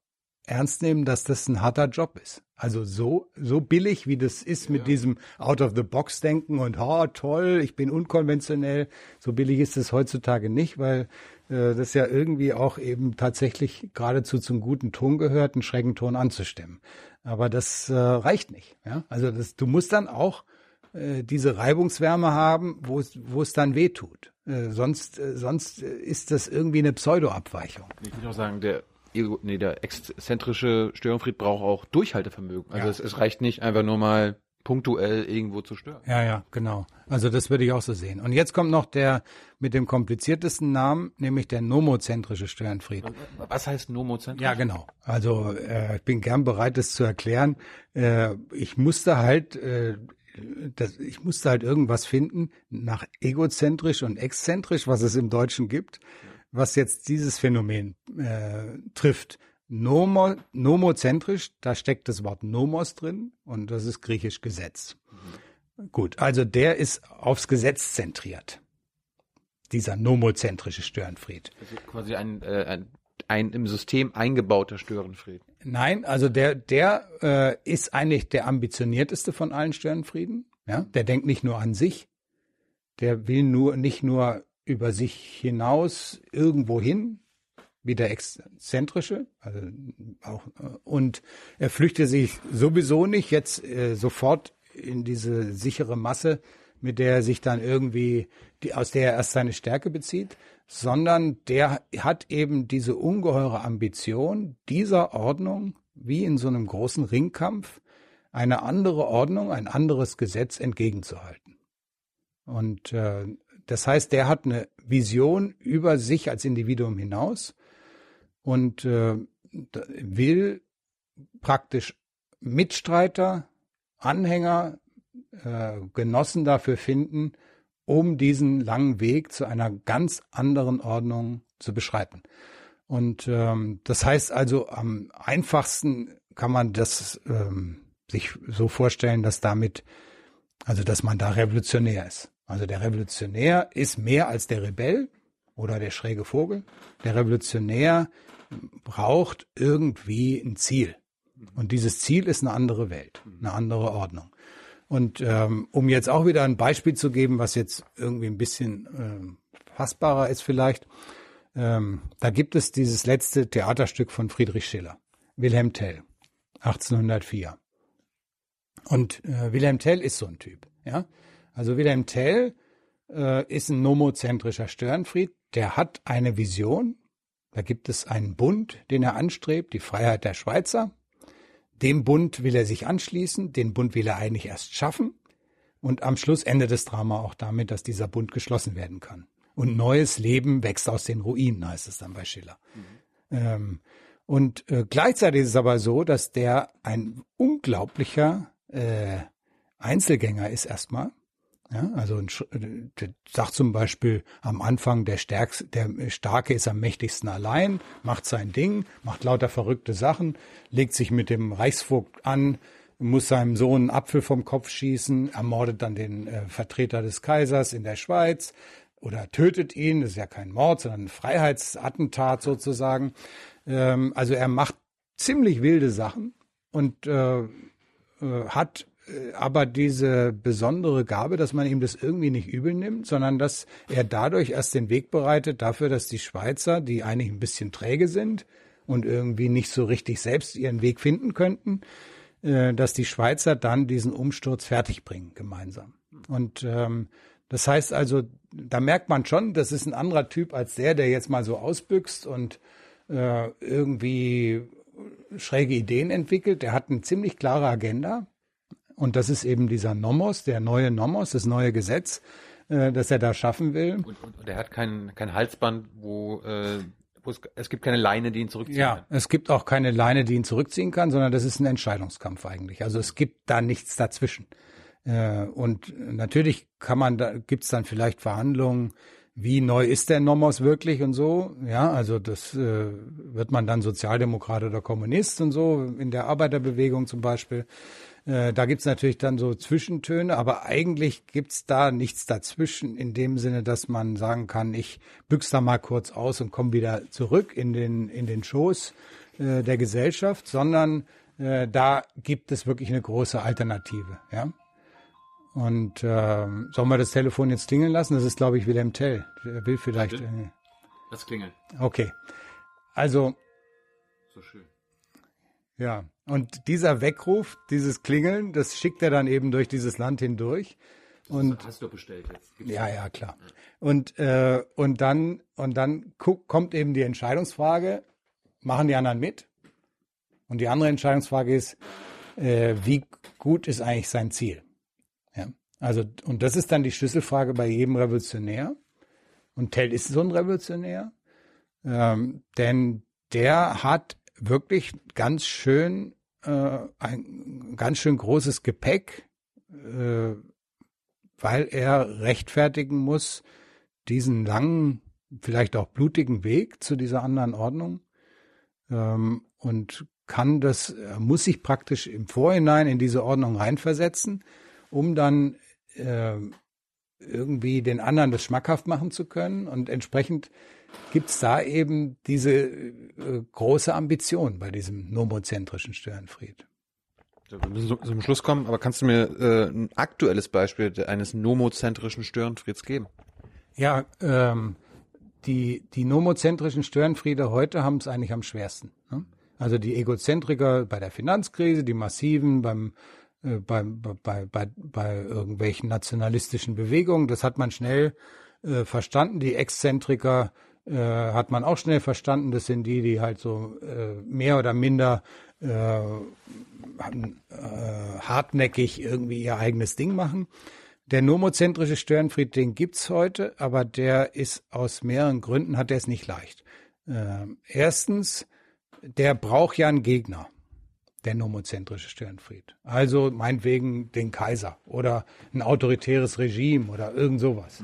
ernst nehmen, dass das ein harter Job ist. Also so, so billig, wie das ist mit diesem Out-of-the-Box-Denken und, oh, toll, ich bin unkonventionell. So billig ist es heutzutage nicht, weil äh, das ja irgendwie auch eben tatsächlich geradezu zum guten Ton gehört, einen schrägen Ton anzustimmen. Aber das äh, reicht nicht. Ja? Also das, du musst dann auch äh, diese Reibungswärme haben, wo es, wo es dann weh tut. Äh, sonst, äh, sonst ist das irgendwie eine Pseudo-Abweichung. Ich würde auch sagen, der nee, der exzentrische Störenfried braucht auch Durchhaltevermögen. Also ja. es, es reicht nicht einfach nur mal punktuell irgendwo zu stören. Ja, ja, genau. Also das würde ich auch so sehen. Und jetzt kommt noch der mit dem kompliziertesten Namen, nämlich der nomozentrische Störenfried. Was heißt nomozentrisch? Ja, genau. Also äh, ich bin gern bereit, das zu erklären. Äh, ich musste halt äh, das, ich musste halt irgendwas finden nach egozentrisch und exzentrisch, was es im Deutschen gibt. Ja was jetzt dieses Phänomen äh, trifft. Nomo, nomozentrisch, da steckt das Wort nomos drin und das ist griechisch Gesetz. Mhm. Gut, also der ist aufs Gesetz zentriert. Dieser nomozentrische Störenfried. Also quasi ein, äh, ein, ein im System eingebauter Störenfried. Nein, also der, der äh, ist eigentlich der ambitionierteste von allen Störenfrieden. Ja, der denkt nicht nur an sich, der will nur nicht nur über sich hinaus irgendwo hin, wie der exzentrische, also auch, und er flüchtet sich sowieso nicht jetzt äh, sofort in diese sichere Masse, mit der er sich dann irgendwie, die, aus der er erst seine Stärke bezieht, sondern der hat eben diese ungeheure Ambition, dieser Ordnung, wie in so einem großen Ringkampf, eine andere Ordnung, ein anderes Gesetz entgegenzuhalten. Und äh, das heißt, der hat eine Vision über sich als Individuum hinaus und äh, will praktisch Mitstreiter, Anhänger, äh, Genossen dafür finden, um diesen langen Weg zu einer ganz anderen Ordnung zu beschreiten. Und ähm, das heißt also, am einfachsten kann man das ähm, sich so vorstellen, dass damit, also dass man da revolutionär ist. Also der Revolutionär ist mehr als der Rebell oder der schräge Vogel. Der Revolutionär braucht irgendwie ein Ziel. Und dieses Ziel ist eine andere Welt, eine andere Ordnung. Und ähm, um jetzt auch wieder ein Beispiel zu geben, was jetzt irgendwie ein bisschen ähm, fassbarer ist vielleicht, ähm, da gibt es dieses letzte Theaterstück von Friedrich Schiller, Wilhelm Tell, 1804. Und äh, Wilhelm Tell ist so ein Typ. Ja? Also Wilhelm Tell äh, ist ein nomozentrischer Störenfried, der hat eine Vision. Da gibt es einen Bund, den er anstrebt, die Freiheit der Schweizer. Dem Bund will er sich anschließen, den Bund will er eigentlich erst schaffen. Und am Schluss endet das Drama auch damit, dass dieser Bund geschlossen werden kann. Und neues Leben wächst aus den Ruinen, heißt es dann bei Schiller. Mhm. Ähm, und äh, gleichzeitig ist es aber so, dass der ein unglaublicher äh, Einzelgänger ist erstmal. Ja, also ein, der sagt zum Beispiel am Anfang, der, Stärkste, der Starke ist am mächtigsten allein, macht sein Ding, macht lauter verrückte Sachen, legt sich mit dem Reichsvogt an, muss seinem Sohn einen Apfel vom Kopf schießen, ermordet dann den äh, Vertreter des Kaisers in der Schweiz oder tötet ihn. Das ist ja kein Mord, sondern ein Freiheitsattentat sozusagen. Ähm, also er macht ziemlich wilde Sachen und äh, äh, hat äh, aber diese besondere Gabe, dass man ihm das irgendwie nicht übel nimmt, sondern dass er dadurch erst den Weg bereitet dafür, dass die Schweizer, die eigentlich ein bisschen träge sind und irgendwie nicht so richtig selbst ihren Weg finden könnten, äh, dass die Schweizer dann diesen Umsturz fertigbringen gemeinsam. Und ähm, das heißt also, da merkt man schon, das ist ein anderer Typ als der, der jetzt mal so ausbüchst und äh, irgendwie schräge Ideen entwickelt. Der hat eine ziemlich klare Agenda und das ist eben dieser Nomos, der neue Nomos, das neue Gesetz, äh, das er da schaffen will. Und, und, und er hat kein, kein Halsband, wo, äh, wo es, es gibt keine Leine, die ihn zurückziehen ja, kann. Ja, es gibt auch keine Leine, die ihn zurückziehen kann, sondern das ist ein Entscheidungskampf eigentlich. Also es gibt da nichts dazwischen. Äh, und natürlich kann man da, gibt's dann vielleicht Verhandlungen, wie neu ist der Nomos wirklich und so. Ja, also das äh, wird man dann Sozialdemokrat oder Kommunist und so, in der Arbeiterbewegung zum Beispiel. Äh, da gibt's natürlich dann so Zwischentöne, aber eigentlich gibt's da nichts dazwischen in dem Sinne, dass man sagen kann, ich büchse da mal kurz aus und komme wieder zurück in den, in den Schoß äh, der Gesellschaft, sondern äh, da gibt es wirklich eine große Alternative. Ja? Und äh, sollen wir das Telefon jetzt klingeln lassen? Das ist, glaube ich, Wilhelm Tell. Er will vielleicht. Äh, das klingelt. Okay. Also. So schön. Ja, und dieser Weckruf, dieses Klingeln, das schickt er dann eben durch dieses Land hindurch. Und hast du bestellt jetzt? ja, ja, klar. Und äh, und dann und dann kommt eben die Entscheidungsfrage: Machen die anderen mit? Und die andere Entscheidungsfrage ist: äh, Wie gut ist eigentlich sein Ziel? Ja, also und das ist dann die Schlüsselfrage bei jedem Revolutionär. Und Tell ist so ein Revolutionär, ähm, denn der hat wirklich ganz schön äh, ein ganz schön großes Gepäck, äh, weil er rechtfertigen muss diesen langen, vielleicht auch blutigen Weg zu dieser anderen Ordnung ähm, und kann das, er muss sich praktisch im Vorhinein in diese Ordnung reinversetzen, um dann äh, irgendwie den anderen das schmackhaft machen zu können und entsprechend gibt es da eben diese äh, große Ambition bei diesem nomozentrischen Störenfried. Wir müssen so, zum Schluss kommen, aber kannst du mir äh, ein aktuelles Beispiel eines nomozentrischen Störenfrieds geben? Ja, ähm, die, die nomozentrischen Störenfriede heute haben es eigentlich am schwersten. Ne? Also die Egozentriker bei der Finanzkrise, die massiven beim äh, bei, bei, bei, bei irgendwelchen nationalistischen Bewegungen, das hat man schnell äh, verstanden. Die Exzentriker äh, hat man auch schnell verstanden. Das sind die, die halt so äh, mehr oder minder äh, äh, hartnäckig irgendwie ihr eigenes Ding machen. Der nomozentrische Störenfried, den gibt's heute, aber der ist aus mehreren Gründen, hat er es nicht leicht. Äh, erstens der braucht ja einen Gegner, der nomozentrische Störenfried. Also meinetwegen den Kaiser oder ein autoritäres Regime oder irgend sowas.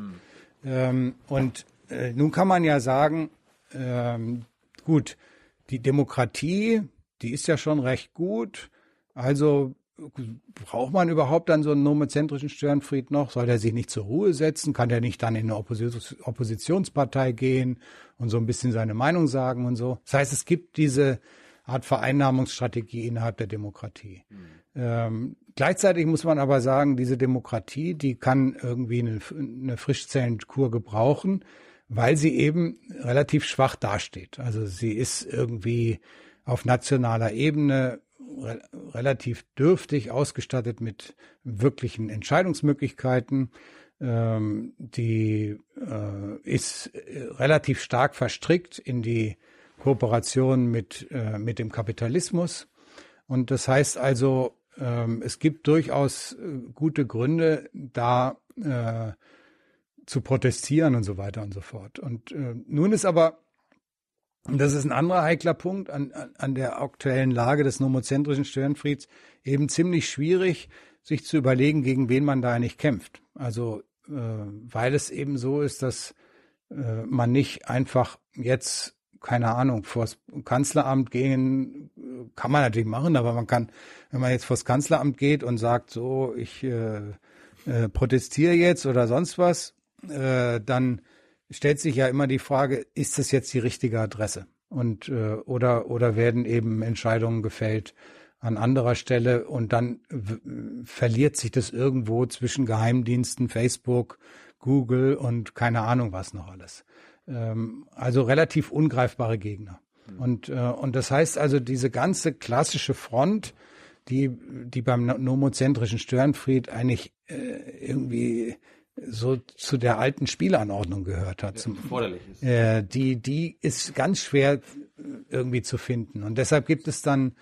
Ähm, und äh, nun kann man ja sagen, ähm, gut, die Demokratie, die ist ja schon recht gut. Also braucht man überhaupt dann so einen nomozentrischen Störenfried noch? Soll der sich nicht zur Ruhe setzen? Kann der nicht dann in eine Oppos Oppositionspartei gehen und so ein bisschen seine Meinung sagen und so? Das heißt, es gibt diese Art Vereinnahmungsstrategie innerhalb der Demokratie. Mhm. Ähm, gleichzeitig muss man aber sagen, diese Demokratie, die kann irgendwie eine, eine Frischzellenkur gebrauchen, weil sie eben relativ schwach dasteht. Also sie ist irgendwie auf nationaler Ebene re relativ dürftig ausgestattet mit wirklichen Entscheidungsmöglichkeiten. Ähm, die äh, ist äh, relativ stark verstrickt in die Kooperation mit, äh, mit dem Kapitalismus. Und das heißt also, ähm, es gibt durchaus äh, gute Gründe, da äh, zu protestieren und so weiter und so fort. Und äh, nun ist aber und das ist ein anderer heikler Punkt an, an der aktuellen Lage des nomozentrischen Störenfrieds, eben ziemlich schwierig, sich zu überlegen, gegen wen man da eigentlich kämpft. Also, äh, weil es eben so ist, dass äh, man nicht einfach jetzt, keine Ahnung, vors Kanzleramt gehen, kann man natürlich machen, aber man kann, wenn man jetzt vors Kanzleramt geht und sagt, so, ich äh, äh, protestiere jetzt oder sonst was, äh, dann stellt sich ja immer die Frage, ist das jetzt die richtige Adresse? Und äh, oder oder werden eben Entscheidungen gefällt an anderer Stelle und dann verliert sich das irgendwo zwischen Geheimdiensten, Facebook, Google und keine Ahnung was noch alles. Ähm, also relativ ungreifbare Gegner. Mhm. Und äh, und das heißt also diese ganze klassische Front, die die beim nomozentrischen Störenfried eigentlich äh, irgendwie so zu der alten Spielanordnung gehört hat. Zum. Äh, die, die ist ganz schwer irgendwie zu finden. Und deshalb gibt es dann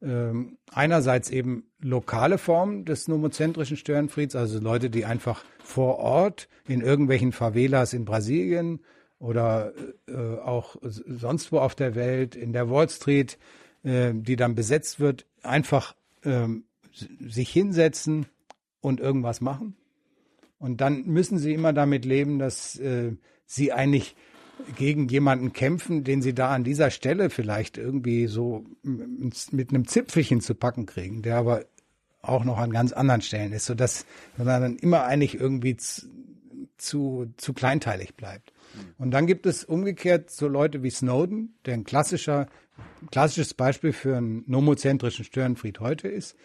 ähm, einerseits eben lokale Formen des nomozentrischen Störenfrieds, also Leute, die einfach vor Ort in irgendwelchen Favelas in Brasilien oder äh, auch sonst wo auf der Welt, in der Wall Street, äh, die dann besetzt wird, einfach äh, sich hinsetzen und irgendwas machen und dann müssen sie immer damit leben, dass äh, sie eigentlich gegen jemanden kämpfen, den sie da an dieser Stelle vielleicht irgendwie so mit einem Zipfelchen zu packen kriegen, der aber auch noch an ganz anderen Stellen ist, sodass man dann immer eigentlich irgendwie zu, zu, zu kleinteilig bleibt. Und dann gibt es umgekehrt so Leute wie Snowden, der ein klassischer, klassisches Beispiel für einen nomozentrischen Störenfried heute ist,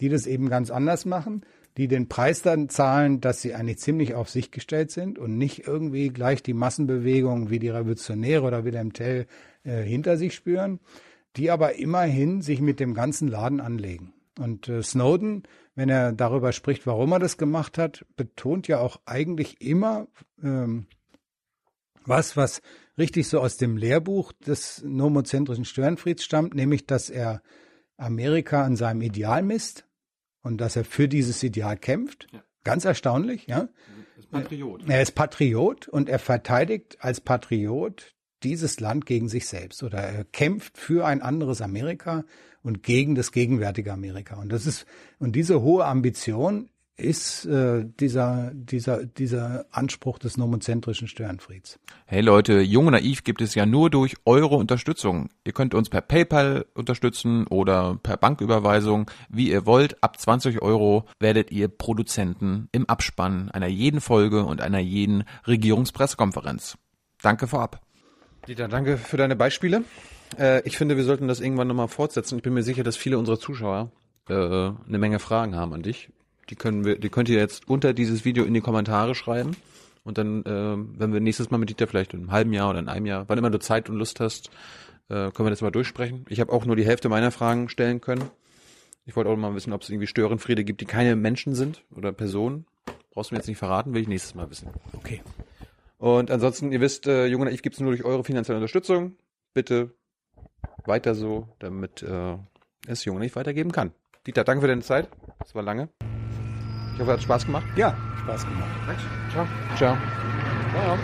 die das eben ganz anders machen die den Preis dann zahlen, dass sie eigentlich ziemlich auf sich gestellt sind und nicht irgendwie gleich die Massenbewegung wie die Revolutionäre oder Wilhelm Tell äh, hinter sich spüren, die aber immerhin sich mit dem ganzen Laden anlegen. Und äh, Snowden, wenn er darüber spricht, warum er das gemacht hat, betont ja auch eigentlich immer ähm, was, was richtig so aus dem Lehrbuch des nomozentrischen Störenfrieds stammt, nämlich, dass er Amerika an seinem Ideal misst und dass er für dieses Ideal kämpft. Ja. Ganz erstaunlich, ja. Er ist Patriot. Er ist Patriot und er verteidigt als Patriot dieses Land gegen sich selbst oder er kämpft für ein anderes Amerika und gegen das gegenwärtige Amerika. Und das ist, und diese hohe Ambition ist äh, dieser, dieser, dieser Anspruch des nomozentrischen Störenfrieds. Hey Leute, Jung und Naiv gibt es ja nur durch eure Unterstützung. Ihr könnt uns per PayPal unterstützen oder per Banküberweisung, wie ihr wollt. Ab 20 Euro werdet ihr Produzenten im Abspann einer jeden Folge und einer jeden Regierungspressekonferenz. Danke vorab. Dieter, danke für deine Beispiele. Äh, ich finde, wir sollten das irgendwann nochmal fortsetzen. Ich bin mir sicher, dass viele unserer Zuschauer äh, eine Menge Fragen haben an dich die können wir, die könnt ihr jetzt unter dieses Video in die Kommentare schreiben. Und dann, äh, wenn wir nächstes Mal mit Dieter vielleicht in einem halben Jahr oder in einem Jahr, wann immer du Zeit und Lust hast, äh, können wir das mal durchsprechen. Ich habe auch nur die Hälfte meiner Fragen stellen können. Ich wollte auch mal wissen, ob es irgendwie Störenfriede gibt, die keine Menschen sind oder Personen. Brauchst du mir jetzt nicht verraten, will ich nächstes Mal wissen. Okay. Und ansonsten, ihr wisst, äh, Junge Naiv gibt es nur durch eure finanzielle Unterstützung. Bitte weiter so, damit äh, es Junge Naiv weitergeben kann. Dieter, danke für deine Zeit. Es war lange. Ich hoffe, es hat Spaß gemacht. Ja, Spaß gemacht. Ciao. Ciao. Ciao.